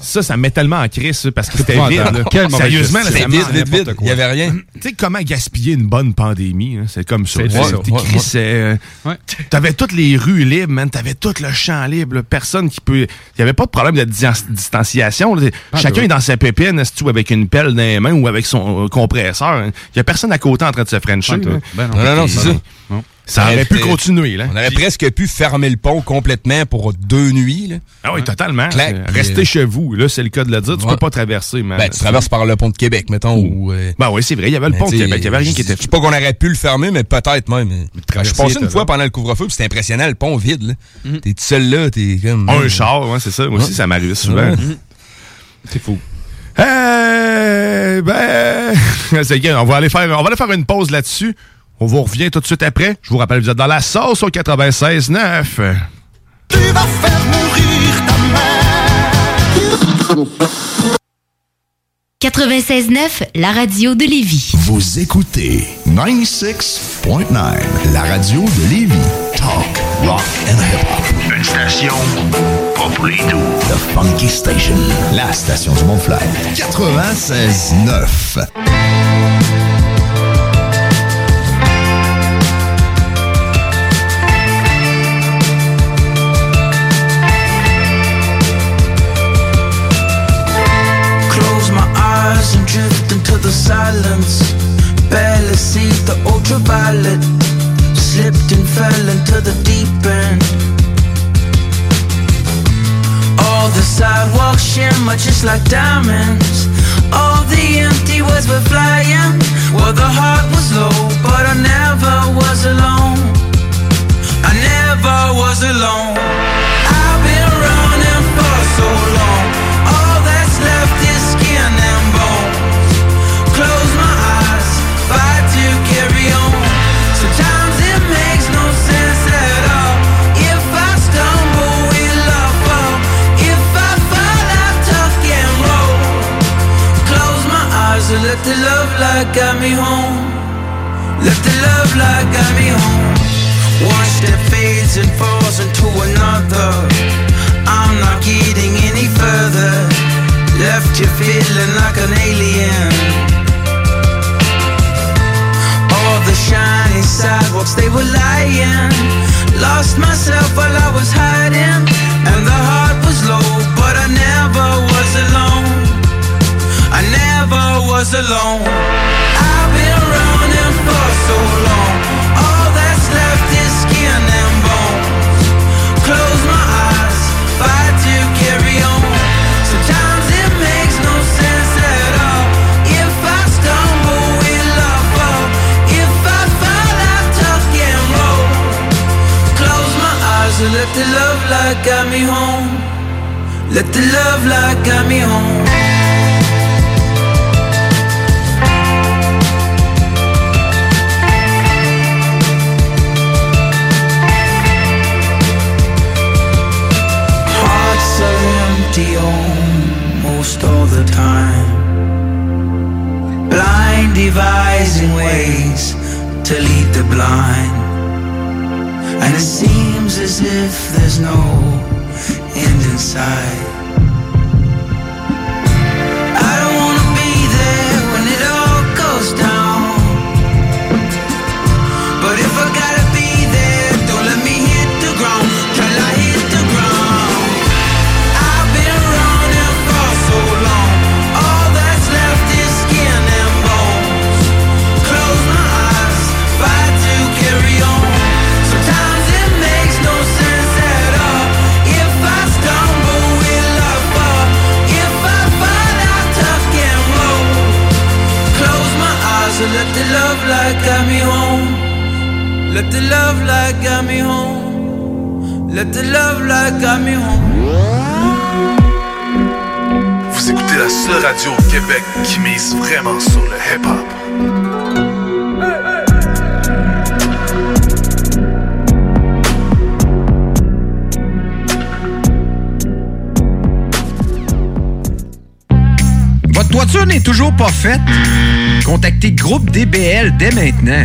sais... Ça, ça me met tellement en crise parce que c'était vide. là. Sérieusement, là, ça vide. Il y avait rien. Tu sais comment gaspiller une bonne pandémie, hein? c'est comme ça. Crissé, euh, T'avais toutes les rues libres, man. T'avais tout le champ libre. là. Personne qui peut. Il y avait pas de problème de di- distanciation. Ah, Chacun est dans sa pépine, tu, avec une pelle dans les mains ou avec son euh, compresseur. hein. Il y a personne à côté en train de se frencher. Ah, ben non. Non, non, c'est ça. Ça aurait pu continuer. Là. On aurait presque pu fermer le pont complètement pour deux nuits. Là. Ah oui, totalement. Clac, Euh, Restez euh, chez vous. Là, c'est le cas de le dire. Tu Ouais. peux pas traverser, man. Ben, tu traverses par le pont de Québec, mettons. Ou, euh, Ben oui, c'est vrai. Il y avait le mais pont de Québec. Il y avait rien qui était Je sais pas qu'on aurait pu le fermer, mais peut-être même. Je passé une fois là. pendant le couvre-feu, puis c'était impressionnant, le pont vide. là. T'es tout seul là, t'es comme... Un char, ouais, c'est ça. Moi aussi, ça m'arrive souvent. Ouais. C'est fou. Euh, ben, *laughs* c'est bien. On va aller faire, on va aller faire une pause là-dessus. On vous revient tout de suite après. Je vous rappelle, vous êtes dans la sauce au 96.9. Tu vas faire mourir ta mère. 96.9, la radio de Lévis. Vous écoutez 96.9, la radio de Lévis. Talk, rock and hip-hop. Une station pas pour les doux. The Funky Station, la station du Mont-Fly. 96.9. the silence. Barely see the ultraviolet. Slipped and fell into the deep end. All the sidewalks shimmer just like diamonds. All the empty words were flying. Well, the heart was low, but I never was alone. I never was alone. Let the love light guide me home. Let the love light guide me home. One step fades and falls into another. I'm not getting any further. Left you feeling like an alien. All the shiny sidewalks, they were lying. Lost myself while I was hiding. And the heart was low, but I never was alone. I never was alone. I've been running for so long. All that's left is skin and. Close my eyes, fight to carry on. Sometimes it makes no sense at all. If I stumble, will fall? If I fall, I roll. Close my eyes and let the love light guide me home. Let the love light guide me home. Empty almost all the time. Blind devising ways to lead the blind. And it seems as if there's no end in sight. Let the love light guide me home. Let the love light guide me home. Let the love light guide me home. Vous écoutez la seule radio au Québec qui mise vraiment sur le hip-hop. Votre toiture n'est toujours pas faite? Contactez Groupe DBL dès maintenant.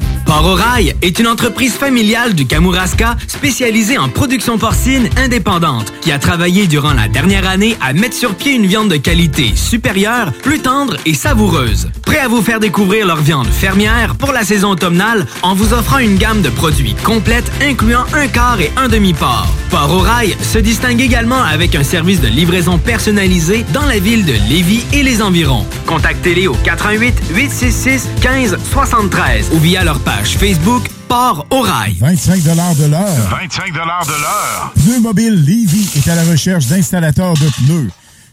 Port au Rail est une entreprise familiale du Kamouraska spécialisée en production porcine indépendante qui a travaillé durant la dernière année à mettre sur pied une viande de qualité supérieure, plus tendre et savoureuse. Prêt à vous faire découvrir leur viande fermière pour la saison automnale en vous offrant une gamme de produits complète incluant un quart et un demi-port. Port au Rail se distingue également avec un service de livraison personnalisé dans la ville de Lévis et les environs. Contactez-les au 88 866 15 73 ou via leur page Facebook Port au Rail. 25 de l'heure. 25 de l'heure. Pneu Mobile Levy est à la recherche d'installateurs de pneus.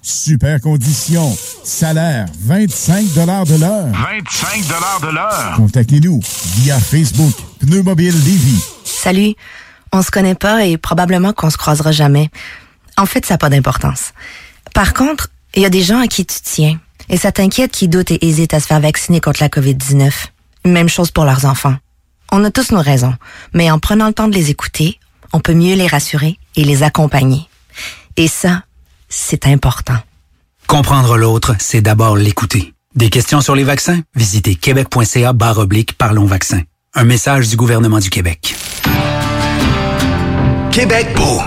Super conditions. Salaire 25 de l'heure. 25 de l'heure. Contactez-nous via Facebook Pneu Mobile Levy. Salut. On se connaît pas et probablement qu'on se croisera jamais. En fait, ça n'a pas d'importance. Par contre, il y a des gens à qui tu tiens. Et ça t'inquiète qui doutent et hésitent à se faire vacciner contre la COVID-19. Même chose pour leurs enfants. On a tous nos raisons, mais en prenant le temps de les écouter, on peut mieux les rassurer et les accompagner. Et ça, c'est important. Comprendre l'autre, c'est d'abord l'écouter. Des questions sur les vaccins? Visitez québec.ca barre oblique Parlons vaccins. Un message du gouvernement du Québec. Québec beau.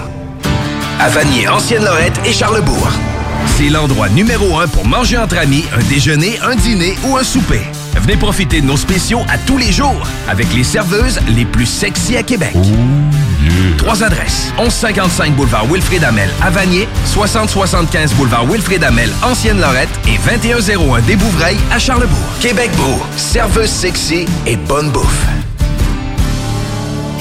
À Vanier, Ancienne-Lorette et Charlebourg. C'est l'endroit numéro un pour manger entre amis, un déjeuner, un dîner ou un souper. Venez profiter de nos spéciaux à tous les jours avec les serveuses les plus sexy à Québec. Trois adresses. 1155 boulevard Wilfrid Amel à Vanier, 6075 boulevard Wilfrid Amel, Ancienne-Lorette et 2101 des Bouvrailles à Charlebourg. Québec beau, serveuse sexy et bonne bouffe.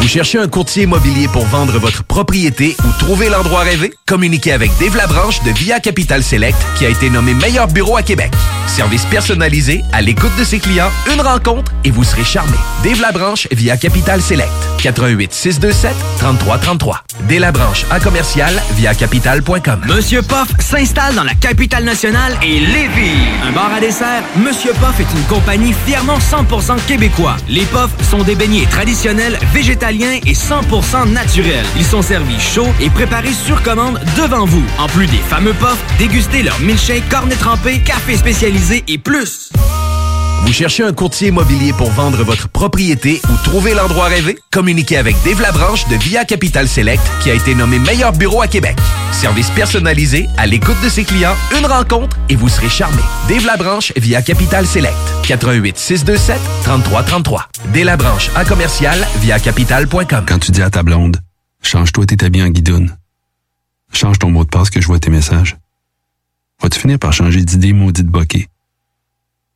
Vous cherchez un courtier immobilier pour vendre votre propriété ou trouver l'endroit rêvé? Communiquez avec Dave Labranche de Via Capital Select qui a été nommé meilleur bureau à Québec. Service personnalisé, à l'écoute de ses clients, une rencontre et vous serez charmé. Dave Labranche via Capital Select. 88 627 3333. Dave Labranche à commercial via capital.com. Monsieur Poff s'installe dans la capitale nationale et Lévis. Un bar à dessert, Monsieur Poff est une compagnie fièrement 100% québécois. Les Poffs sont des beignets traditionnels, végétaliens et 100% naturels. Ils sont servis chauds et préparés sur commande devant vous. En plus des fameux Poffs, dégustez leur milkshake, cornet trempé, café spécialisé et plus. Vous cherchez un courtier immobilier pour vendre votre propriété ou trouver l'endroit rêvé? Communiquez avec Dave Labranche de Via Capital Select qui a été nommé meilleur bureau à Québec. Service personnalisé, à l'écoute de ses clients, une rencontre et vous serez charmé. Dave Labranche via Capital Select. 88 627 3333. Dave Labranche à commercial via capital.com. Quand tu dis à ta blonde, change-toi tes habits en guidoune. Change ton mot de passe que je vois tes messages. Vas-tu finir par changer d'idée maudite bokeh?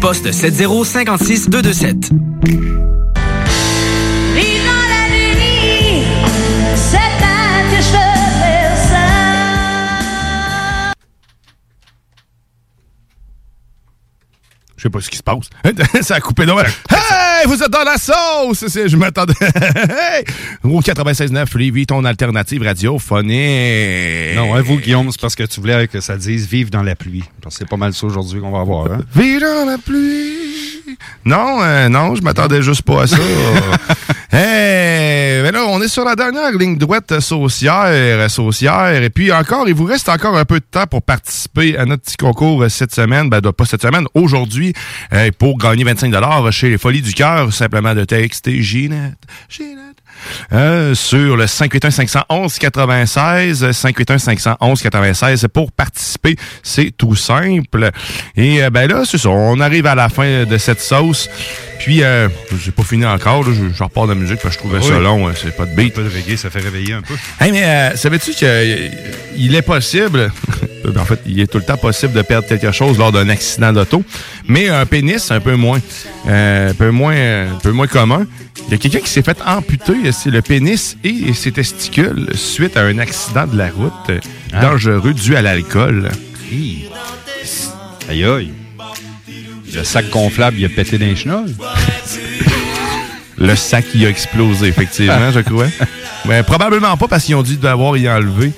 poste 7056 Je sais pas ce qui se passe. *laughs* ça a coupé d'eau. Hey, vous êtes dans la sauce! Je m'attendais. *laughs* Hey! Au 96.9 Lévis, ton alternative radiophonique. Non, hein, vous, Guillaume, c'est parce que tu voulais que ça dise vivre dans la pluie. C'est pas mal ça aujourd'hui qu'on va avoir. Hein? *laughs* Vive dans la pluie. Non, euh, non, je m'attendais juste pas à ça. hey, mais là, on est sur la dernière ligne droite saucière, saucière. Et puis encore, il vous reste encore un peu de temps pour participer à notre petit concours cette semaine. Ben, pas cette semaine, aujourd'hui, pour gagner 25 chez les Folies du Cœur. Simplement de texter Ginette. Ginette. Euh, sur le 581 511 96 581 511 96 pour participer. C'est tout simple. Et euh, ben là c'est ça. On arrive à la fin de cette sauce. Puis euh, j'ai pas fini encore là, je, je repars de la musique parce que je trouvais ça long hein, c'est pas de beat. Un peu de reggae, ça fait réveiller un peu. Hey, mais euh, savais-tu qu'il est possible, *laughs* en fait, il est tout le temps possible de perdre quelque chose lors d'un accident d'auto, mais un pénis, un peu moins, euh, un peu moins, un peu moins commun. Il y a quelqu'un qui s'est fait amputer c'est le pénis et ses testicules suite à un accident de la route euh, Ah. dangereux dû à l'alcool. Aïe aïe. Le sac gonflable, il a pété d'un chenol. *laughs* Le sac il a explosé, effectivement, je crois. *laughs* Mais probablement pas parce qu'ils ont dit d'avoir y enlevé.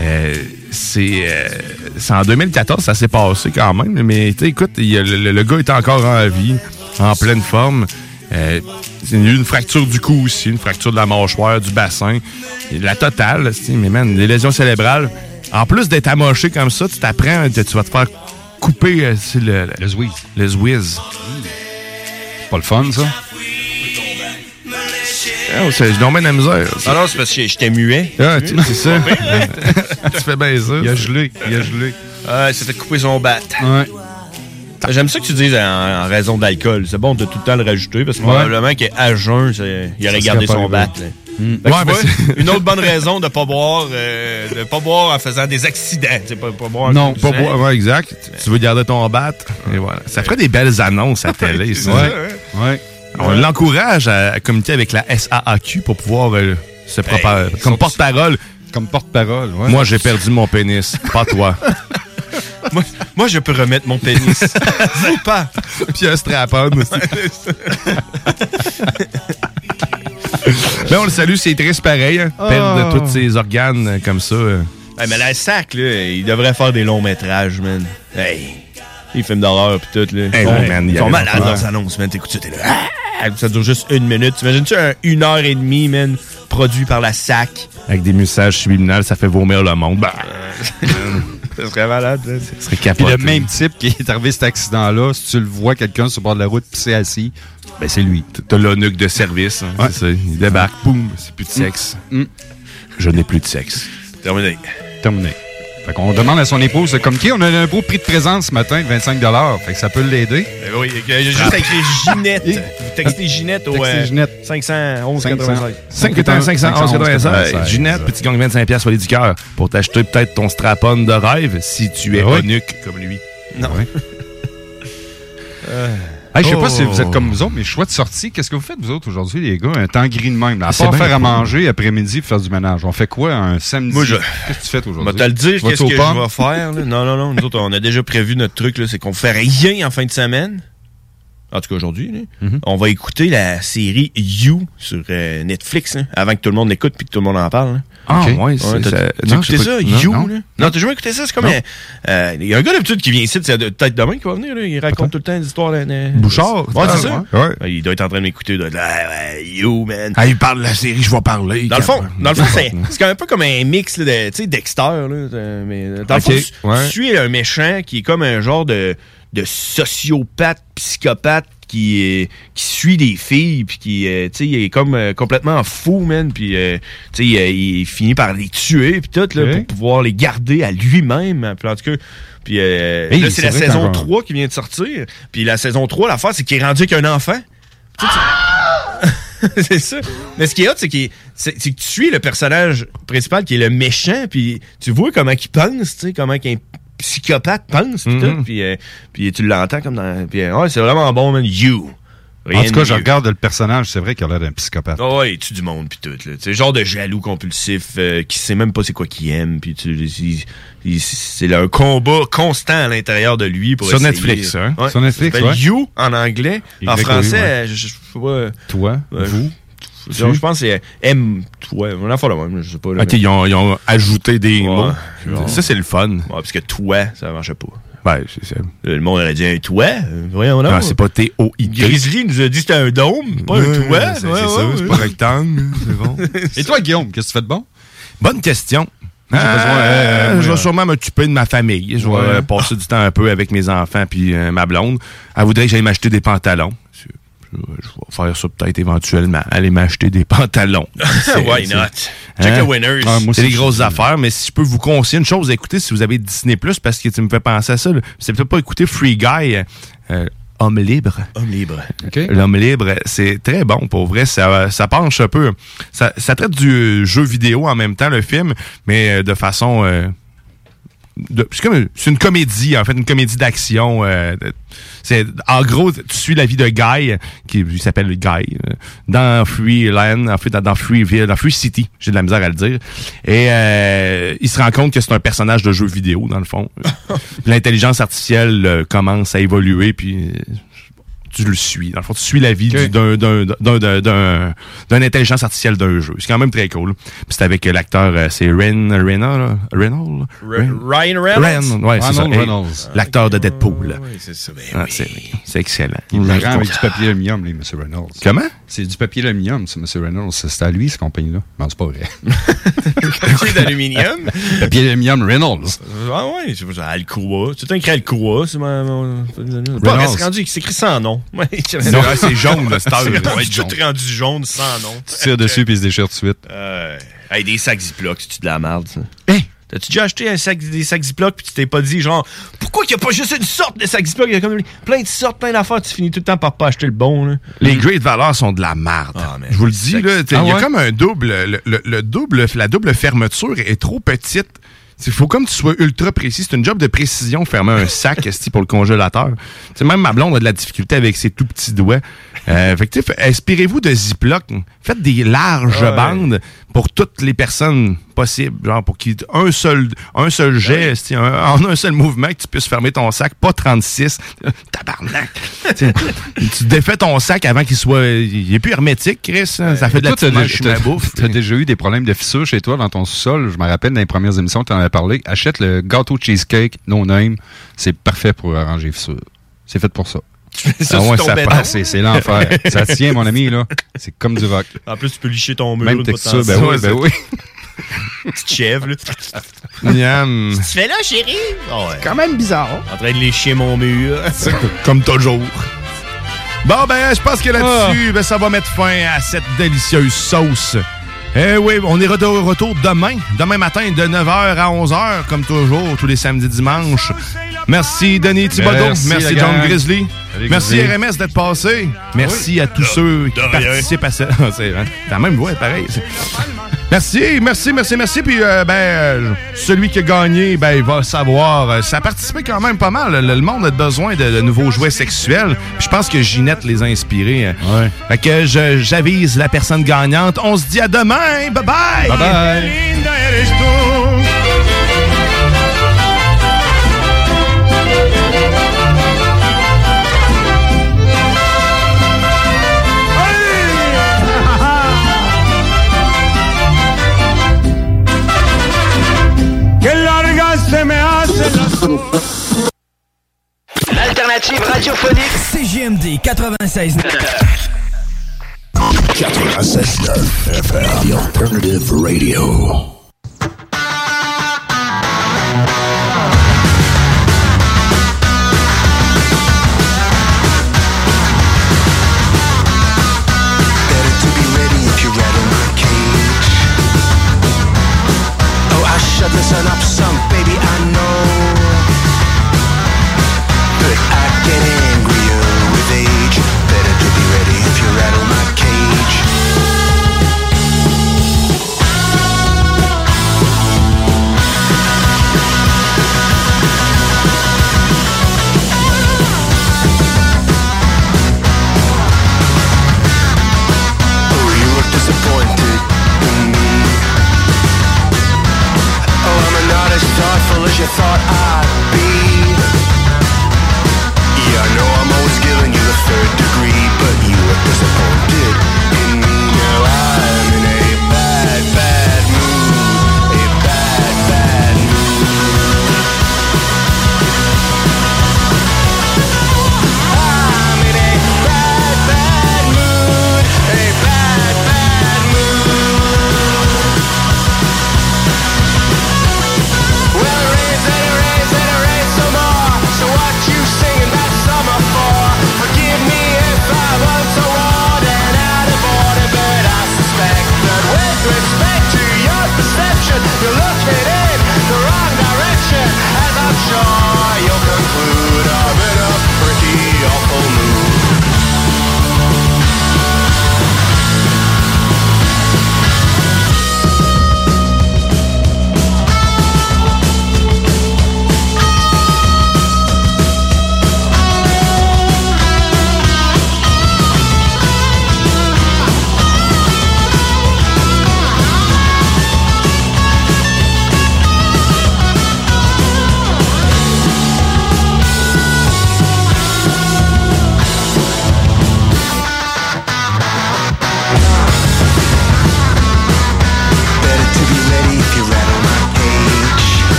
Euh, c'est euh, c'est en 2014, ça s'est passé quand même. Mais écoute, il le gars est encore en vie, en pleine forme. Euh, il y a eu une fracture du cou aussi, une fracture de la mâchoire, du bassin. La totale, mais man, les lésions cérébrales. En plus d'être amoché comme ça, tu t'apprends, tu tu vas te faire couper euh, c'est le, le, le Zwiz. Le Zwiz. Pas le fun, ça? Oh, c'est- je dormais de la misère. Ah non, c'est parce que j'étais muet. Ah, tu- c'est ça. *laughs* tu fais bien ça. Il a gelé. Il a gelé. Ah, c'était couper son bat. Ouais. J'aime ça que tu dises en, en raison d'alcool. C'est bon de tout le temps le rajouter parce que Ouais. probablement qu'à jeun, il aurait gardé son bat. Hmm. Ouais, vois, une autre bonne raison de pas boire, euh, de pas boire en faisant des accidents. Pas, pas boire Non, pas boire. Ouais, exact. Tu veux garder ton bat. Et voilà. Ça ferait des belles annonces à télé, ça. Ouais. On l'encourage à, à communiquer avec la SAAQ pour pouvoir euh, se préparer. comme porte-parole. Comme porte-parole. Moi, j'ai perdu mon pénis. Pas toi. *laughs* moi, moi, je peux remettre mon pénis. *laughs* Vous pas. Puis un strap-on aussi. Mais *laughs* on le salue, c'est triste pareil. hein. Perdre Oh. tous ses organes euh, comme ça. euh. Ouais, mais la sac, là, il devrait faire des longs métrages, man. Hey. Les films d'horreur pis tout, là. Ils sont- ouais, man, il y ils sont avait malades, leurs annonces, man. T'écoutes ça, t'es là. Ah! Ça dure juste une minute. T'imagines-tu un une heure et demie, man, produit par la SAC? Avec des messages subliminales, ça fait vomir le monde. Bah, *laughs* Ça serait malade, ça serait Puis capoté. le même type qui est arrivé cet accident-là, si tu le vois quelqu'un sur le bord de la route pisser assis, ben c'est lui. T'as l'eunuque de service. hein, c'est ça. Il débarque, boum, c'est plus de sexe. Mm. Je n'ai plus de sexe. Terminé. Terminé. Fait qu'on demande à son épouse de communiquer. On a un beau prix de présence ce matin, 25 Fait que ça peut l'aider. Ben oui, j'ai juste Ah. écrit Ginette. Vous textez Ginette au Textez euh, Ginette. 511 500. 96. 5 511 96. Ginette, tu gagnes 25$ piastres sur les du cœur pour t'acheter peut-être ton strap-on de rêve si tu es oui. eunuque comme lui. Non. *laughs* Hey, je sais pas si Oh. vous êtes comme nous autres, mais choix de sortie, qu'est-ce que vous faites, vous autres, aujourd'hui, les gars? Un temps gris de même. Là. À part faire à manger après-midi faire du ménage. On fait quoi un samedi? Moi, je- Qu'est-ce que tu fais aujourd'hui? va te le dire, qu'est-ce que je vais faire. là? Non, non, non. Nous autres, on a déjà prévu notre truc, là, c'est qu'on fait rien en fin de semaine. En tout cas, aujourd'hui. là. Mm-hmm. On va écouter la série You sur euh, Netflix, là, avant que tout le monde l'écoute puis que tout le monde en parle. là. Ah, Ok. ouais, c'est ça. T'as écouté ça, pas- You? non. là? Non, t'as jamais écouté ça? C'est comme... Euh, Il y a un gars d'habitude qui vient ici, c'est de- peut-être demain qui va venir. là. Il raconte tout le temps des histoires. là, de- Bouchard? Ouais, c'est ça. ouais. Ouais, Il doit être en train de m'écouter. il doit être là, Ah, You, man. Ah, il parle de la série, je vais parler. Dans le fond, dans le fond, c'est *laughs* c'est un peu comme un mix là, de, tu sais, Dexter. Là, mais dans le fond, tu- ouais. tu suis un méchant qui est comme un genre de, de sociopathe, psychopathe qui, est- qui suit des filles, puis qui, euh, tu sais, il est comme euh, complètement fou, man, puis, euh, tu sais, il, euh, il finit par les tuer, puis tout, là, pour pouvoir les garder à lui-même. Puis en tout cas, puis euh, là, c'est la saison qu'un- 3 qui vient de sortir. Puis la saison 3, l'affaire, c'est qu'il est rendu avec un enfant. *laughs* C'est ça. Mais ce qui est hot, c'est que tu suis le personnage principal qui est le méchant, puis tu vois comment il pense, tu sais, comment qu'un psychopathe pense, tout, puis, euh, puis tu l'entends comme dans... Puis, euh, ouais, c'est vraiment bon, man. You. Rien En tout cas, je regarde le personnage, c'est vrai qu'il a l'air d'un psychopathe. Ah ouais, il tue du monde puis tout. C'est genre de jaloux compulsif euh, qui sait même pas c'est quoi qu'il aime puis c'est un combat constant à l'intérieur de lui pour Sur essayer. Netflix, hein? Ouais. Sur Netflix, ouais. You en anglais, en français, ouais. euh, je, je sais pas. Toi, vous, je, je pense que c'est M toi, on a fait la même, je sais pas là. Ok, ils ont, ils ont ajouté des Ouais. mots. Genre. Ça, c'est le fun. Ouais, parce que toi, ça marchait pas. Ouais, c'est ça. Le monde aurait dit un toit. euh, Voyons Non, donc. c'est pas T-O-I. Grizzly nous a dit que c'était un dôme, pas un toit. C'est Ouais, c'est ça, ouais, c'est pas rectangle, c'est bon. *laughs* Et toi, Guillaume, qu'est-ce que tu fais de bon? Bonne question. J'ai besoin, euh, je moi, vais sûrement m'occuper de ma famille. Je vais Ouais. euh, passer du temps un peu avec mes enfants puis euh, ma blonde. Elle voudrait que j'aille m'acheter des pantalons. Je, vais faire ça peut-être éventuellement. Aller m'acheter des *laughs* pantalons. *laughs* Why not? Check Hein? the winners. Ah, c'est des grosses affaires, mais si je peux vous conseiller une chose, écoutez, si vous avez Disney Plus, parce que tu me fais penser à ça, c'est peut-être pas écouter Free Guy, euh, Homme libre. Homme libre. L'homme libre, c'est très bon pour vrai. Ça, ça penche un peu. Ça, ça traite du jeu vidéo en même temps, le film, mais euh, de façon. euh, c'est comme c'est une comédie en fait une comédie d'action euh, c'est en gros tu suis la vie de Guy qui s'appelle Guy euh, dans Freeland en fait dans, dans Freeville dans Free City j'ai de la misère à le dire. Et euh, il se rend compte que c'est un personnage de jeu vidéo dans le fond. *laughs* L'intelligence artificielle euh, commence à évoluer puis euh, tu le suis. Dans le fond, tu suis la vie du- d'un, d'un, d'un, d'un, d'un, d'une intelligence artificielle d'un jeu. C'est quand même très cool. Puis c'est avec euh, l'acteur, euh, c'est Ren, Rena, là? Reynolds? Re- Ryan Reynolds? Ren, ouais, c'est ça. Reynolds. L'acteur de Deadpool. Oui, c'est ça. ben Ah, oui. c'est, c'est excellent. Il me rend avec du papier aluminium, lui, M. Reynolds. Comment? C'est du papier aluminium, c'est M. Reynolds. C'est à lui, cette compagnie-là. Non, c'est pas vrai. *laughs* Papier d'aluminium? papier aluminium Reynolds. Ah ouais, je sais pas, Alcoa. C'est un écrit Alcoa, c'est ma. mon- Pas, Reynolds. c'est rendu, c'est écrit sans nom. Non, c'est jaune, le star. *laughs* C'est jaune. tout rendu jaune sans nom. Tu tires dessus puis il se déchire tout de suite. Euh, hey, des sacs Ziploc, c'est-tu de la merde, ça? T'as-tu déjà acheté un sac, des sacs Ziploc puis tu t'es pas dit, genre, pourquoi qu'il n'y a pas juste une sorte de sac Ziploc? Il y a comme plein de sortes, plein d'affaires, tu finis tout le temps par pas acheter le bon, là. Les grades valeurs sont de la merde. Ah, Je vous le dis, Ah il y a ouais? comme un double, le, le- le double, la double fermeture est trop petite. Il faut comme tu sois ultra précis. C'est une job de précision, fermer un sac *laughs* pour le congélateur. T'sais, même ma blonde a de la difficulté avec ses tout petits doigts. Euh, fait inspirez-vous de Ziploc. Faites des larges Ouais. bandes, pour toutes les personnes possibles. Genre, pour qu'il un seul, un seul geste, un- en un seul mouvement, que tu puisses fermer ton sac, pas 36. *laughs* Tabarnak! tu *laughs* tu défais ton sac avant qu'il soit. Il est plus hermétique, Chris. hein. Ça fait de la Toi, t'as petite déjà- bouffe. Eu des problèmes de fissure chez toi dans ton sous-sol? Je me rappelle dans les premières émissions, tu en avais parlé. Achète le gâteau cheesecake no name. C'est parfait pour arranger les fissures. C'est fait pour ça. Ça Ah sur ouais, ton ça passe, c'est c'est l'enfer. *laughs* ça tient, mon ami, là. C'est comme du rock. En plus, tu peux licher ton mur. Même texture, ben oui, ben oui. *laughs* Petite chèvre, là. Miam. Tu fais là, chérie? Oh, ouais. Quand même bizarre. En train de lécher mon mur. Comme toujours. Bon, ben, je pense que Ah. là-dessus, ben, ça va mettre fin à cette délicieuse sauce. Eh oui, on est de retour demain. Demain matin, de 9h à 11h, comme toujours, tous les samedis dimanches. Merci, Denis Thibodeau. Merci, Merci, John. Grizzly. Merci. RMS, d'être passé. Merci Oui. à tous De- ceux qui rien. participent à ça. *laughs* La même voix, pareil. *laughs* Merci, merci, merci, merci. Puis, euh, ben, euh, celui qui a gagné, ben, il va savoir. euh, ça a participé quand même pas mal. Le, le monde a besoin de, de nouveaux jouets sexuels. Puis je pense que Ginette les a inspirés. hein. Fait que je- j'avise la personne gagnante. On se dit à demain. Bye bye. Bye bye. L'alternative radiophonique CGMD 96. 96.9 FM, the alternative radio.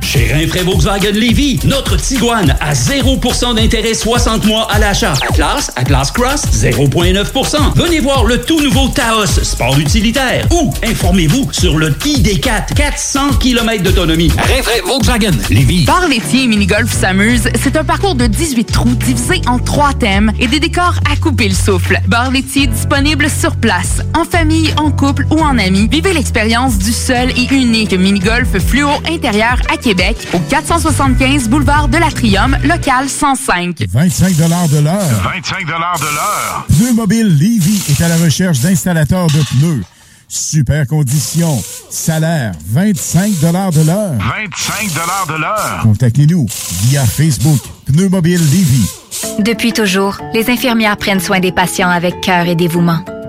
Chez Rinfraie Volkswagen Lévy, notre Tiguan à 0% d'intérêt 60 mois à l'achat. Atlas, Atlas Cross, 0,9%. Venez voir le tout nouveau Taos, sport utilitaire. Ou informez-vous sur le ID4, 400 km d'autonomie. Rinfraie Volkswagen Lévy. Bar laitier et mini-golf s'amuse, c'est un parcours de 18 trous divisé en trois thèmes et des décors à couper le souffle. Bar laitier disponible sur place, en famille, en couple ou en amis. Vivez l'expérience du seul et unique mini-golf fluo intérieur à Québec au 475 boulevard de l'Atrium, local 105. 25 de l'heure. 25 de l'heure. Pneu Mobile Levy est à la recherche d'installateurs de pneus. Super conditions. Salaire 25 de l'heure. 25 de l'heure. Contactez-nous via Facebook Pneu Mobile Levy. Depuis toujours, les infirmières prennent soin des patients avec cœur et dévouement.